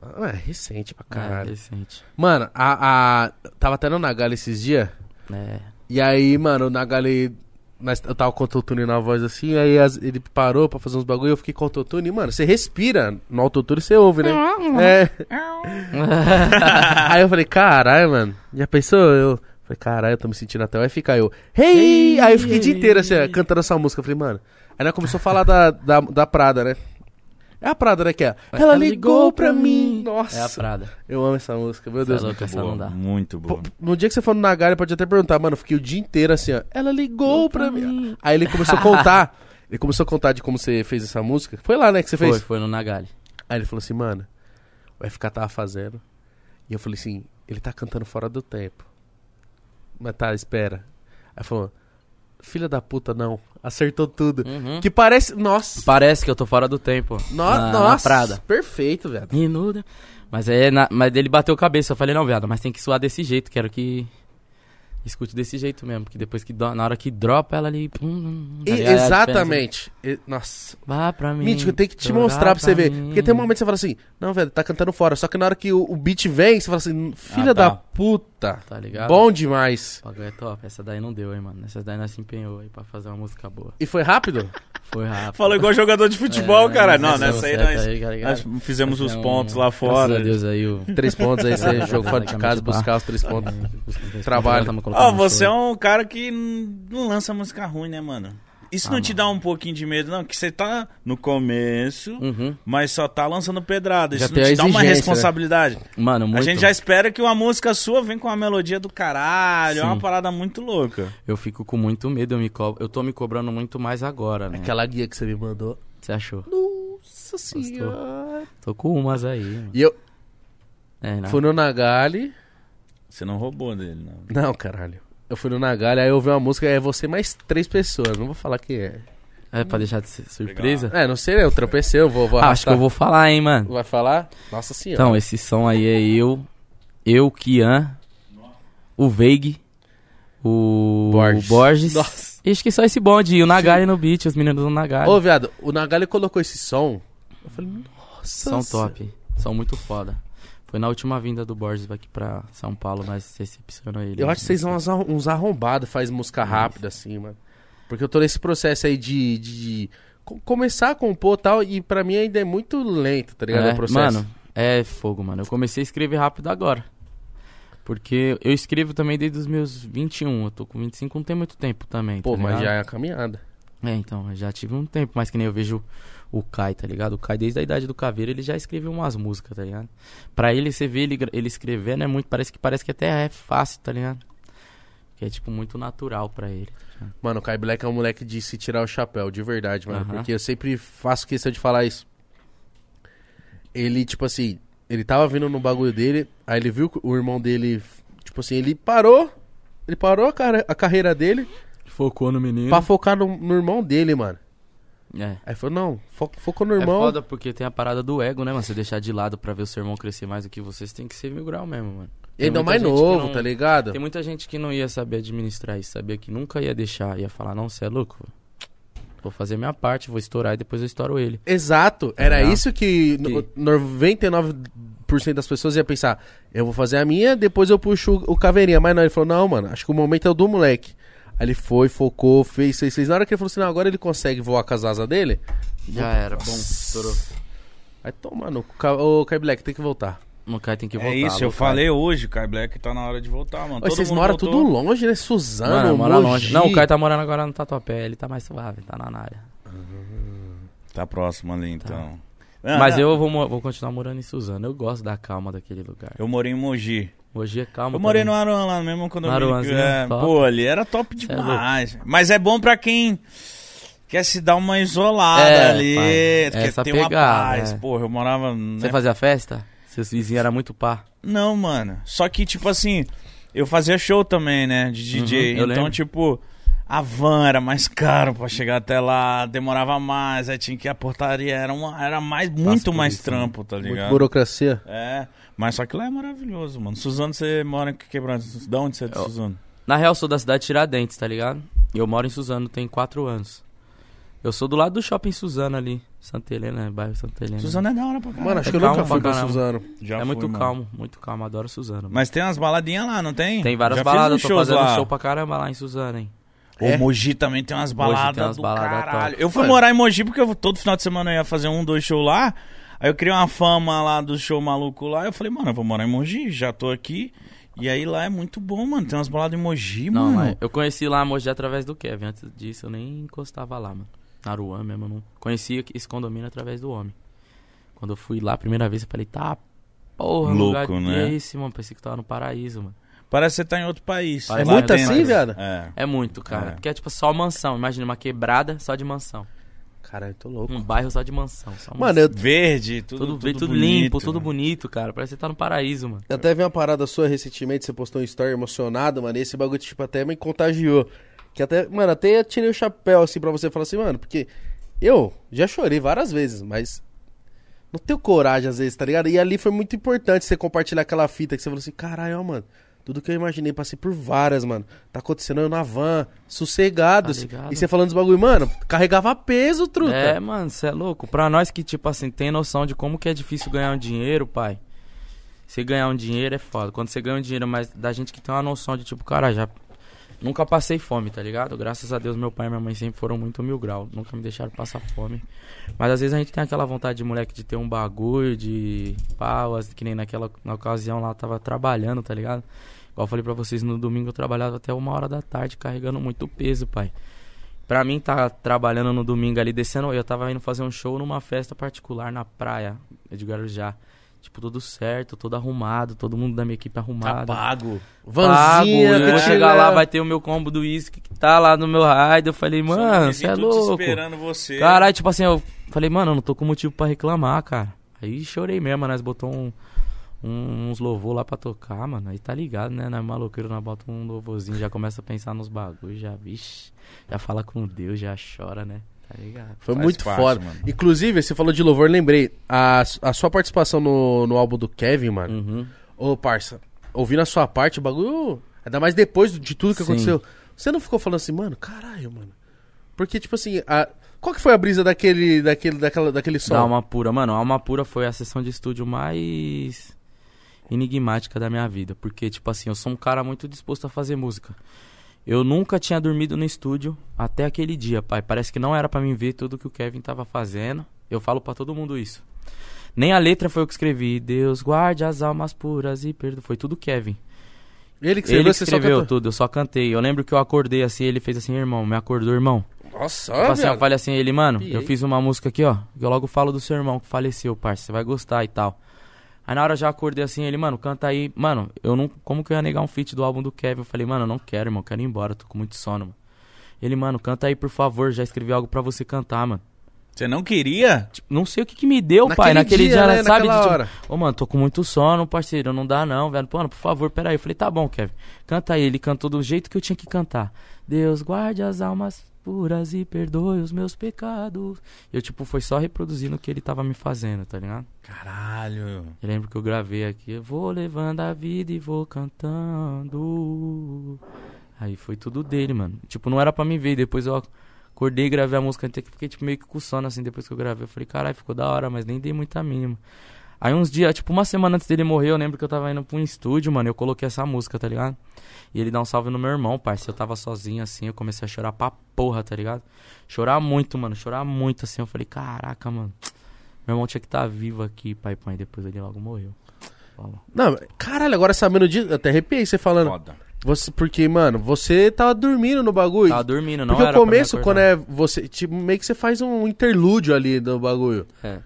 Ah, é recente pra É, caralho. recente. Mano, a, a... Tava até no Nagali esses dias. É. E aí, mano, o Nagali nós, eu tava com autotune na voz assim, aí as- ele parou pra fazer uns bagulho e eu fiquei com autotune. E, mano, você respira no autotune você ouve, né? É. aí eu falei, caralho, mano. Já pensou? Eu falei, caralho, eu tô me sentindo até vai ficar eu. Hey! Aí eu fiquei o dia inteiro assim, cantando essa música. Eu falei, mano. Aí nós começou a falar da, da, da Prada, né? É a Prada, né? Que é. Ela ligou pra mim. Nossa. É a Prada. Eu amo essa música, meu é Deus. louco, essa Boa, não dá. Muito boa. No dia que você for no Nagália, pode até perguntar, mano. eu Fiquei o dia inteiro assim, ó. Ela ligou pra mim. Aí ele começou a contar. Ele começou a contar de como você fez essa música. Foi lá, né, que você Foi, fez? foi no Nagali. Aí ele falou assim, mano, o FK tava fazendo. E eu falei assim, ele tá cantando fora do tempo. Mas tá, espera. Aí falou, filha da puta, não. Acertou tudo. Uhum. Que parece. Nossa! Parece que eu tô fora do tempo. No- na, na nossa! Prada. Perfeito, velho. Minuda. Mas é, na- mas ele bateu cabeça. Eu falei, não, viado, mas tem que suar desse jeito. Quero que escute desse jeito mesmo. Porque depois que do- na hora que dropa ela ali. pum, tá E-? É exatamente. E- nossa. Vá pra mim. Mítico, tem que te mostrar pra você ver. mim. Porque tem um momento que você fala assim, não, velho, tá cantando fora. Só que na hora que o, o beat vem, você fala assim, filha Ah, tá. da puta. Tá ligado? Bom demais. O bagulho é top. Essa daí não deu, hein, mano. Essa daí nós se empenhou aí pra fazer uma música boa. E foi rápido? Foi rápido. Falou igual jogador de futebol, É, cara. Não, essa nessa aí nós, aí, tá nós fizemos os pontos lá Graças fora. a Deus aí o... Três pontos aí, você É, jogou fora de casa, buscar os três pontos. Trabalho. Trabalho. Ó, você é um cara que não lança música ruim, né, mano? Isso Ah, não te dá um pouquinho de medo, não? Que você tá no começo, Uhum. mas só tá lançando pedrada. Já Isso tem não te dá uma né? responsabilidade. Mano, muito. A gente já espera que uma música sua venha com uma melodia do caralho. É uma Sim. parada muito louca. Eu fico com muito medo, eu me co... Eu tô me cobrando muito mais agora, né? Aquela guia que você me mandou. Você achou? Nossa senhora. Tô com umas aí. mano. E eu É, né? fui no Nagali. Você não roubou dele, não. Não, caralho. Eu fui no Nagali, aí eu ouvi uma música, é você mais três pessoas. Não vou falar quem é. É pra deixar de ser surpresa? É, não sei, né? Eu tropecei, eu vou, vou Ah, acho que eu vou falar, hein, mano. Vai falar? Nossa senhora. Então, esse som aí é eu, eu, Kian, o Veig, o Borges. Borges. Nossa. E acho que só esse bonde, e o Nagali no beat, os meninos do Nagali. Ô, viado, o Nagali colocou esse som. Eu falei, nossa. São top, são muito foda. Foi na última vinda do Borges aqui pra São Paulo, nós recepcionou ele. Eu acho que vocês são uns arrom- uns arrombados, faz música rápida assim, mano. Porque eu tô nesse processo aí de, de, de co- começar a compor e tal, e pra mim ainda é muito lento, tá ligado? É, o processo. Mano, é fogo, mano. Eu comecei a escrever rápido agora. Porque eu escrevo também desde os meus 21. Eu tô com 25, não tem muito tempo também. Pô, tá mas já é a caminhada. É, então, já tive um tempo, mas que nem eu vejo o Kai, tá ligado? O Kai, desde a idade do Caveira, ele já escreveu umas músicas, tá ligado? Pra ele, você vê ele, ele escrevendo, é muito, parece que parece que até é fácil, tá ligado? Que é, tipo, muito natural pra ele. Mano, o Kai Black é um moleque de se tirar o chapéu, de verdade, mano. Aham. Porque eu sempre faço questão de falar isso. Ele, tipo assim, ele tava vindo no bagulho dele, aí ele viu que o irmão dele, tipo assim, ele parou. Ele parou a, cara- a carreira dele Focou no menino. pra focar no, no irmão dele, mano. É. Aí falou, não, fo focou no É irmão. foda porque tem a parada do ego, né, mano? Você deixar de lado pra ver o seu irmão crescer mais do que você, você tem que ser mil grau mesmo, mano. e ainda mais que novo, não- tá ligado? Tem muita gente que não ia saber administrar isso, sabia que nunca ia deixar, ia falar, não, você é louco. Vou fazer minha parte, vou estourar e depois eu estouro ele. Exato, era isso que, no- 99% das pessoas ia pensar. Eu vou fazer a minha, depois eu puxo o, o caveirinha. Mas não, ele falou, não, mano, acho que o momento é o do moleque. Aí ele foi, focou, fez, fez, fez. Na hora que ele falou assim, não, agora ele consegue voar com as asas dele, Já era, bom, estourou. aí toma no. Ô, Kai Black, tem que voltar. O Kai tem que voltar. é isso, eu Kai. falei hoje, o Kai Black tá na hora de voltar, mano. Ô, Todo vocês moram voltou. tudo longe, né? Suzano, Mano, mora longe. Não, o Kai tá morando agora no Tatuapé, ele tá mais suave, tá na área. Tá próximo ali, então. Tá. Ah, Mas não, eu vou, vou continuar morando em Suzano. Eu gosto da calma daquele lugar. Eu morei em Mogi. Hoje é calma. Eu morei também. no Aruan lá mesmo quando eu Aruanzinho, é, top. Pô, ali era top é demais. Mas é bom pra quem quer se dar uma isolada É, ali. pai, quer essa ter uma pegada, paz. é. Porra, eu morava. Você né? fazia festa? Seus vizinhos eram muito pá. Não, mano. Só que, tipo assim, eu fazia show também, né? De DJ. Uhum, então, lembro. tipo, a van era mais caro pra chegar até lá, demorava mais, aí tinha que ir a portaria, era, uma, era mais, muito mais isso, né? trampo, tá Muito ligado? burocracia. É, mas só que lá é maravilhoso, mano. Suzano, você mora em que quebrado? Da onde você é de Eu- Suzano? Na real, eu sou da cidade de Tiradentes, tá ligado? E eu moro em Suzano, tem quatro anos. Eu sou do lado do shopping Suzano ali. Santa Helena, bairro Santa Helena. Suzano é da hora pra caralho. Mano, acho É que eu nunca fui pra pra caramba. Suzano. Já é fui, muito mano. calmo, muito calmo. Adoro Suzano. mano. Mas tem umas baladinhas lá, não tem? Tem várias Já fiz baladas, tô fazendo lá. show pra caramba lá em Suzano, hein? É? O Mogi também tem umas Mogi tem baladas umas do baladas caralho. top. Eu fui morar em Mogi porque eu, todo final de semana eu ia fazer um, dois shows lá. Aí eu criei uma fama lá do show maluco lá. Eu falei, mano, eu vou morar em Mogi, já tô aqui. E aí lá é muito bom, mano. Tem umas baladas em Mogi, Não, mano. eu conheci lá a Mogi através do Kevin. Antes disso eu nem encostava lá, mano. Naruan mesmo, eu não. Conheci esse condomínio através do homem. Quando eu fui lá a primeira vez, eu falei, tá, porra, Louco, lugar né? é esse, mano? Pensei que tava no paraíso, mano. Parece que você tá em outro país. Parece Lá muito dentro. assim, viado? É. É muito, cara. É. Porque é tipo só mansão. Imagina uma quebrada só de mansão. Caralho, tô louco. Um bairro só de mansão. Só mansão. Mano, eu Verde, tudo, tudo, tudo, verde, tudo bonito, limpo, tudo mano. bonito, cara. Parece que você tá no paraíso, mano. Eu até vi uma parada sua recentemente, você postou um story emocionado, mano, e esse bagulho, tipo, até me contagiou. Que até, mano, até eu tirei o chapéu, assim, pra você falar assim, mano, porque eu já chorei várias vezes, mas não tenho coragem às vezes, tá ligado? E ali foi muito importante você compartilhar aquela fita que você falou assim, caralho, ó, mano, tudo que eu imaginei, passei por várias, mano. Tá acontecendo eu na van, sossegado. Tá assim. e você falando dos bagulho, mano, carregava peso, truta. É, mano, você é louco. Pra nós que, tipo assim, tem noção de como que é difícil ganhar um dinheiro, pai. Você ganhar um dinheiro é foda. Quando você ganha um dinheiro, mas da gente que tem uma noção de, tipo, cara, já. Nunca passei fome, tá ligado? Graças a Deus, meu pai e minha mãe sempre foram muito mil grau. Nunca me deixaram passar fome. Mas às vezes a gente tem aquela vontade de moleque de ter um bagulho, de pau, as- que nem naquela na ocasião lá tava trabalhando, tá ligado? Igual eu falei pra vocês, no domingo eu trabalhava até uma hora da tarde carregando muito peso, pai. Pra mim, tá trabalhando no domingo ali, descendo, eu tava indo fazer um show numa festa particular na praia de Guarujá. Tipo, tudo certo, todo arrumado, todo mundo da minha equipe Tá arrumado. pago. Pago, Vanzinha, eu vou chegar lá, vai ter o meu combo do uísque que tá lá no meu raid. Eu falei, mano, você é Tudo te louco. esperando você. Caralho, tipo assim, eu falei, mano, eu não tô com motivo pra reclamar, cara. Aí chorei mesmo, nós botou um, um- uns louvor lá pra tocar, mano. Aí tá ligado, né? Na maloqueiro, nós bota um louvorzinho, já começa a pensar nos bagulhos, já, vixe. Já fala com Deus, já chora, né? Tá ligado? Foi Faz muito parte, foda. mano. Inclusive, você falou de louvor, lembrei. A, a sua participação no, no álbum do Kevin, mano. Uhum. Ô, parça, ouvindo a sua parte, o bagulho. Ainda mais depois de tudo que Sim. aconteceu. Você não ficou falando assim, mano, caralho, mano. Porque, tipo assim, a- qual que foi a brisa daquele, daquele, daquela, daquele som? Da Alma Pura. Mano, Alma Pura foi a sessão de estúdio mais enigmática da minha vida. Porque, tipo assim, eu sou um cara muito disposto a fazer música. Eu nunca tinha dormido no estúdio até aquele dia, pai. Parece que não era pra mim ver tudo que o Kevin tava fazendo. Eu falo pra todo mundo isso. Nem a letra foi eu que escrevi. Deus guarde as almas puras e perdoe. Foi tudo Kevin. Ele que Ele escreveu, que você só escreveu tudo, eu só cantei. Eu lembro que eu acordei assim, ele fez assim, irmão, me acordou, irmão. Nossa, Tipo assim, eu falei assim, ele, mano, Piei. eu fiz uma música aqui, ó. Que eu logo falo do seu irmão que faleceu, parça. Você vai gostar e tal. Aí na hora eu já acordei assim, ele, mano, canta aí. Mano, eu não. Como que eu ia negar um feat do álbum do Kevin? Eu falei, mano, eu não quero, irmão, quero ir embora, tô com muito sono, mano. Ele, mano, canta aí, por favor, já escrevi algo pra você cantar, mano. Você não queria? Tipo, não sei o que que me deu, pai, Naquele naquele dia, dia, né, né, sabe? naquela de, tipo, hora. Ô, mano, tô com muito sono, parceiro, não dá não, velho. Mano, por favor, peraí. Eu falei, tá bom, Kevin. Canta aí. Ele cantou do jeito que eu tinha que cantar. Deus guarde as almas puras e perdoe os meus pecados. Eu, tipo, foi só reproduzindo o que ele tava me fazendo, tá ligado? Caralho. Eu lembro que eu gravei aqui. Eu vou levando a vida e vou cantando. Aí foi tudo dele, mano. Tipo, não era pra me ver. Depois eu acordei e gravei a música. Até que fiquei tipo, meio que com sono assim depois que eu gravei. Eu falei, caralho, ficou da hora, mas nem dei muita mínima. Aí uns dias, tipo, uma semana antes dele morrer, eu lembro que eu tava indo pra um estúdio, mano. e Eu coloquei essa música, tá ligado? E ele dá um salve no meu irmão, parceiro. Eu tava sozinho assim, eu comecei a chorar pra porra, tá ligado? Chorar muito, mano. Chorar muito assim. Eu falei, caraca, mano. Meu irmão tinha que estar vivo aqui, pai, pai. Depois ele logo morreu. Fala. Não, caralho, agora sabendo disso, até arrepiei você falando. Foda. Você, porque, mano, você tava dormindo no bagulho. Tava dormindo, não porque era o começo, quando é você, tipo, meio que você faz um interlúdio ali do bagulho. É.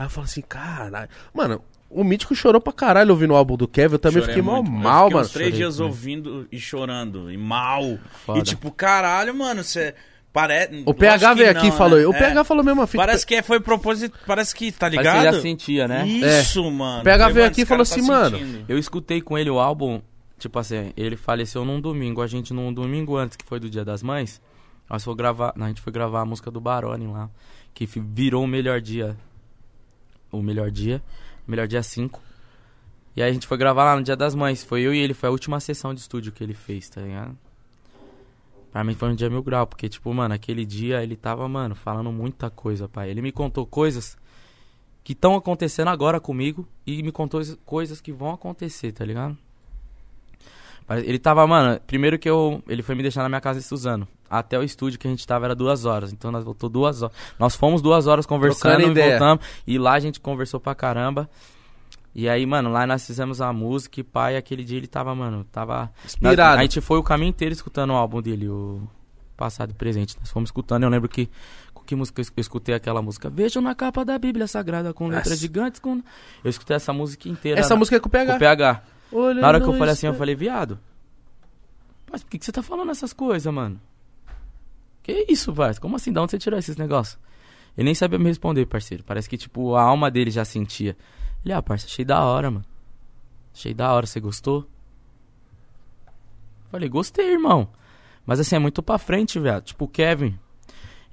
Aí eu falo assim, caralho. Mano, o Mítico chorou pra caralho ouvindo o álbum do Kevin. Eu também Chorei fiquei mal, muito. Eu mal, fiquei mano. uns três Chorei dias também. ouvindo e chorando. E mal. Foda. E tipo, caralho, mano, você... Parece... O PH veio aqui e falou. O É. PH falou mesmo a fita. Parece que foi propósito... Parece que, tá Parece que ligado? já sentia, né? Isso, mano. O PH veio aqui e falou cara assim, tá mano. Eu escutei com ele o álbum, tipo assim, ele faleceu num domingo, a gente num domingo antes, que foi do Dia das Mães, nós foi gravar, a gente foi gravar a música do Baroni lá, que virou o melhor dia, o melhor dia, melhor dia 5. E aí a gente foi gravar lá no Dia das Mães, foi eu e ele, foi a última sessão de estúdio que ele fez, tá ligado? Pra mim foi um dia mil grau, porque tipo, mano, aquele dia ele tava, mano, falando muita coisa, pai. Ele me contou coisas que estão acontecendo agora comigo e me contou coisas que vão acontecer, tá ligado? Ele tava, mano, primeiro que eu. Ele foi me deixar na minha casa em Suzano. Até o estúdio que a gente tava era duas horas. Então nós voltou duas horas. Nós fomos duas horas conversando e voltamos. E lá a gente conversou pra caramba. E aí, mano, lá nós fizemos a música e pai, aquele dia ele tava, mano, tava. Inspirado. A gente foi o caminho inteiro escutando o álbum dele, o passado e presente. Nós fomos escutando, eu lembro que. Com que música eu es- eu escutei aquela música? Vejam na capa da Bíblia Sagrada com letras Nossa. gigantes. Com... Eu escutei essa música inteira. Essa na- música é com o com PH. o PH. Olha Na hora que eu falei assim, eu falei, viado. Mas por que, que você tá falando essas coisas, mano? Que isso, parceiro? Como assim? Da onde você tirou esses negócios? Ele nem sabia me responder, parceiro. Parece que, tipo, a alma dele já sentia. Ele, ah, parceiro, achei da hora, mano. Achei da hora, você gostou? Falei, gostei, irmão. Mas assim, é muito pra frente, velho. Tipo, o Kevin,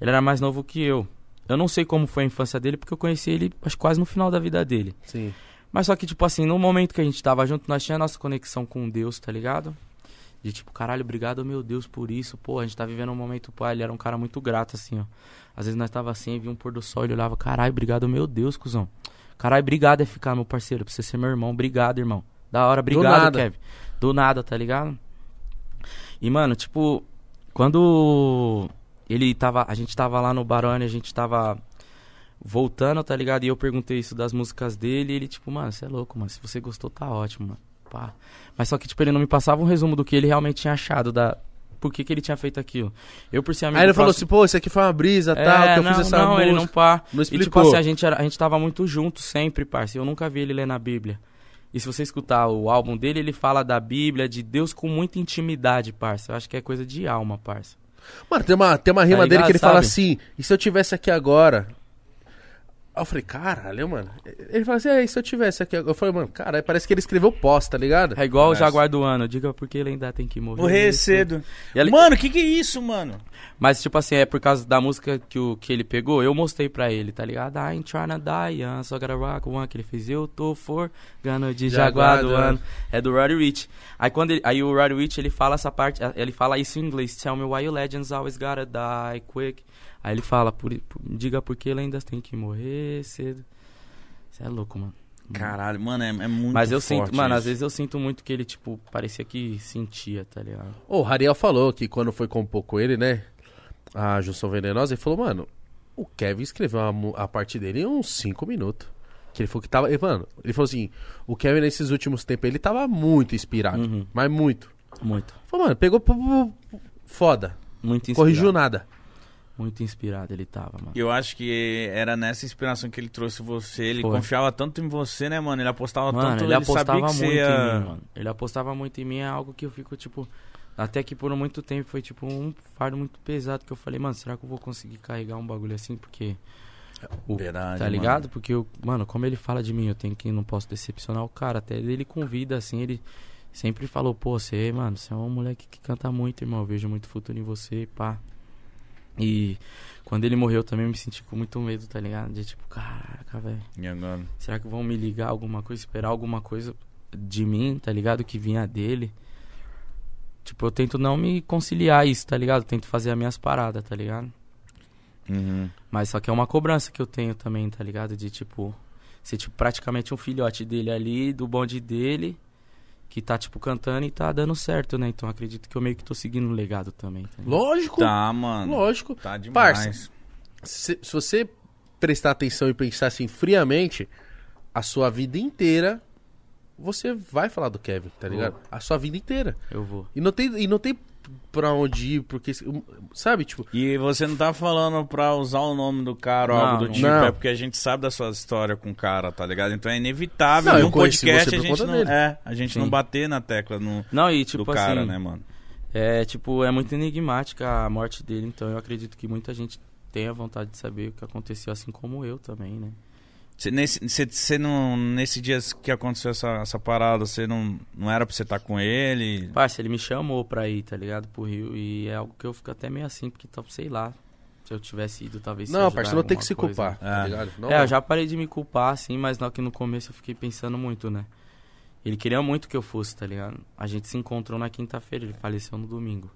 ele era mais novo que eu. Eu não sei como foi a infância dele, porque eu conheci ele acho quase no final da vida dele. Sim. Mas só que, tipo assim, no momento que a gente tava junto, nós tínhamos a nossa conexão com Deus, tá ligado? De tipo, caralho, obrigado, meu Deus, por isso. Pô, a gente tá vivendo um momento, pô, ele era um cara muito grato, assim, ó. Às vezes nós tava assim, via um pôr do sol, ele olhava, caralho, obrigado, meu Deus, cuzão. Caralho, obrigado é ficar, meu parceiro, pra você ser meu irmão. Obrigado, irmão. Da hora, obrigado, nada. Kevin. Do nada, tá ligado? E, mano, tipo, quando ele tava. A gente tava lá no Barone, a gente tava voltando, tá ligado? E eu perguntei isso das músicas dele e ele, tipo, mano, você é louco, mano. Se você gostou, tá ótimo, mano. Pá. Mas só que, tipo, ele não me passava um resumo do que ele realmente tinha achado, da. Por que, que ele tinha feito aquilo. Eu, por ser amigo Aí ele falou próximo- assim, pô, isso aqui foi uma brisa, tal, é, que eu não, fiz essa não, música. ele não pá. Não E tipo explicou. assim, a gente, era, a gente tava muito junto sempre, parça. Eu nunca vi ele ler na Bíblia. E se você escutar o álbum dele, ele fala da Bíblia, de Deus com muita intimidade, parça. Eu acho que é coisa de alma, parça. Mano, tem uma, tem uma rima Tá dele que ele ligado, fala sabe? assim, e se eu tivesse aqui agora? Aí eu falei, caralho, mano. Ele fala assim, é, e se eu tivesse aqui? Eu falei, mano, cara, parece que ele escreveu pós, tá ligado? É igual o. Jaguar do Ano. Diga por que ele ainda tem que morrer. Morrer cedo. E Mano, que que é isso, mano? Mas, tipo assim, é por causa da música que, o, que ele pegou, eu mostrei pra ele, tá ligado? I ain't tryna die, uh, só gotta rock one, que ele fez Eu Tô For, Gano de Jaguar do. Ano. É do Roddy Rich. Aí, quando ele- aí o Roddy Rich, ele fala essa parte, ele fala isso em inglês. Tell me why you legends always gotta die quick. Aí ele fala, por, por- diga por que lendas tem que morrer cedo. Você é louco, mano. Caralho, mano, é, é muito Mas eu forte sinto, mano, isso. às vezes eu sinto muito que ele, tipo, parecia que sentia, tá ligado? O Rariel falou que quando foi compor com ele, né? A Junção Venenosa, ele falou, mano, o Kevin escreveu a, a parte dele em uns 5 minutos. Que ele falou que tava. ele, Mano, ele falou assim: o Kevin nesses últimos tempos ele tava muito inspirado. Uhum. Mas muito. Muito. Falou, mano, pegou. Foda. Muito inspirado. Corrigiu nada. Muito inspirado ele tava, mano. Eu acho que era nessa inspiração que ele trouxe você. Ele Foi. confiava tanto em você, né, mano? Ele apostava Mano, tanto, ele apostava sabia que muito ia... em mim, mano. Ele apostava muito em mim, é algo que eu fico, tipo... Até que por muito tempo foi, tipo, um fardo muito pesado que eu falei, mano, será que eu vou conseguir carregar um bagulho assim? Porque... o- Verdade, tá mano. ligado? Porque, eu, mano, como ele fala de mim, eu tenho que... Não posso decepcionar o cara. Até ele convida, assim, ele... Sempre falou, pô, você, mano, você é um moleque que canta muito, irmão. Eu vejo muito futuro em você, pá. E quando ele morreu, eu também me senti com muito medo, tá ligado? De tipo, caraca, velho. Será que vão me ligar alguma coisa, esperar alguma coisa de mim, tá ligado? Que vinha dele. Tipo, eu tento não me conciliar isso, tá ligado? Eu tento fazer as minhas paradas, tá ligado? Uhum. Mas só que é uma cobrança que eu tenho também, tá ligado? De tipo, ser tipo praticamente um filhote dele ali, do bonde dele, que tá tipo cantando e tá dando certo, né? Então acredito que eu meio que tô seguindo o legado também. Tá? Lógico. Tá, mano. Lógico. Tá demais. Parça. Se, se você prestar atenção e pensar assim friamente, a sua vida inteira, você vai falar do Kevin, tá ligado? A sua vida inteira. Eu vou. E não tem, e não tem pra onde ir, porque, sabe, tipo, E você não tá falando pra usar o nome do cara ou Não, algo do tipo, Não. é porque a gente sabe da sua história com o cara, tá ligado? Então é inevitável Não, num podcast você a gente conta não, dele. é, a gente Sim. não bater na tecla no, Não, e tipo do cara, assim, né, mano? É, tipo, é muito enigmática a morte dele, então eu acredito que muita gente tenha vontade de saber o que aconteceu, assim como eu também, né? Cê, nesse, cê, cê não, nesse dia que aconteceu essa, essa parada, você não, não era pra você estar com ele? Parça, ele me chamou pra ir, tá ligado? Pro Rio, e é algo que eu fico até meio assim, porque, tá, sei lá, se eu tivesse ido, talvez... não, parça, não em tem que se coisa, culpar, tá É. ligado? Não, É, eu já parei de me culpar, assim, mas não que no começo eu fiquei pensando muito, né? Ele queria muito que eu fosse, tá ligado? A gente se encontrou na quinta-feira, ele faleceu no domingo.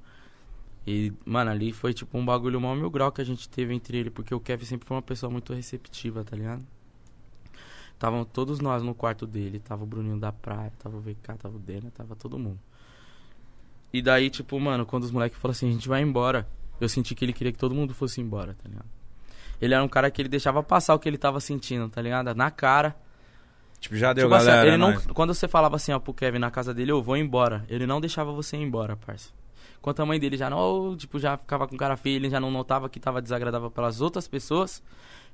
E, mano, ali foi tipo um bagulho mal mil grau que a gente teve entre ele, porque o Kevin sempre foi uma pessoa muito receptiva, tá ligado? Estavam todos nós no quarto dele, tava o Bruninho da praia, tava o VK, tava o Dena, tava todo mundo. E daí, tipo, mano, quando os moleques falaram assim, a gente vai embora, eu senti que ele queria que todo mundo fosse embora, tá ligado? Ele era um cara que ele deixava passar o que ele tava sentindo, tá ligado? Na cara. Tipo, já deu, Tipo assim, galera. ele não, quando você falava assim, ó, pro Kevin na casa dele, eu vou embora. Ele não deixava você ir embora, parça. Enquanto a mãe dele já não, tipo, já ficava com cara feia, ele já não notava que tava desagradável pelas outras pessoas,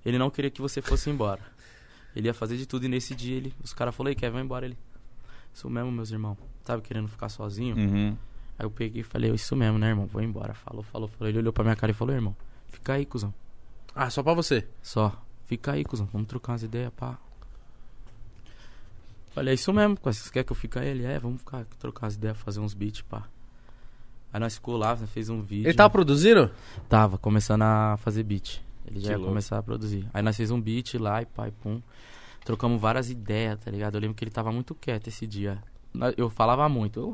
ele não queria que você fosse embora. Ele ia fazer de tudo e nesse dia ele, os caras falaram, ei, Kevin, vai embora. Ele, isso mesmo, meus irmãos. Sabe, querendo ficar sozinho. Uhum. Aí eu peguei e falei, isso mesmo, né, irmão? Vou embora. Falou, falou, falou. Ele olhou pra minha cara e falou, irmão, fica aí, cuzão. Ah, só pra você. Só. Fica aí, cuzão. Vamos trocar umas ideias, pá. Falei, é isso mesmo, quer que eu fique aí? Ele, é, vamos ficar, trocar umas ideias, fazer uns beats, pá. Aí nós ficou lá, fez um vídeo. Ele tava produzindo? Tava começando a fazer beat. Ele já Que ia louco. começar a produzir. Aí nós fez um beat lá e pai, pum. Trocamos várias ideias, tá ligado? Eu lembro que ele tava muito quieto esse dia. Eu falava muito.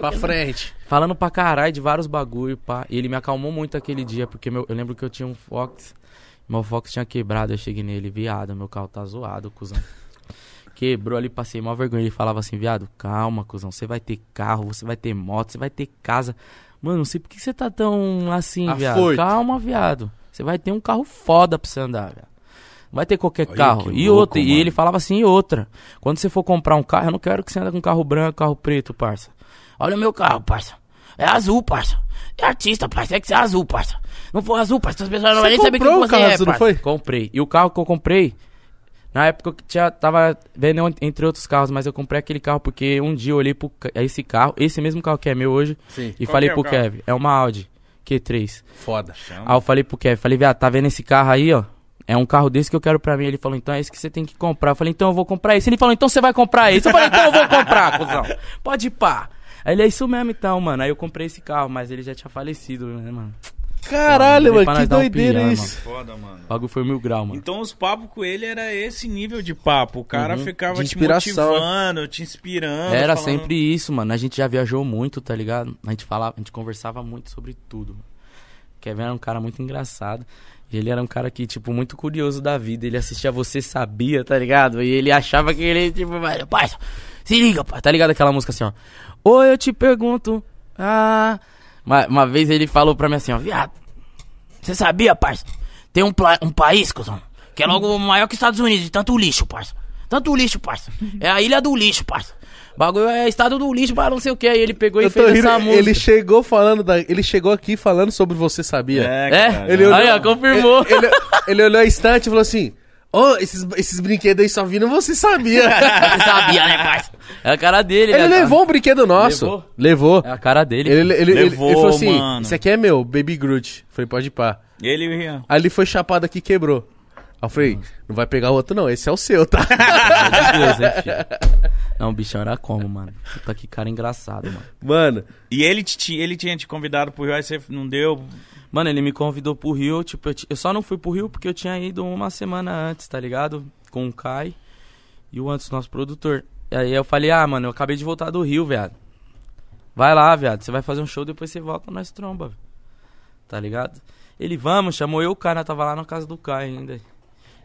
Pra frente. Falando pra caralho de vários bagulho, pá. E ele me acalmou muito aquele dia, porque meu- eu lembro que eu tinha um Fox. Meu Fox tinha quebrado, eu cheguei nele, viado, meu carro tá zoado, cuzão. Quebrou ali, passei mó vergonha. Ele falava assim, viado, calma, cuzão. Você vai ter carro, você vai ter moto, você vai ter casa. Mano, não sei por que você tá tão assim, viado. Afoito. Calma, viado. Você vai ter um carro foda pra você andar. Não vai ter qualquer Olha carro. E louco, outra, e mano. ele falava assim, e outra. Quando você for comprar um carro, eu não quero que você ande com carro branco, carro preto, parça. Olha o meu carro, parça. É azul, parça. É artista, parça. É que você é azul, parça. Não for azul, parça. As pessoas não vão nem saber quem você carro é, azul, não parça. foi? Comprei. E o carro que eu comprei, na época eu tinha, tava vendo en- entre outros carros, mas eu comprei aquele carro porque um dia eu olhei pro esse carro, esse mesmo carro que é meu hoje, Sim. e Qual falei é pro carro? Kevin, é uma Audi Q3. Foda. Aí eu falei pro Kevin, falei, viado, tá vendo esse carro aí, ó? É um carro desse que eu quero pra mim. Ele falou, então é esse que você tem que comprar. Eu falei, então eu vou comprar esse. Ele falou, então você vai comprar esse. Eu falei, então eu vou comprar, cuzão. Pode ir pá. Aí ele, é isso mesmo então, mano. Aí eu comprei esse carro, mas ele já tinha falecido, né, mano? Caralho, mano, pra que um doideira pião, isso. Foda, mano. O bagulho foi mil grau, mano. Então os papos com ele era esse nível de papo. O cara Uhum. ficava te motivando, te inspirando. Era falando- sempre isso, mano. A gente já viajou muito, tá ligado? A gente falava, a gente conversava muito sobre tudo. Mano. Kevin era um cara muito engraçado. E ele era um cara que, tipo, muito curioso da vida. Ele assistia Você Sabia, tá ligado? E ele achava que ele, tipo, vai, parça, se liga, pai. Tá ligado aquela música assim, ó? Ou eu te pergunto, ah... Uma, uma vez ele falou pra mim assim, ó, viado, você sabia, parça? Tem um, um país, cuzão, que é logo maior que os Estados Unidos, de tanto lixo, parça. Tanto lixo, parça. É a ilha do lixo, parça. Bagulho é estado do lixo pra não sei o que. Aí ele pegou e Eu fez rindo, essa música. ele chegou falando da, ele chegou aqui falando sobre você sabia. É, É? cara. Ele olhou- Aí, ó, confirmou. Ele, ele olhou a estante e falou assim: Ô, esses, esses brinquedos aí só viram você sabia. Você sabia, né, parça? É a cara dele, ele né? levou um brinquedo nosso. Levou? Levou. É a cara dele. Ele, ele, Levou, ele falou assim: mano. Isso aqui é meu, Baby Groot. Falei, pode ir pá. Ele Aí ele foi chapado aqui e quebrou. Aí eu falei, não vai pegar o outro, não, esse é o seu, tá? É de Deus, né, filho? Não, o bichão era como, mano? Puta que cara engraçado, mano. Mano, E ele, te, ele tinha te convidado pro Rio, aí você não deu. Mano, ele me convidou pro Rio, tipo, eu, eu só não fui pro Rio porque eu tinha ido uma semana antes, tá ligado? Com o Kai e o antes, nosso produtor. E aí eu falei, ah, mano, eu acabei de voltar do Rio, viado. Vai lá, viado, você vai fazer um show, depois você volta, nós tromba. Tá ligado? Ele, vamos, chamou eu, o nós tava lá na casa do Kai ainda.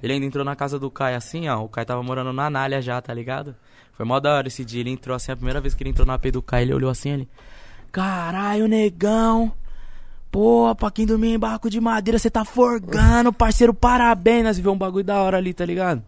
Ele ainda entrou na casa do Kai assim, ó, o Kai tava morando na Anália já, tá ligado? Foi mó da hora esse dia, ele entrou assim, a primeira vez que ele entrou na AP do Kai, ele olhou assim, ele... Caralho, negão... Pô, pra quem dormir em barco de madeira, você tá forgando, parceiro, parabéns. Nós vivemos um bagulho da hora ali, tá ligado?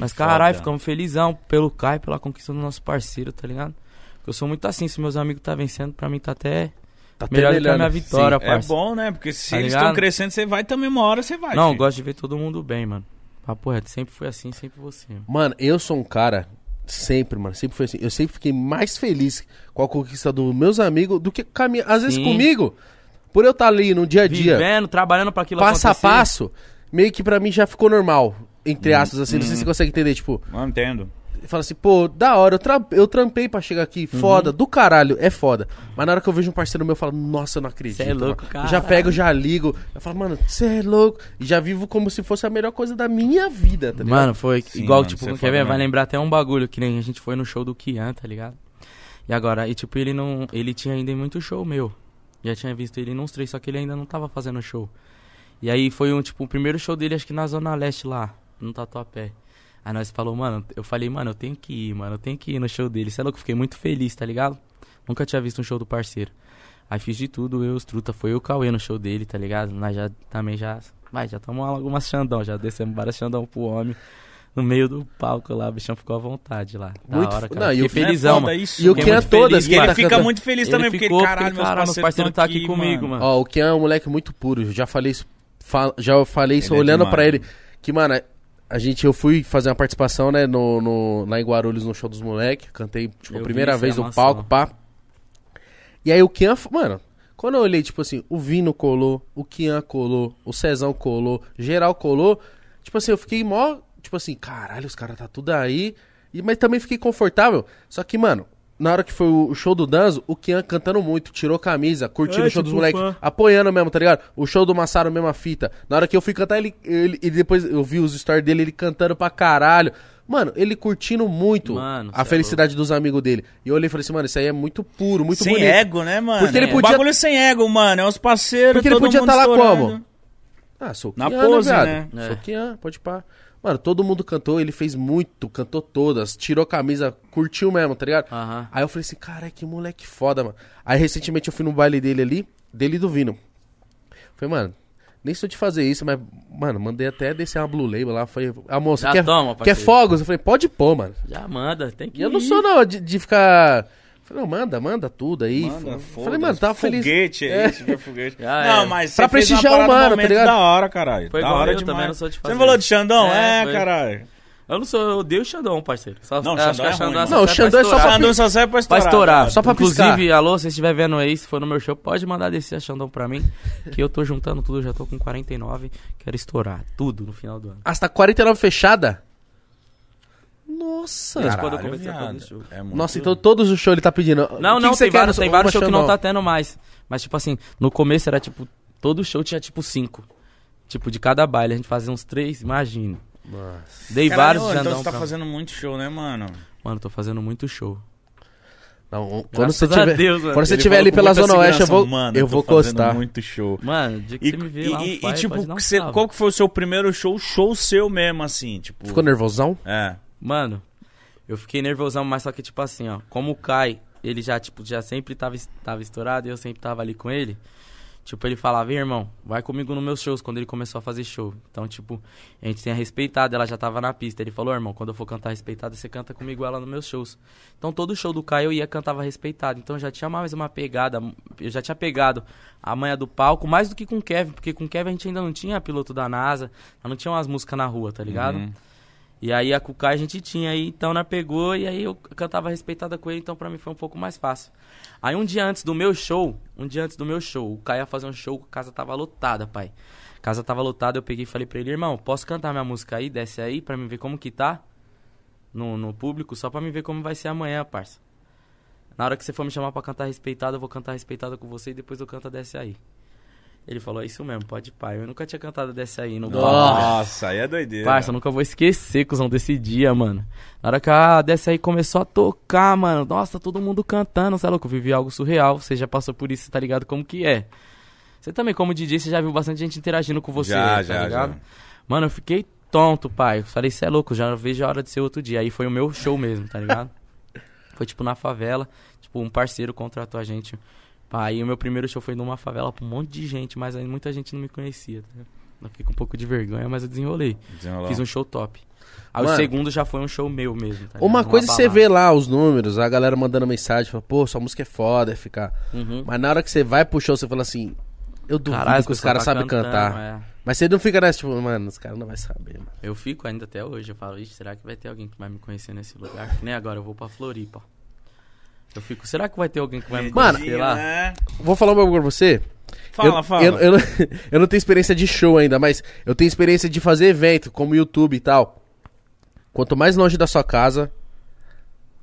Mas caralho, ficamos felizão pelo Kai, pela conquista do nosso parceiro, tá ligado? Porque eu sou muito assim, se meus amigos tá vencendo, pra mim tá até tá melhor do que a minha vitória, É parceiro. bom, né? Porque se Tá eles estão crescendo, você vai também uma hora, você vai. Não, gosto de ver todo mundo bem, mano. Papo reto, sempre foi assim, sempre você. mano. Mano, eu sou um cara, sempre, mano, sempre foi assim. Eu sempre fiquei mais feliz com a conquista dos meus amigos do que com a minha. Às vezes Sim. comigo, por eu estar ali no dia a dia, Vivendo, trabalhando pra aquilo passo a acontecer. passo, meio que pra mim já ficou normal. Entre aspas, assim, não sei se você Uhum. consegue entender, tipo, Não entendo. fala assim, pô, da hora, eu, tra eu trampei pra chegar aqui, Uhum. foda, do caralho, é foda. Mas na hora que eu vejo um parceiro meu, eu falo, nossa, eu não acredito. Cê é louco, mano. cara. Eu já pego, já ligo, eu falo, mano, você é louco. E já vivo como se fosse a melhor coisa da minha vida, tá ligado? Mano, foi Sim, igual, mano, tipo, é quer ver? Vai lembrar até um bagulho que nem a gente foi no show do Kian, tá ligado? E agora, e tipo, ele não. Ele tinha ainda muito show meu. Já tinha visto ele nos três, só que ele ainda não tava fazendo show. E aí foi um, tipo, o primeiro show dele, acho que na Zona Leste lá, no Tatuapé. Aí nós falou, mano, eu falei, mano, eu tenho que ir, mano, eu tenho que ir no show dele. Você é louco, fiquei muito feliz, tá ligado? Nunca tinha visto um show do parceiro. Aí fiz de tudo, eu, os truta, foi o Cauê no show dele, tá ligado? Nós já também já. Vai, já tomamos algumas xandão, já descemos várias xandão pro homem. No meio do palco lá, o bichão ficou à vontade lá. Da Muito hora, cara. não, e o- felizão, é mano. foda isso, E o. Kian muito todas feliz, E que ele tá fica cantando- muito feliz Ele também, porque, ficou, caralho, porque, meus caralho, parceiros, meus parceiros estão tá aqui comigo, mano. Ó, o Kian é um moleque muito puro. Já falei isso, fa- já falei isso Ele é olhando demais, pra ele. Que, mano, a gente, eu fui fazer uma participação, né, no, no- lá em Guarulhos, no show dos moleques. Cantei, tipo, a primeira vi, vez no palco, pá. E aí o Kian, mano, quando eu olhei, tipo assim, o Vino colou, o Kian colou, o Cezão colou, geral colou. Tipo assim, eu fiquei mó, tipo assim, caralho, os caras tá tudo aí. E, mas também fiquei confortável. Só que, mano, na hora que foi o show do Danzo, o Kian cantando muito, tirou camisa, curtindo É, o show dos tipo moleques, fã. apoiando mesmo, tá ligado? O show do Massaro, mesma fita. Na hora que eu fui cantar, ele, ele, e depois eu vi os stories dele, ele cantando pra caralho. Mano, ele curtindo muito Mano, a é felicidade dos amigos dele. E eu olhei e falei assim, mano, isso aí é muito puro, muito sem bonito. ego, né, mano? Porque ele O podia- bagulho sem ego, mano. É os parceiros, Porque ele podia mundo tá lá estourando. como? Ah, sou Na Kian, pose, viado? né? É. Sou Kian, pode pá. Mano, todo mundo cantou, ele fez muito, cantou todas, tirou camisa, curtiu mesmo, tá ligado? Aham. Aí eu falei assim, cara, que moleque foda, mano. Aí recentemente eu fui no baile dele ali, dele e do Vino. Falei, mano, nem sou de fazer isso, mas, mano, mandei até descer uma Blue Label lá. Falei, a moça, Já quer, toma, quer fogos? Eu falei, pode pôr, mano. Já manda, tem que E eu não sou, não, de, de ficar. Falei, não, manda, manda tudo aí. Manda, Falei, mano, tava feliz. Foguete, é, É. isso, foi foguete. Já não, é. mas Pra você prestigiar o mano, tá ligado? da hora, caralho. Foi da hora eu demais. também, não sou de Você fazer. não falou de Xandão? É, É, foi. caralho. Eu não sou, eu odeio o Xandão, parceiro. Só, Não, Xandão que a é ruim, Xandão mano. Não, o Xandão é só estourar. pra- Xandão só serve pra Pra estourar. estourar. cara. Só pra Inclusive, piscar. alô, se você estiver vendo aí, se for no meu show, pode mandar descer a Xandão pra mim. Que eu tô juntando tudo, já tô com 49. Quero estourar tudo no final do ano. Ah, você tá 49 fechada? Nossa. Desde quando eu comecei a fazer show. É muito- Nossa, então todos os shows ele tá pedindo. Não, que não, que tem vários, tem vários shows que não tá tendo mais. Mas, tipo assim, no começo era tipo, todo show tinha tipo cinco. Tipo, de cada baile, a gente fazia uns três, imagina. Nossa. Dei Caralho, vários então você tá pra- fazendo muito show, né, mano? Mano, tô fazendo muito show. Não, quando Graças você a tiver, Deus, quando você tiver ali pela Zona Oeste, eu vou, mano, eu vou costar. muito show. Mano, o dia que E, você me vê lá, e- um e, tipo, você- qual que foi o seu primeiro show, show seu mesmo, assim, tipo... Ficou nervosão? É. Mano, eu fiquei nervosão, mas só que, tipo assim, ó, como o Kai, ele já, tipo, já sempre tava, tava estourado e eu sempre tava ali com ele. Tipo, ele falava, "Ei, irmão, vai comigo nos meus shows, quando ele começou a fazer show. Então, tipo, a gente tinha respeitado, ela já tava na pista. Ele falou, irmão, quando eu for cantar respeitada, você canta comigo ela nos meus shows. Então, todo show do Kai eu ia cantava respeitado. Então, eu já tinha mais uma pegada, eu já tinha pegado a manha do palco, mais do que com o Kevin, porque com o Kevin a gente ainda não tinha piloto da NASA, não tinha umas músicas na rua, tá ligado? Uhum. E aí a Kukai a gente tinha aí, então nós pegou e aí eu cantava respeitada com ele, então pra mim foi um pouco mais fácil. Aí um dia antes do meu show, um dia antes do meu show, o Kai ia fazer um show, a casa tava lotada, pai. A casa tava lotada, eu peguei e falei pra ele, irmão, posso cantar minha música aí, desce aí, pra mim ver como que tá no, no público, só pra mim ver como vai ser amanhã, parça. Na hora que você for me chamar pra cantar respeitada, eu vou cantar respeitada com você e depois eu canto desce aí. Ele falou, é isso mesmo, pode pai. Eu nunca tinha cantado desce aí no palco, velho. Nossa, aí é doideira. Parça, eu nunca vou esquecer, cuzão, desse dia, mano. Na hora que a dessa aí começou a tocar, mano. Nossa, todo mundo cantando, você é louco? Eu vivi algo surreal. Você já passou por isso, tá ligado como que é. Você também, como DJ, você já viu bastante gente interagindo com você, Já, tá já, ligado? já. Mano, eu fiquei tonto, pai. Eu falei, cê é louco, já vejo a hora de ser outro dia. Aí foi o meu show mesmo, tá ligado? foi tipo na favela, tipo, um parceiro contratou a gente. Aí o meu primeiro show foi numa favela pra um monte de gente, mas aí muita gente não me conhecia, tá? Eu fiquei com um pouco de vergonha, mas eu desenrolei. Desenrolou. Fiz um show top. Aí Mano. o segundo já foi um show meu mesmo, tá Uma ligado? coisa é você vê lá os números, a galera mandando mensagem, fala, pô, sua música é foda, é ficar. Uhum. Mas na hora que você vai pro show, você fala assim, eu duvido Caralho, que os caras tá sabem cantar. é. Mas você não fica nessa, tipo, mano, os caras não vão saber, mano. Eu fico ainda até hoje, eu falo, Ixi, será que vai ter alguém que vai me conhecer nesse lugar? Que nem agora, eu vou pra Floripa. Eu fico, será que vai ter alguém que vai me Mano, conhecer lá? né? Vou falar um bagulho pra você. Fala, eu, fala. Eu, eu não, eu não tenho experiência de show ainda, mas eu tenho experiência de fazer evento, como YouTube e tal. Quanto mais longe da sua casa,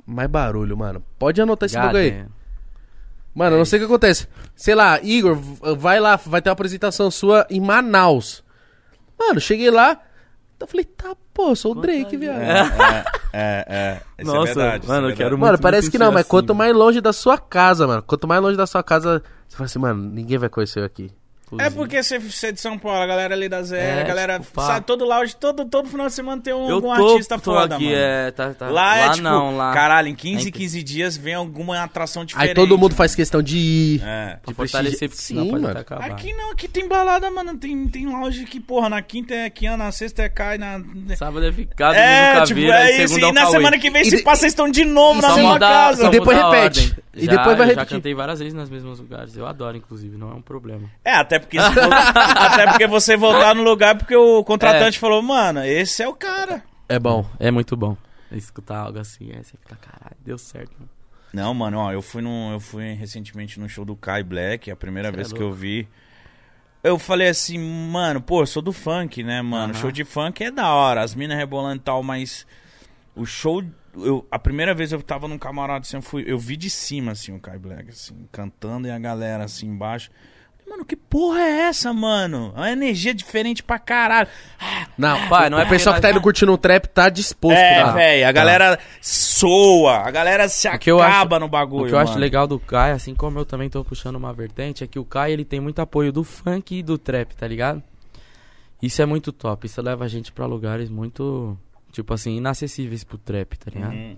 mais barulho, mano. Pode anotar esse bagulho aí. Gata, Mano, eu não sei o que acontece. Sei lá, Igor, v- vai lá, vai ter uma apresentação sua em Manaus. Mano, cheguei lá, eu falei, tá, pô, sou o Drake, viado. É, é, é. Isso Nossa, é verdade. isso mano, é eu quero verdade. Mano, muito parece que não, mas assim, quanto mano. mais longe da sua casa, mano. Quanto mais longe da sua casa, você fala assim, mano, ninguém vai conhecer eu aqui. É porque você, você é de São Paulo, a galera ali da Zé, É, a galera tipo, sabe todo lounge, todo, todo final de semana tem um, algum tô, artista tô foda, aqui, mano. é, tá, tá. Lá, é tipo, não, lá. caralho, em 15, É, 15 dias vem alguma atração diferente. Aí todo mundo faz questão de ir. É. Pra fortalecer, porque senão Sim, pode mano. acabar. Aqui não, aqui tem balada, mano. Tem, tem lounge que, porra, na quinta é Kian, na sexta é Kai, na. Sábado é ficar, domingo É, tipo, caveira, é e isso. segunda E na semana que vem, se de- passa, vocês estão de novo na mesma casa. E depois repete. E Já- depois vai eu Já repetir. cantei várias vezes nos mesmos lugares. Eu adoro, inclusive, não é um problema. É, até porque, se for- até porque você voltar no lugar porque o contratante falou, mano, esse é o cara. É bom. É muito bom escutar algo assim. Aí você fica, caralho, deu certo. Mano. Não, mano, ó, eu fui num, eu fui recentemente no show do Kai Black, a primeira Cê é vez que louco. eu vi. Eu falei assim, mano, pô, sou do funk, né, mano? Aham. Show de funk é da hora, as minas rebolando e tal, mas o show. Eu, a primeira vez eu tava num camarote assim, eu, fui, eu vi de cima, assim, o Kai Black, assim, cantando e a galera assim embaixo. Mano, que porra é essa, mano? É uma energia diferente pra caralho. Não, Pai, não é o pessoal que tá indo curtindo o trap tá disposto. É, tá? velho, a galera soa, a galera se acaba acho- no bagulho. O que eu acho mano. legal do Kai, assim como eu também tô puxando uma vertente, é que o Kai ele tem muito apoio do funk e do trap, tá ligado? Isso é muito top. Isso leva a gente pra lugares muito, tipo assim, inacessíveis pro trap, tá ligado? Uhum.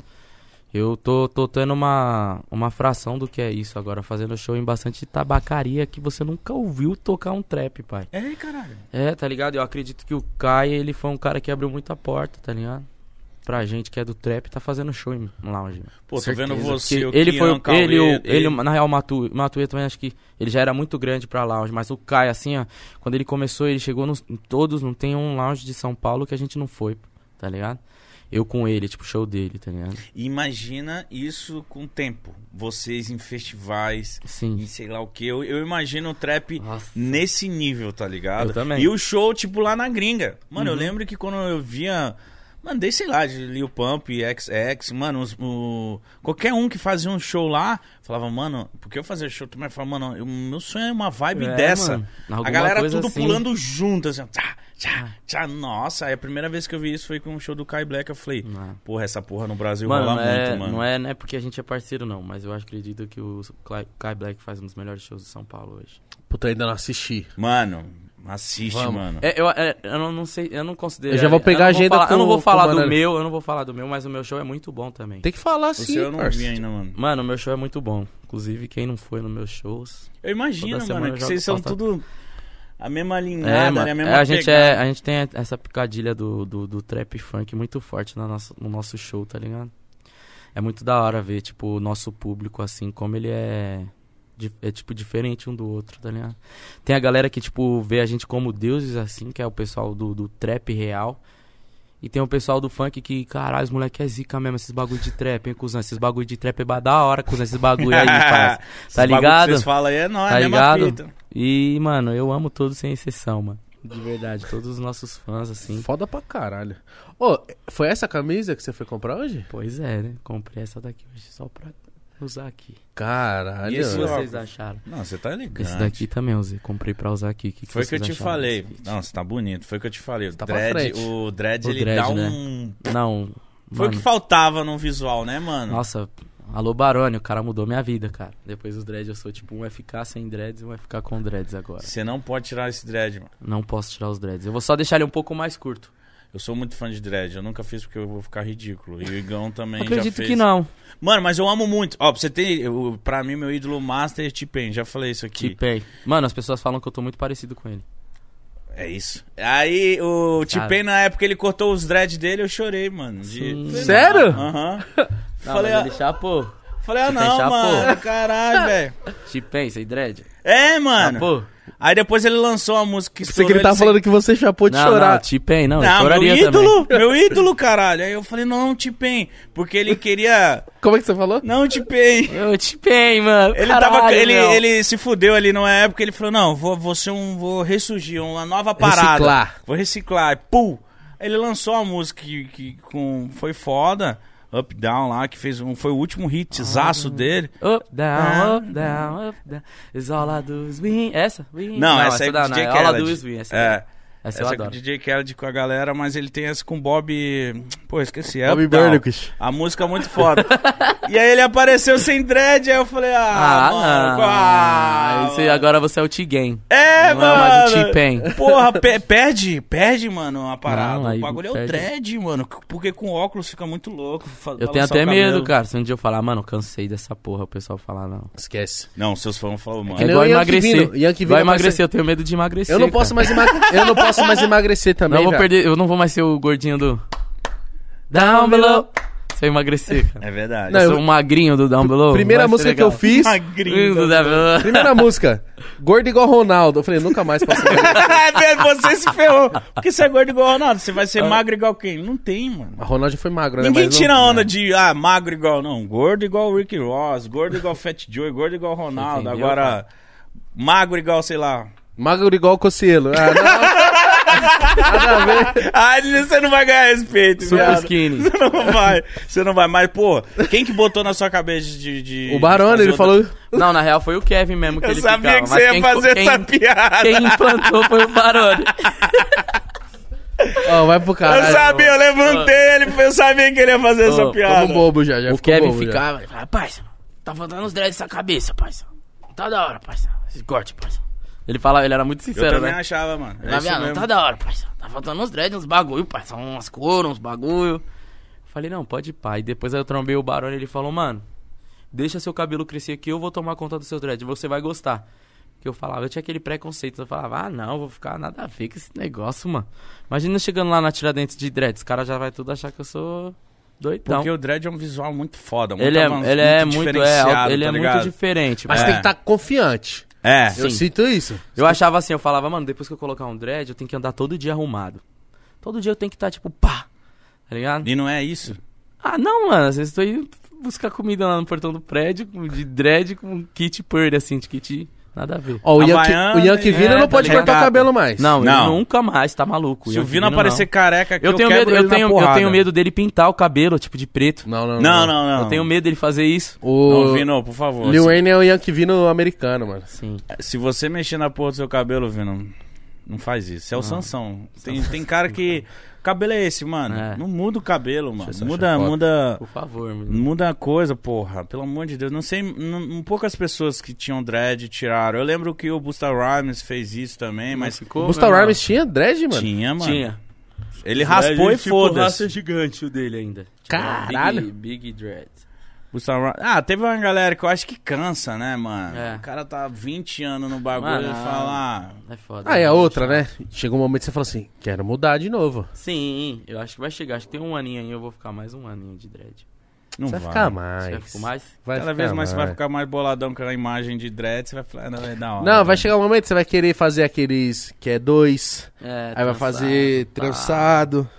Eu tô, tô tendo uma, uma fração do que é isso agora, fazendo show em bastante tabacaria que você nunca ouviu tocar um trap, pai. É, caralho. É, tá ligado? Eu acredito que o Kai, ele foi um cara que abriu muita porta, tá ligado? Pra gente que é do trap, tá fazendo show em lounge. Pô, tô Certeza, vendo você, o ele Kian, foi Cauê, ele, o- ele- ele, na real, o Matuê, Matuê também acho que ele já era muito grande pra lounge, mas o Kai, assim, ó, quando ele começou, ele chegou nos, em todos, não tem um lounge de São Paulo que a gente não foi, tá ligado? Eu com ele, tipo, show dele, tá ligado? Imagina isso com o tempo. Vocês em festivais, Sim. em sei lá o que. Eu, eu imagino o trap Nossa. nesse nível, tá ligado? Eu também. E o show, tipo, lá na gringa. Mano, eu Uhum. lembro que quando eu via. Mano, desde, sei lá, de Lil Pump, XX, mano, os- o, qualquer um que fazia um show lá, falava, mano, porque eu fazia show também, eu falava, mano, o meu sonho é uma vibe É, dessa. mano, a galera coisa tudo assim. pulando junto, assim, tchá, tchá, tchá. Nossa, aí a primeira vez que eu vi isso foi com o show do Kai Black, eu falei, Não. porra, essa porra no Brasil Mano, rola não é, muito, mano. não é, não é porque a gente é parceiro, não, mas eu acredito que o Kai- Kai Black faz um dos melhores shows de São Paulo hoje. Puta, ainda não assisti. Mano, assiste, Vamos. mano. É, eu, é, eu não, não sei, eu não considero. Eu já vou pegar eu a agenda falar- Eu não com- vou com falar do meu, eu não vou falar do meu, mas o meu show é muito bom também. Tem que falar O sim, seu eu não vi ainda, mano. Mano, o meu show é muito bom. Inclusive, quem não foi nos meus shows. Eu imagino, mano, eu que vocês são tudo a mesma É, linhada, mano, né? a é, mesma a, gente pegada. é, a gente tem essa picadilha do, do, do trap funk muito forte no nosso, no nosso show, tá ligado? É muito da hora ver, tipo, o nosso público, assim, como ele é. É, tipo, diferente um do outro, tá ligado? Tem a galera que, tipo, vê a gente como deuses, assim, que é o pessoal do, do trap real. E tem o pessoal do funk que, caralho, os moleques é zica mesmo, esses bagulho de trap, hein, cuzão? Esses bagulho de trap é da hora, cuzão, esses bagulho aí, parça. Tá ligado? Vocês falam aí é nóis, Tá ligado? fita. E, mano, eu amo todos sem exceção, mano. De verdade, todos os nossos fãs, assim. Foda pra caralho. Ô, foi essa camisa que você foi comprar hoje? Pois é, né? Comprei essa daqui hoje só pra usar aqui. Caralho. E O esse vocês acharam? Não, você tá elegante. Esse daqui também eu usei. Comprei pra usar aqui. Que que Foi o que eu te falei. Não, você tá bonito. Foi o que eu te falei. O Tá dread, o dread O ele dread, dá né? um. Não. Foi o que faltava no visual, né, mano? Nossa, alô Barone, o cara mudou minha vida, cara. Depois dos dreads eu sou tipo um FK sem dreads e um FK com dreads agora. Você não pode tirar esse dread, mano. Não posso tirar os dreads. Eu vou só deixar ele um pouco mais curto. Eu sou muito fã de dread. Eu nunca fiz porque eu vou ficar ridículo. E o Igão também já Acredito fez. que não. Mano, mas eu amo muito. Ó, pra você ter. Eu, pra mim, meu ídolo master é T-Pain. Já falei isso aqui. T-Pain. Mano, as pessoas falam que eu tô muito parecido com ele. É isso. Aí o T-Pain, na época, ele cortou os dreads dele, eu chorei, mano. de- Sério? não. Aham. Falei, mas chapou. falei, ah, não, mano. Caralho, velho. T-Pain, sem dread? É, mano. Chapou? Aí depois ele lançou uma música que Pensei que ele tava sem- falando que você chapou de Não, chorar. não, T-Pain, não, eu Não, meu choraria ídolo, também. meu ídolo, caralho. Aí eu falei, não, T-Pain. Porque ele queria. Como é que você falou? Não, T-Pain. Ô, T-Pain, mano. Ele, caralho, tava, ele, meu. ele se fudeu ali numa época, ele falou, não, vou, vou ser um. Vou ressurgir, uma nova parada. Reciclar. Vou reciclar. E, Pum! Ele lançou uma música que, que com, foi foda. Up Down lá, que fez um, foi o último hitzaço dele. Up, down, up, down, up, down. Is all I do is win. Essa? Win. Não, essa aí da, do DJ não, All I do Khaled. is win. Essa É. Essa, eu Essa é com o. DJ Khaled com a galera, mas ele tem essa com o Bob. Pô, esqueci. É Uptown. Burnquist. A música é muito foda. e aí ele apareceu sem dread, aí eu falei, ah, Ah, mano. não. ah, Esse agora você é o T-Gang. É, Não é mano. mais o T-Pain. Porra, pe- perde, perde, mano, a parada. Não, o bagulho é o perde. dread, mano. Porque com óculos fica muito louco. Eu tenho até medo, cara. Se um dia eu falar, mano, cansei dessa porra, o pessoal falar, não. Esquece. Não, seus fãs falaram, mano. que É nem igual emagrecer. Vino. Vai vai emagrecer, eu tenho medo de emagrecer. Eu não posso cara. mais emagrecer. Eu não posso mais emagrecer também. Não, eu vou velho. perder, eu não vou mais ser o gordinho do. Down below. Se eu emagrecer, cara. É verdade. Não, eu eu- sou o magrinho do Down below. Primeira vai música que eu fiz. Magrinho. Do Down Below. Primeira música. Gordo igual Ronaldo. Eu falei, nunca mais posso é, velho, você se ferrou. Porque você é gordo igual Ronaldo. Você vai ser magro igual quem? Não tem, mano. A Ronaldo foi magro, né? Ninguém Mas tira não- onda de, ah, magro igual, não. Gordo igual o Rick Ross, gordo igual Fat Joe, gordo igual o Ronaldo. Entendeu, Agora, magro igual, sei lá. Magro igual o Cocielo. Ah, não. Nada a ver. Ah, você não vai ganhar respeito, Super viado. skinny. Você não vai, você não vai. Mas, pô, quem que botou na sua cabeça de... de O Barone, ele falou. Não, na real foi o Kevin mesmo que Eu ele sabia ficava, que mas você ia quem- fazer quem, essa piada. Quem implantou foi o Barone. Ó, vai pro Eu caralho. sabia, eu levantei ele, eu sabia que ele ia fazer essa Ô, piada. Ficou bobo já, já o ficou Kevin bobo já. ficava, falava, parça, tá faltando uns dreads nessa cabeça, parça. Tá da hora, parça. Esse corte, parça. Ele falava, ele era muito Eu sincero, também né? achava, mano. É Tá isso vendo? mesmo. Tá da hora, parça. Tá faltando uns dreads, uns bagulho, parça. Umas cores, uns bagulho. Falei, não, pode ir, pai. Depois eu trombei o Barone e ele falou, mano, deixa seu cabelo crescer aqui, eu vou tomar conta do seu dread, você vai gostar. Que eu falava, eu tinha aquele preconceito. Eu falava, ah, não, vou ficar nada a ver com esse negócio, mano. Imagina eu chegando lá na Tiradentes de dread, os caras já vai tudo achar que eu sou doidão. Porque o dread é um visual muito foda, muito Ele é, avan- ele é muito, diferenciado, é, ele tá é muito diferente. Mas mano. tem que estar confiante. É. Eu Sim. sinto isso. Eu achava assim, eu falava, mano, depois que eu colocar um dread, eu tenho que andar todo dia arrumado. Todo dia eu tenho que estar, tipo, pá, tá ligado? E não é isso? Ah, não, mano, às vezes eu tô indo buscar comida lá no portão do prédio, de dread com kit purdy, assim, de kit, nada a ver. Ó, o Yankee, Havaiana o Yankee Vina é, não tá pode cortar o cabelo mais. Não, Não. eu nunca mais, tá maluco. Se o Vino, aparecer não. careca aqui, Eu tenho, medo, eu, ele na tenho, eu tenho medo dele pintar o cabelo, tipo, de preto. Não, não, Não, não, não. Eu tenho medo dele fazer isso. O Não, Vino, por favor. Lil se, Wayne é o Yankee Vino americano, mano. Sim. se você mexer na porra do seu cabelo, Vino, não faz isso. Você é o Sansão. Tem, tem cara que... O cabelo é esse, mano. É. Não muda o cabelo, mano. Muda, muda... Por favor, mano. Muda a coisa, porra. Pelo amor de Deus. Não sei. Não, poucas pessoas que tinham dread tiraram. Eu lembro que o Busta Rhymes fez isso também, mas. ficou. O Busta irmão? Rhymes tinha dread, mano? Tinha, mano. Tinha. Ele raspou e tipo, foda-se. gigante o dele ainda. Tipo, Caralho. Big, big dread. Rhymes. Ah, teve uma galera que eu acho que cansa, né, mano? É. O cara tá 20 anos no bagulho Mano, e fala. ah, É foda. Ah, é a né? outra, né? Chegou um momento que você fala assim, quero mudar de novo. Sim, eu acho que vai chegar. Acho que tem um aninho aí, eu vou ficar mais um aninho de dread. Não Você vai. vai ficar Você vai mais. ficar mais? Vai Cada ficar vez mais você vai ficar mais boladão com a imagem de dread, você vai falar, não, é da hora. Não, vai chegar um momento que você vai querer fazer aqueles que é dois, É, aí vai fazer pá. trançado.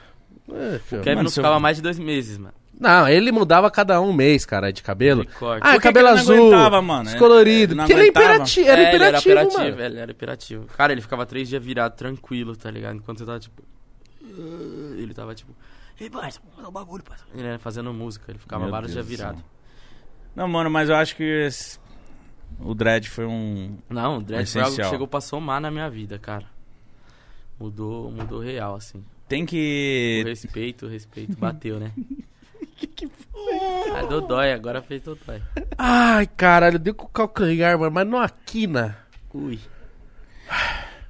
É. O Kevin Mano, não se eu- ficava mais de dois meses, mano. Não, ele mudava cada um mês, cara, de cabelo. De corte. Ah, Por que cabelo que ele não azul, aguentava, mano? descolorido. Ele Porque ele aguentava? imperativo, era É, ele imperativo, era imperativo, mano. ele era imperativo. Cara, ele ficava três dias virado, tranquilo, tá ligado? Enquanto você tava, tipo... "Ah", Ele tava, tipo... Ei, parça, vamos fazer um bagulho, parça. Ele era fazendo música, ele ficava Meu vários Deus dias virado. Não, mano, mas eu acho que esse- o dread foi um. Não, o dread foi algo que chegou pra somar na minha vida, cara. Mudou, mudou real, assim. Tem O que. respeito, o respeito bateu, né? Ah, Dodói, agora fez Dodói. Ai, caralho, deu com o calcanhar, mano, mas não aqui, na. Ui.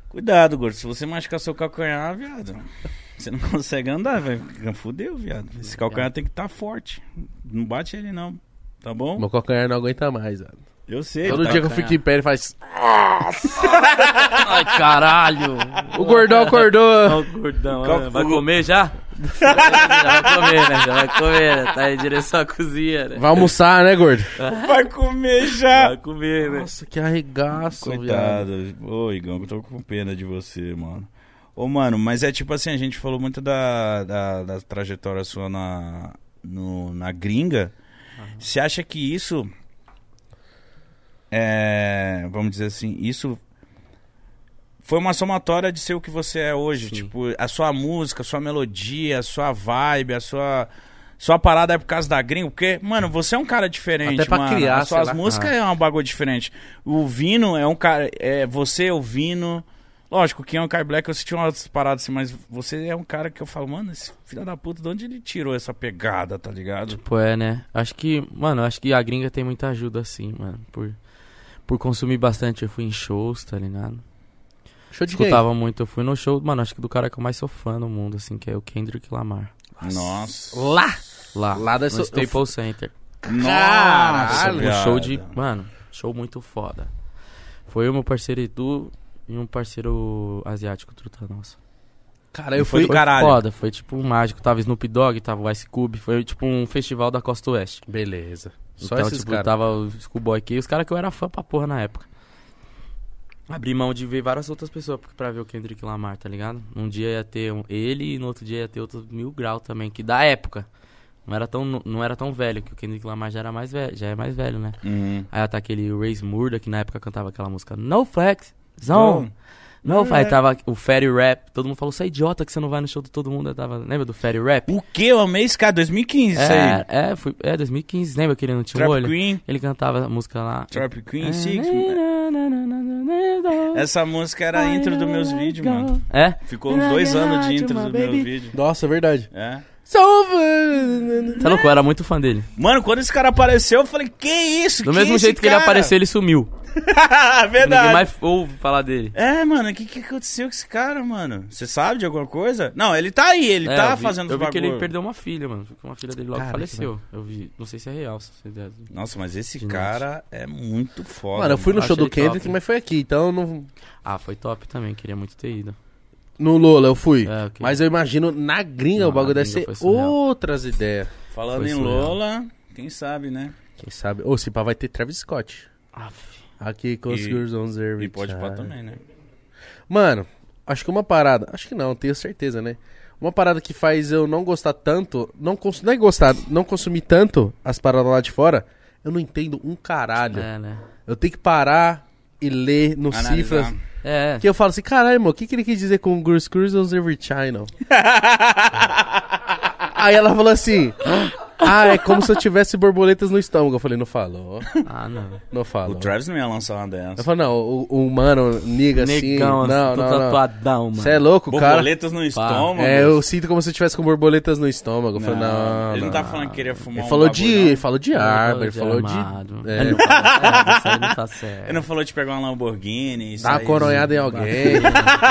Cuidado, gordo. Se você machucar seu calcanhar, viado, você não consegue andar, velho. Fudeu, viado. Esse calcanhar tem que estar forte. Não bate ele, não. Tá bom? Meu calcanhar não aguenta mais, velho. Eu sei. Todo tá? dia que eu fico em pé, ele faz. Ai, caralho. O gordão acordou. Ó, o gordão, vai comer já? Já vai comer, né? Já vai comer, né? Tá em direção à cozinha, né? Vai almoçar, né, gordo? Vai comer já. Vai comer, né? Nossa, que arregaço, viado. Coitado. Ô, Igão, eu tô com pena de você, mano. Ô, mano, mas é tipo assim, a gente falou muito da, da, da trajetória sua na, no, na gringa. Você acha que isso. É. Vamos dizer assim, isso. Foi uma somatória de ser o que você é hoje. Sim. Tipo, a sua música, a sua melodia, a sua vibe, a sua. Sua parada é por causa da gringa, porque, mano, você é um cara diferente, Até pra mano. criar, As suas músicas Ah. é um bagulho diferente. O Vino é um cara. É, você, o Vino. Lógico, quem é o Kai Black, eu assisti umas paradas assim, mas você é um cara que eu falo, mano, esse filho da puta, de onde ele tirou essa pegada, tá ligado? Tipo, é, né? Acho que, mano, acho que a gringa tem muita ajuda, assim, mano. Por, por consumir bastante, eu fui em shows, tá ligado? Show de quem? Escutava muito, eu fui no show, mano, acho que do cara que eu mais sou fã no mundo, assim, que é o Kendrick Lamar. Nossa. Lá! Lá, Lá da no so- Staples Center. Nossa, Um show de. Mano, show muito foda. Foi o meu parceiro Edu e um parceiro asiático, truta nossa. Cara, eu Foi fui... do caralho. Foda, foi tipo um mágico. Tava Snoop Dogg, tava o Ice Cube. Foi tipo um festival da Costa Oeste. Beleza. Só então, esses tipo, caras. tava o Schoolboy aqui, os caras que eu era fã pra porra na época. Abri mão de ver várias outras pessoas pra ver o Kendrick Lamar, tá ligado? Um dia ia ter um- ele e no outro dia ia ter outro mil grau também, que da época. Não era tão, não era tão velho, que o Kendrick Lamar já era mais velho, já é mais velho, né? Uhum. Aí tá aquele Race Murda, que na época cantava aquela música No Flex, Zone. No, aí tava o Fatty Rap, todo mundo falou, você é idiota que você não vai no show de todo mundo. Eu tava, lembra do Fatty Rap? O que? Eu amei esse cara, 2015, isso aí. É, é, foi, é 2015, lembra que ele não tinha um Trap olho? Queen, Ele cantava a música lá. Trap Queen É. 6. Essa música era a intro dos meus vídeos, mano. É? Ficou uns dois anos de intro dos meus vídeos. Nossa, é verdade. É. Salve! É louco, eu era muito fã dele. Mano, quando esse cara apareceu, eu falei, que isso? Do que mesmo jeito que ele cara? apareceu, ele sumiu. Ninguém Verdade. mais ouve falar dele. É, mano, o que, que aconteceu com esse cara, mano? Você sabe de alguma coisa? Não, ele tá aí, ele É, tá eu vi, fazendo Eu vi que ele perdeu uma filha, mano. Uma filha dele logo Cara, faleceu. Eu vi. Não sei se é real essa ideia. Nossa, mas esse De cara é muito foda. Mano, eu fui no Achei show do top. Kendrick, mas foi aqui, então não... Ah, foi top também. Queria muito ter ido. No Lola eu fui. É, ok. Mas eu imagino na gringa Não, o bagulho deve ser outras ideias. Falando Foi em surreal. Lola, quem sabe, né? Quem sabe? Ou se pá, vai ter Travis Scott. Aff. Aqui com os Girls on the E pode pá também, né? Mano, acho que uma parada. Acho que não, tenho certeza, né? Uma parada que faz eu não gostar tanto. Não, cons não é gostar, não consumir tanto as paradas lá de fora. Eu não entendo um caralho. É, né? Eu tenho que parar e ler no Analisar. cifras. É. Que eu falo assim, caralho, irmão, o que, que ele quis dizer com Girls Cruise on the China? Aí ela falou assim. Ah, é como se eu tivesse borboletas no estômago. Eu falei, não falou. Ah, não. Não O falou. Travis não ia lançar uma dessa. Eu falei, não, o, o mano, niga assim. Negão, não, tô não, não. tatuadão, mano. Você é louco, cara? Borboletas no estômago. É, eu sinto como se eu tivesse com borboletas no estômago. Eu falei, não, Ele não não. tá falando que queria fumar Ele um falou de, ele falou de arma, ele falou de... é. Ele não fala, é, isso aí não tá certo. Ele não falou de pegar uma Lamborghini. Dar uma coronhada em alguém.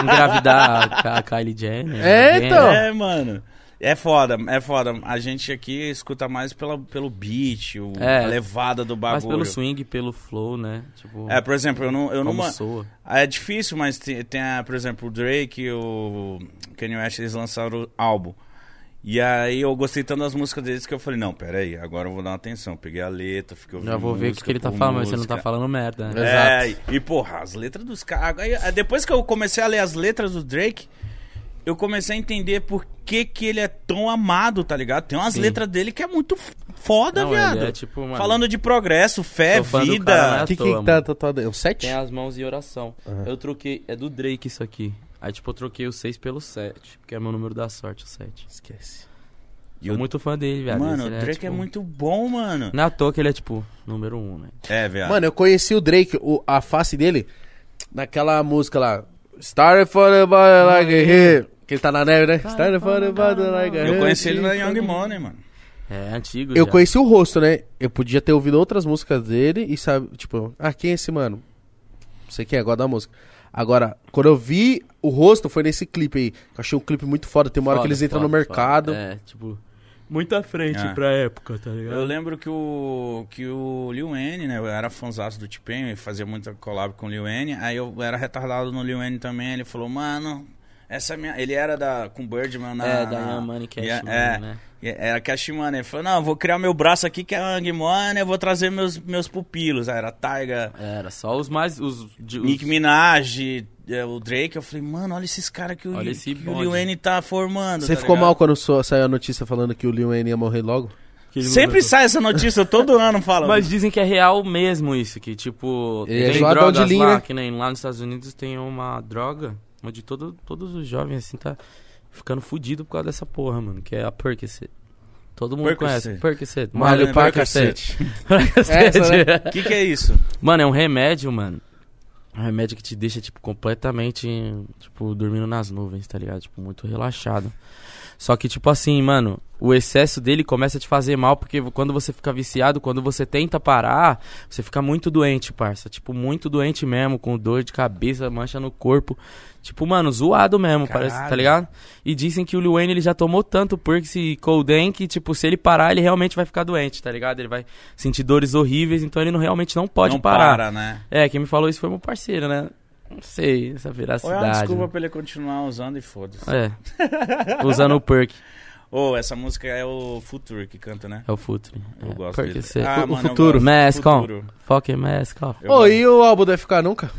Engravidar a Kylie Jenner. É, então. É, mano. É foda, é foda. A gente aqui escuta mais pela, pelo beat, o, É. a levada do Mas bagulho. pelo swing, pelo flow, né? Tipo, É, por exemplo, eu não. Eu não soa. é difícil, mas tem, tem a, por exemplo, o Drake e o Kanye West, eles lançaram o álbum. E aí eu gostei tanto das músicas deles que eu falei, não, pera aí, agora eu vou dar uma atenção. Peguei a letra, fiquei ouvindo Já vou ver o que, música que ele tá falando, mas você não música. tá falando merda. né? É, Exato. e porra, as letras dos caras. aí, Depois que eu comecei a ler as letras do Drake, eu comecei a entender por que, que ele é tão amado, tá ligado? Tem umas Sim. letras dele que é muito foda, Não, viado. ele é tipo, mano, Falando de progresso, fé, vida. cara, né? O que que toa, tá mano. tatuado aí? Um 7? Tem as mãos em oração. Eu troquei, é do Drake isso aqui. Aí, tipo, eu troquei o 6 pelo 7, porque é meu número da sorte, o 7. Esquece. E Sou o- muito fã dele, velho. Mano, Esse o ele Drake é, tipo, muito bom, mano. Não é toa que ele é, tipo, número 1, né? É, viado. Mano, eu conheci o Drake, o- a face dele, naquela música lá. Started for the body like a hit. Que ele tá na neve, né? For the like hit. eu conheci ele na Young Money, mano. É antigo Eu já. conheci o rosto, né? Eu podia ter ouvido outras músicas dele e sabe, tipo, ah, quem é esse mano? Não sei quem é, gosta da música. Agora, quando eu vi o rosto, foi nesse clipe aí. que Eu achei um clipe muito foda. Tem uma hora que Foda, eles entram foda, no mercado. foda. É, tipo, muito à frente Ah. pra época, tá ligado? Eu lembro que o, que o Lil Wayne, né? Eu era fãzaço do T-Pain, eu fazia muita collab com o Lil Wayne. Aí eu era retardado no Lil Wayne também. Ele falou, mano, essa é minha... Ele era da, com Birdman na... É, da Young Money Cash Yeah, Money, é, né? E Era Cash Money. Ele falou, não, eu vou criar meu braço aqui que é Young Money, eu vou trazer meus, meus pupilos. Aí era Tyga, Era só os mais... Os, de- os- Nick Minaj, é, o Drake. Eu falei, mano, olha esses caras que, o, Olha esse que o. Lil Wayne tá formando. Você tá ficou ligado? mal quando saiu a notícia falando que o Lil Wayne ia morrer logo? Sempre sai essa notícia, todo ano fala. Mas dizem que é real mesmo isso, que tipo, Ele é tem drogas linha, lá, né? que nem lá nos Estados Unidos tem uma droga onde todo, todos os jovens assim tá ficando fudido por causa dessa porra, mano, que é a Percocet. Todo mundo Percocet. conhece. Percocet. Malho né, pra cacete. O que que é isso? Mano, é um remédio, mano. Um remédio que te deixa, tipo, completamente, tipo, dormindo nas nuvens, tá ligado? Tipo, muito relaxado. Só que, tipo assim, mano, o excesso dele começa a te fazer mal, porque quando você fica viciado, quando você tenta parar, você fica muito doente, parça. Tipo, muito doente mesmo, com dor de cabeça, mancha no corpo. Tipo, mano, zoado mesmo, parece, tá Caralho. ligado? E dizem que o Lil Wayne, ele já tomou tanto Perks e Codeine que, tipo, se ele parar, ele realmente vai ficar doente, tá ligado? Ele vai sentir dores horríveis, então ele não, realmente não pode não parar. para, né? É, quem me falou isso foi meu parceiro, né? Não sei, essa Ou é veracidade. uma desculpa né? pra ele continuar usando e foda-se. É. Usando o perk. Ô, essa música é o Future que canta, né? É o Futre. Eu é. gosto perk dele. Ah, o mano, eu Futuro. Mask on. Futuro. Fucking mask off. Ô, gosto. e o álbum do FK nunca?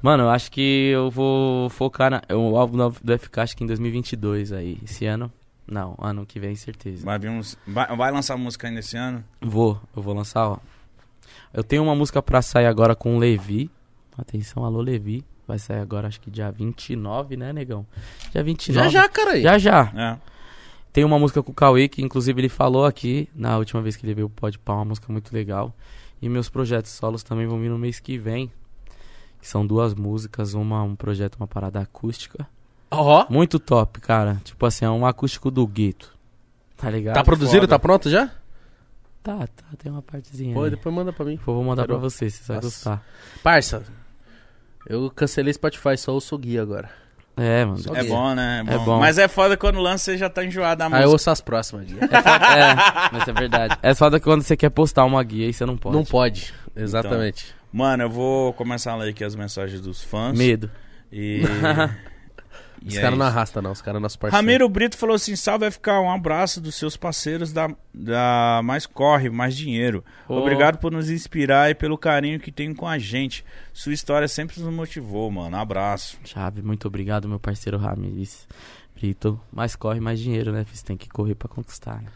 Mano, eu acho que eu vou focar na. O álbum do do FK, acho que em 2022 aí. Esse ano. Não, ano que vem, certeza. Vai, vir uns... vai, vai lançar música ainda esse ano? Vou, eu vou lançar, ó. Eu tenho uma música pra sair agora com o Levi. Atenção, alô, Levi. Vai sair agora, acho que dia 29, né, negão? Dia 29. Já já, cara aí. Já já. É. Tem uma música com o Cauê, que inclusive ele falou aqui, na última vez que ele veio o Pode Pá, uma música muito legal. E meus projetos solos também vão vir no mês que vem. Que são duas músicas, uma um projeto, uma parada acústica. Ó. Muito top, cara. Tipo assim, é um acústico do gueto. Tá ligado? Tá produzido? foda. Tá pronto já? Tá, tá, tem uma partezinha. Pô, aí. depois manda pra mim. Eu vou mandar Quero- pra você, você vai gostar. Parça, eu cancelei Spotify, só ouço o Gui agora. É, mano. É bom, né? É bom. Mas é foda quando lança você já tá enjoado da Aí música. eu ouço as próximas, Gui. É, foda- é, mas é verdade. É foda que quando você quer postar uma guia aí você não pode. Não pode, exatamente. Mano, eu vou começar a ler aqui as mensagens dos fãs. Medo. E. Os é caras não isso. arrastam, não. Os caras nossos parceiros. Ramiro Brito falou assim: salve FK, um abraço dos seus parceiros da, da Mais Corre, Mais Dinheiro. Ô. Obrigado por nos inspirar e pelo carinho que tem com a gente. Sua história sempre nos motivou, mano. Abraço. Chave, muito obrigado, meu parceiro Ramirez. Brito, mais corre, mais dinheiro, né? Você tem que correr pra conquistar, né?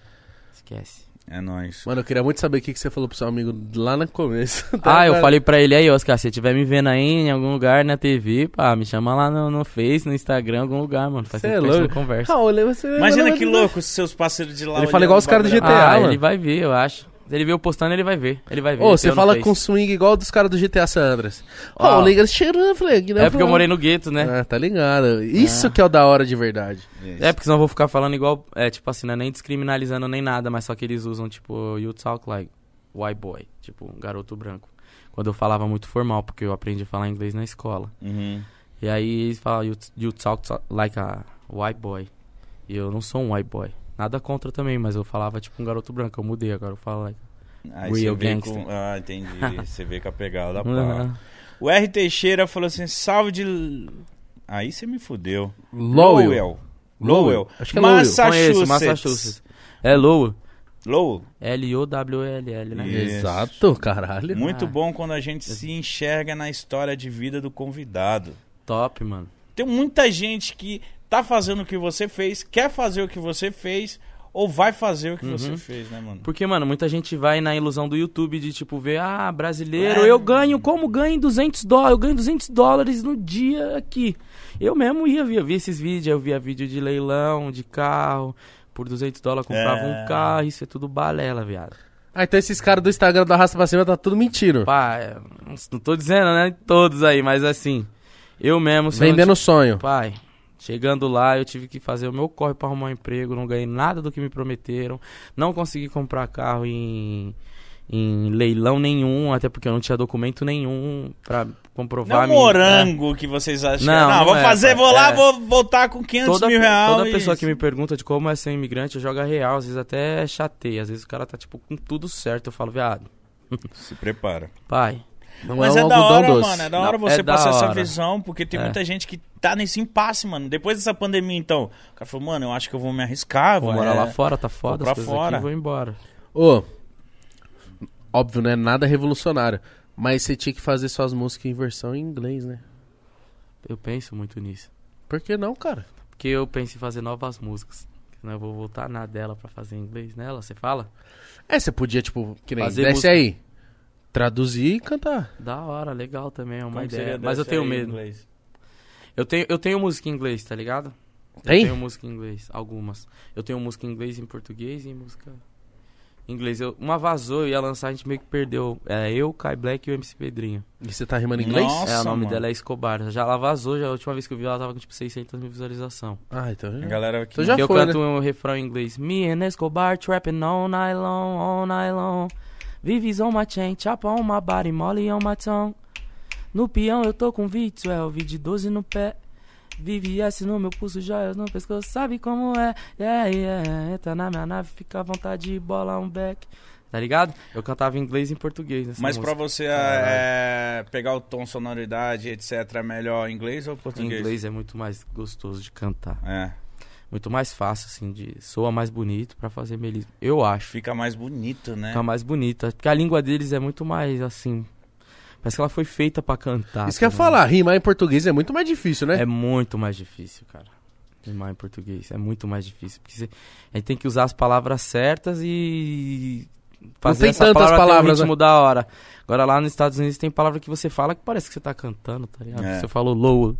Esquece. É nóis. Mano, eu queria muito saber o que que você falou pro seu amigo lá no começo. Ah, eu Tá, falei pra ele aí, Oscar, se você estiver me vendo aí em algum lugar na TV, pá, me chama lá no, no Face, no Instagram, algum lugar, mano. Faz Cê tempo é louco. conversa. Raul, você Imagina manda- que louco os seus parceiros de lá. Ele fala igual os caras do. GTA, ah, mano. ele vai ver, eu acho. Se ele ver eu postando, ele vai ver. Ele vai ver. Ô, você fala com swing igual dos caras do GTA San Andreas. Ô, Ah. liga cheirando, eu falei. não É porque eu morei no gueto, né? Ah, tá ligado. Isso Ah. que é o da hora de verdade. Isso. É, porque senão eu vou ficar falando igual, é, tipo assim, não é nem descriminalizando nem nada, mas só que eles usam, tipo, you talk like white boy, tipo, um garoto branco. Quando eu falava muito formal, porque eu aprendi a falar inglês na escola. Uhum. E aí eles falam, you, you talk to- like a white boy. E eu não sou um white boy. Nada contra também, mas eu falava tipo um garoto branco, eu mudei, agora eu falo like... Aí Real gangster. com... Ah, entendi. você vê com a pegada da pá. O R. Teixeira falou assim: salve de. Aí você me fudeu. Lowell. Lowell. Lowell. Acho que é Lowell. Massachusetts. Conheço, Massachusetts. É Lowell. Lowell. L-O-W-L-L, né? Isso. Exato, caralho. Muito Ah. bom quando a gente se enxerga na história de vida do convidado. Top, mano. Tem muita gente que tá fazendo o que você fez, quer fazer o que você fez, ou vai fazer o que Uhum. você fez, né, mano? Porque, mano, muita gente vai na ilusão do YouTube de, tipo, ver, ah, brasileiro, É. eu ganho, como ganho 200 dólares, eu ganho 200 dólares no dia aqui. Eu mesmo ia, via, via esses vídeos, eu via vídeo de leilão, de carro, por 200 dólares comprava É. um carro, isso é tudo balela, viado. Ah, então esses caras do Instagram do Arrasta pra cima tá tudo mentindo. Pá, é, não tô dizendo, né, todos aí, mas assim, eu mesmo... se eu não Vendendo sonho. Pai, chegando lá eu tive que fazer o meu corre pra arrumar um emprego, não ganhei nada do que me prometeram, não consegui comprar carro em, em leilão nenhum, até porque eu não tinha documento nenhum pra Não comprovar é um a minha- morango que vocês acham. Não, Não, não vou é, fazer, vou lá, É. vou voltar com É. 500 Toda, mil reais. toda pessoa que me pergunta de como é ser imigrante joga real, às vezes até chateia, às vezes o cara tá tipo com tudo certo, eu falo, viado, Se prepara. pai, Não Mas é é, um da algodão hora, doce. mano. É da hora Não, você é da passar essa hora. visão, porque tem É. muita gente que tá nesse impasse, mano. Depois dessa pandemia, então, o cara falou, mano, eu acho que eu vou me arriscar, vou vou morar é, lá fora, tá foda, pra as coisas fora. aqui, vou embora. Ô, óbvio, não é nada revolucionário. Mas você tinha que fazer suas músicas em versão em inglês, né? Eu penso muito nisso. Por que não, cara? Porque eu penso em fazer novas músicas. Senão eu vou voltar na dela pra fazer em inglês nela, você fala? É, você podia, tipo, que nem, Fazer desce música. aí. Traduzir e cantar. Da hora, legal também, é uma Como ideia. Mas eu tenho em medo. inglês? Eu tenho, eu tenho música em inglês, tá ligado? Eu Tem? tenho música em inglês, algumas. Eu tenho música em inglês, em português e música Inglês. Eu, uma vazou, eu ia lançar, a gente meio que perdeu. É eu, Kai Black e o MC Pedrinho. E você tá rimando em inglês? Nossa, é, o nome mano. dela é Escobar. Já ela vazou, já a última vez que eu vi ela tava com tipo 600 mil visualização. Ah, então A já. galera aqui. Então já eu foi, canto um refrão em inglês. Me and Escobar trapping all night long, all night long. Vives on my chain, chapa on my body, molly on my tongue. No peão eu tô com V12, de 12 no pé. VVS no meu pulso, joias no pescoço, sabe como é? Yeah, yeah, entra na minha nave, fica à vontade de bola um back. Tá ligado? Eu cantava em inglês e em português nessa Mas pra música. você é, pegar o tom, sonoridade, etc, é melhor inglês ou Em português? inglês é muito mais gostoso de cantar. É, Muito mais fácil, assim, de soa mais bonito pra fazer melismo. Eu acho. fica mais bonito, né? Fica mais bonita. Porque a língua deles é muito mais assim. Parece que ela foi feita pra cantar. Isso que eu ia tá falar, rimar em português é muito mais difícil, né? É muito mais difícil, cara. Rimar em português. É muito mais difícil. Porque você- a gente tem que usar as palavras certas e. Fazer tem essa tantas palavra ter um palavras, né? ritmo da hora. Agora lá nos Estados Unidos tem palavra que você fala que parece que você tá cantando, tá ligado? É. Você falou low.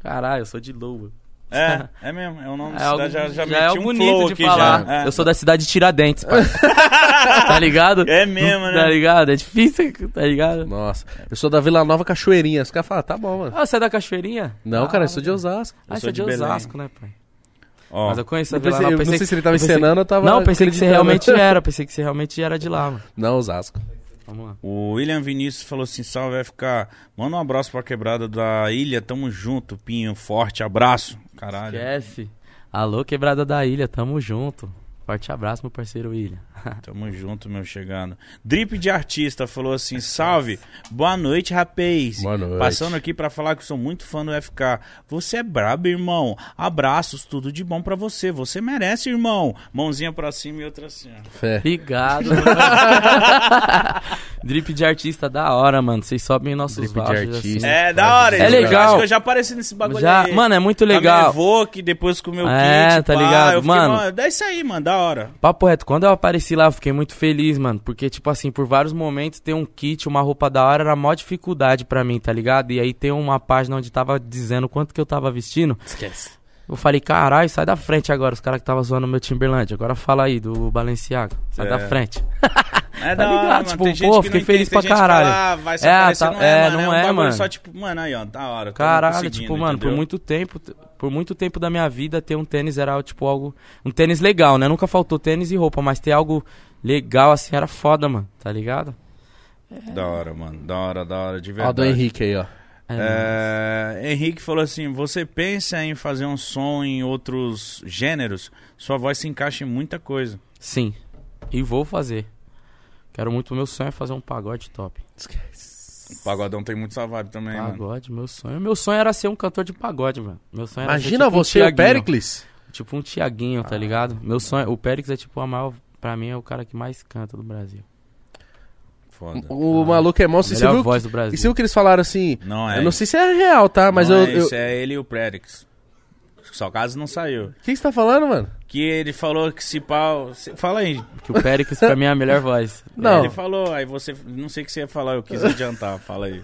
Caralho, eu sou de low. É, é mesmo, é o nome É da algo, cidade, já, já, já é um bonito flow de aqui falar. já. É. Eu sou da cidade de Tiradentes, pai. tá ligado? É mesmo, Tá né? ligado? É difícil, tá ligado? Nossa, eu sou da Vila Nova Cachoeirinha. Os caras falam, tá bom, mano. Ah, você é da Cachoeirinha? Não, Ah, cara, eu sou de Osasco. Ah, Eu você sou é de, de. Osasco, né, pai? Ó, Mas eu conheço a Vila pensei- Nova. eu não pensei sei se que- ele tava encenando ou tava Não, pensei que você realmente era. Pensei que você realmente era de lá, mano. Não, Osasco. Vamos lá. O William Vinícius falou assim: salve FK. Manda um abraço pra quebrada da ilha. Tamo junto, Pinho. Forte abraço. Caralho. Esquece. Alô, quebrada da ilha, tamo junto. Forte abraço, meu parceiro William. Tamo junto, meu chegando. Drip de artista falou assim: salve. Boa noite, rapaz. Boa noite. Passando aqui pra falar que eu sou muito fã do FK. Você é brabo, irmão. Abraços, tudo de bom pra você. Você merece, irmão. Mãozinha pra cima e outra assim. ó. Fé. Obrigado. Drip de artista, da hora, mano. Vocês sobem nossos Drip de vouchers, artista. assim. É, da hora. É eu legal. Acho que eu já apareci nesse bagulho Já, aí. mano, é muito legal. Evoque, depois com o meu É, kit. tá pá, ligado? eu fiquei, Mano. mano, É isso aí, mano. Da hora. Papo reto, quando eu apareci lá, eu fiquei muito feliz, mano. Porque, tipo assim, por vários momentos, ter um kit, uma roupa da hora, era a maior dificuldade pra mim, tá ligado? E aí tem uma página onde tava dizendo quanto que eu tava vestindo. Esquece. Eu falei, caralho, sai da frente agora, os caras que tava zoando meu Timberland. Agora fala aí do Balenciaga. Sai É. da frente. É Tá da hora, ligado? mano. Tipo, pô, que fiquei feliz pra caralho. fala, ah, vai se É, aparecer, tá- não é, é, mano. não é um é, mano. só, tipo, mano, aí, ó, da hora. tamo Caralho, tipo, mano, por muito tempo, por muito tempo da minha vida, ter um tênis era, tipo, algo. Um tênis legal, né? Nunca faltou tênis e roupa, mas ter algo legal assim era foda, mano, tá ligado? Da hora, mano. Da hora, da hora, de Ó, verdade. do Henrique aí, ó. É, É, Henrique falou assim: você pensa em fazer um som em outros gêneros? Sua voz se encaixa em muita coisa. Sim. E vou fazer. Quero muito, meu sonho é fazer um pagode top. O pagodão tem muito essa vibe também, mano. Pagode, meu sonho. Meu sonho era ser um cantor de pagode, mano. Meu sonho era ser Imagina tipo um você e o. Pericles. Tipo um Tiaguinho, tá ligado? Meu sonho, o Périx é tipo a maior, pra mim é o cara que mais canta do Brasil. Foda. O maluco é monstro. E você viu, voz do e Brasil. você viu que eles falaram assim? Não é. Eu não sei se é real, tá? Mas não eu. é, eu- Isso é ele e o Predix. Só caso não saiu. O que que você tá falando, mano? Que ele falou que se pau. Fala aí. Que o Périx pra mim é a melhor voz. Não. Ele falou, aí você. Não sei o que você ia falar, eu quis adiantar. Fala aí.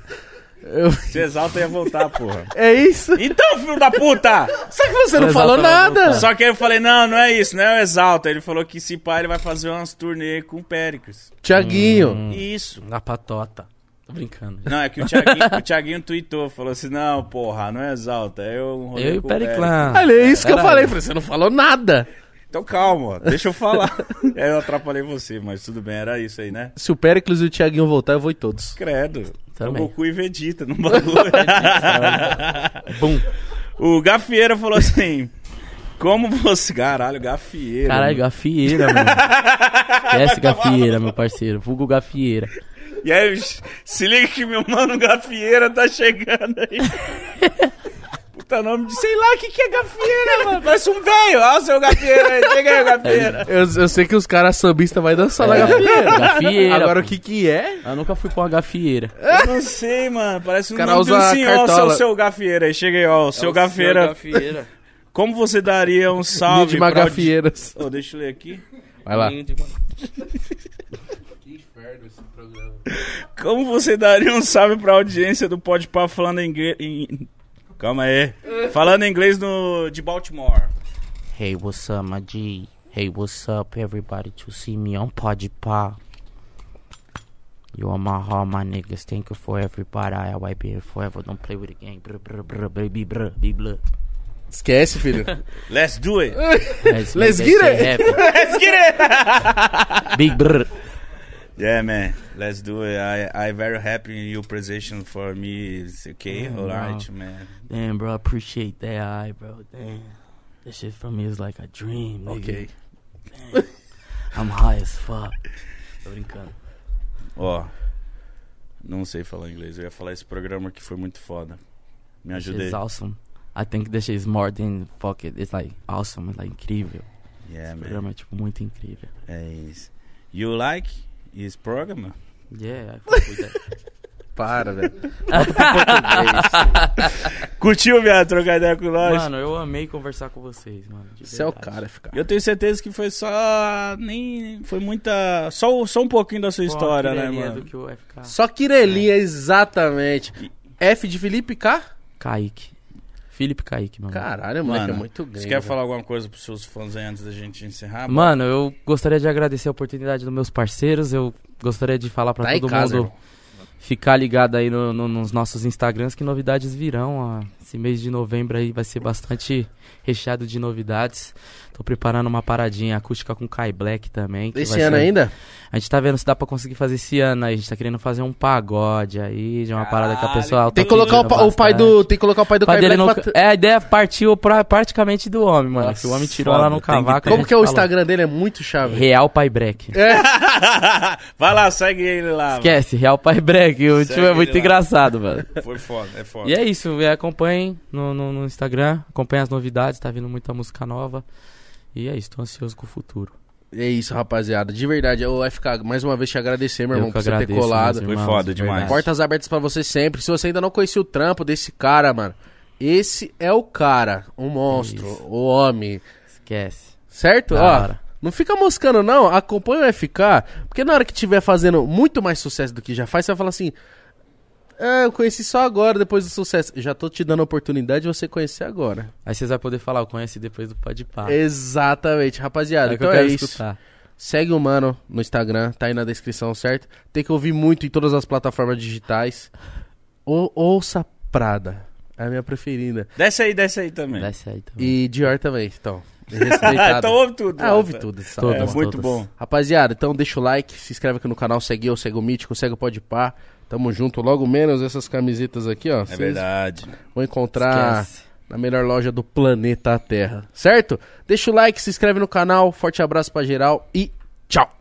Eu- Se exalta ia voltar, porra. É isso? Então, filho da puta! Só que você não falou nada. Só que aí eu falei, não, não é isso, não é o Exalta. Ele falou que se pá, ele vai fazer umas turnê com o Péricles. Tiaguinho. Hum. Isso. Na patota. Tô brincando. Não, é que o Thiaguinho, o Thiaguinho tweetou, falou assim, não, porra, não é Exalta, é eu um rolê Eu e o com Periclã. Olha, é isso que eu falei. Falei, você não falou nada. Então calma, deixa eu falar. aí eu atrapalhei você, mas tudo bem, era isso aí, né? Se o Pericles e o Tiaguinho voltar, eu vou em todos. Credo. É o Também. Goku e Vegeta no bagulho. Bum. o Gafieira falou assim, como você... Caralho, Gafieira. Caralho, mano. gafieira, mano. Esquece gafieira, meu parceiro. Vulgo gafieira. E aí, se liga que meu mano Gafieira tá chegando aí. Puta nome de sei lá o que, que é Gafieira, mano. Parece um velho. Olha o seu Gafieira aí. Chega aí, Gafieira. Eu, eu sei que os caras sambistas vai dançar na gafieira. Gafieira. Agora pô. o que que é? Eu nunca fui pra uma gafieira. Eu não sei, mano. Parece um cara nome de um usa. Ó, o seu, cartola. seu Gafieira aí. Chega aí, ó. O seu Gafieira. Gafieira. Como você daria um salve de pra... magafieiras. Ô, deixa eu ler aqui. Vai lá. Como você daria um salve pra audiência do Podpah falando inglês... Em... Calma aí. Falando inglês no... de Baltimore. Hey, what's up, my G? Hey, what's up, everybody? To see me on Podpah. You are my heart, my niggas. Thank you for everybody. I will be here forever. Don't play with the game. Brr, brr, brr, baby, brr, be blood. Esquece, filho. Let's do it. Let's, Let's get it. happen. Let's get it. Big brr. Yeah, man. Let's do it. I I very happy in your position for me. It's okay. Yeah, All bro. right, man. Damn, bro, I appreciate that, alright, bro. Damn. That shit for me is like a dream, nigga. ok. Damn. I'm high as fuck. Tô brincando. Ó, não sei falar inglês. Eu ia falar esse programa que foi muito foda. Me ajudei. is awesome. I think this is more than fuck it. It's like awesome, it's like incrível. Yeah, Esse man. programa é tipo muito incrível. É isso. You like this program? Yeah, I fuck with that. Para, velho. Curtiu, viado, trocar ideia com nós? Mano, eu amei conversar com vocês, mano. Você é o cara, ficar. Eu tenho certeza que foi só. Nem. Foi muita. Só, só um pouquinho da sua Pô, história, né, mano? do que o FK. Só Quirelinha, exatamente. F de Felipe K? Kaique. Felipe Kaique, mano. Caralho, moleque, Mano, é muito grande. Você quer falar alguma coisa pros seus fãs aí antes da gente encerrar? Mano, eu gostaria de agradecer a oportunidade dos meus parceiros. Eu gostaria de falar pra Tá todo casa, mundo irmão. ficar ligado aí no- no- nos nossos Instagrams que novidades virão. ó. Esse mês de novembro aí vai ser bastante recheado de novidades. Tô preparando uma paradinha acústica com Kai Black também. que Esse vai ano ser- ainda? A gente tá vendo se dá pra conseguir fazer esse ano aí. A gente tá querendo fazer um pagode aí, de uma parada que a pessoa Tem que colocar o, pa- o pai do. Tem que colocar o pai do pai Kai Black não- pra- É, a ideia partiu pra, praticamente do homem, mano. Nossa, que o homem tirou foda, lá no que cavaco. a Como que é o falou. Instagram dele? É muito chave. Real Pai Break. Vai lá, segue ele lá. Esquece, Real Pai Break. O Segue tio é muito lá. engraçado, mano. mano. Foi foda, é foda. E é isso, é, acompanhem no, no, no Instagram, acompanhem as novidades, tá vindo muita música nova. E é isso, tô ansioso com o futuro. É isso, rapaziada. De verdade, eu vai ficar mais uma vez te agradecer, meu Eu irmão, por você ter colado. meus Foi irmãos, foda de demais. verdade. Portas abertas pra você sempre. Se você ainda não conhecia o trampo desse cara, mano, esse é o cara, o monstro, Isso. o homem. Esquece. Certo? Da Ó, hora. não fica moscando, não. Acompanha o FK, porque na hora que tiver fazendo muito mais sucesso do que já faz, você vai falar assim. Ah, eu conheci só agora, depois do sucesso. Já tô te dando a oportunidade de você conhecer agora. Aí vocês vão poder falar, eu conheci depois do Pode Pá. Exatamente, rapaziada. É que então é isso. escutar. Segue o mano no Instagram, tá aí na descrição, certo? Tem que ouvir muito em todas as plataformas digitais. Ou, ouça Prada, é a minha preferida. Desce aí, desce aí também. Desce aí também. E Dior também, então. Então ouve tudo. ah, ouve tudo. essa Todas, É muito todas. bom. Rapaziada, então deixa o like, se inscreve aqui no canal, segue eu, segue o Mítico, segue o Podpah. Tamo junto, logo menos essas camisetas aqui, ó. É verdade. Vão encontrar Esquece. na melhor loja do planeta Terra, certo? Deixa o like, se inscreve no canal, forte abraço pra geral e tchau!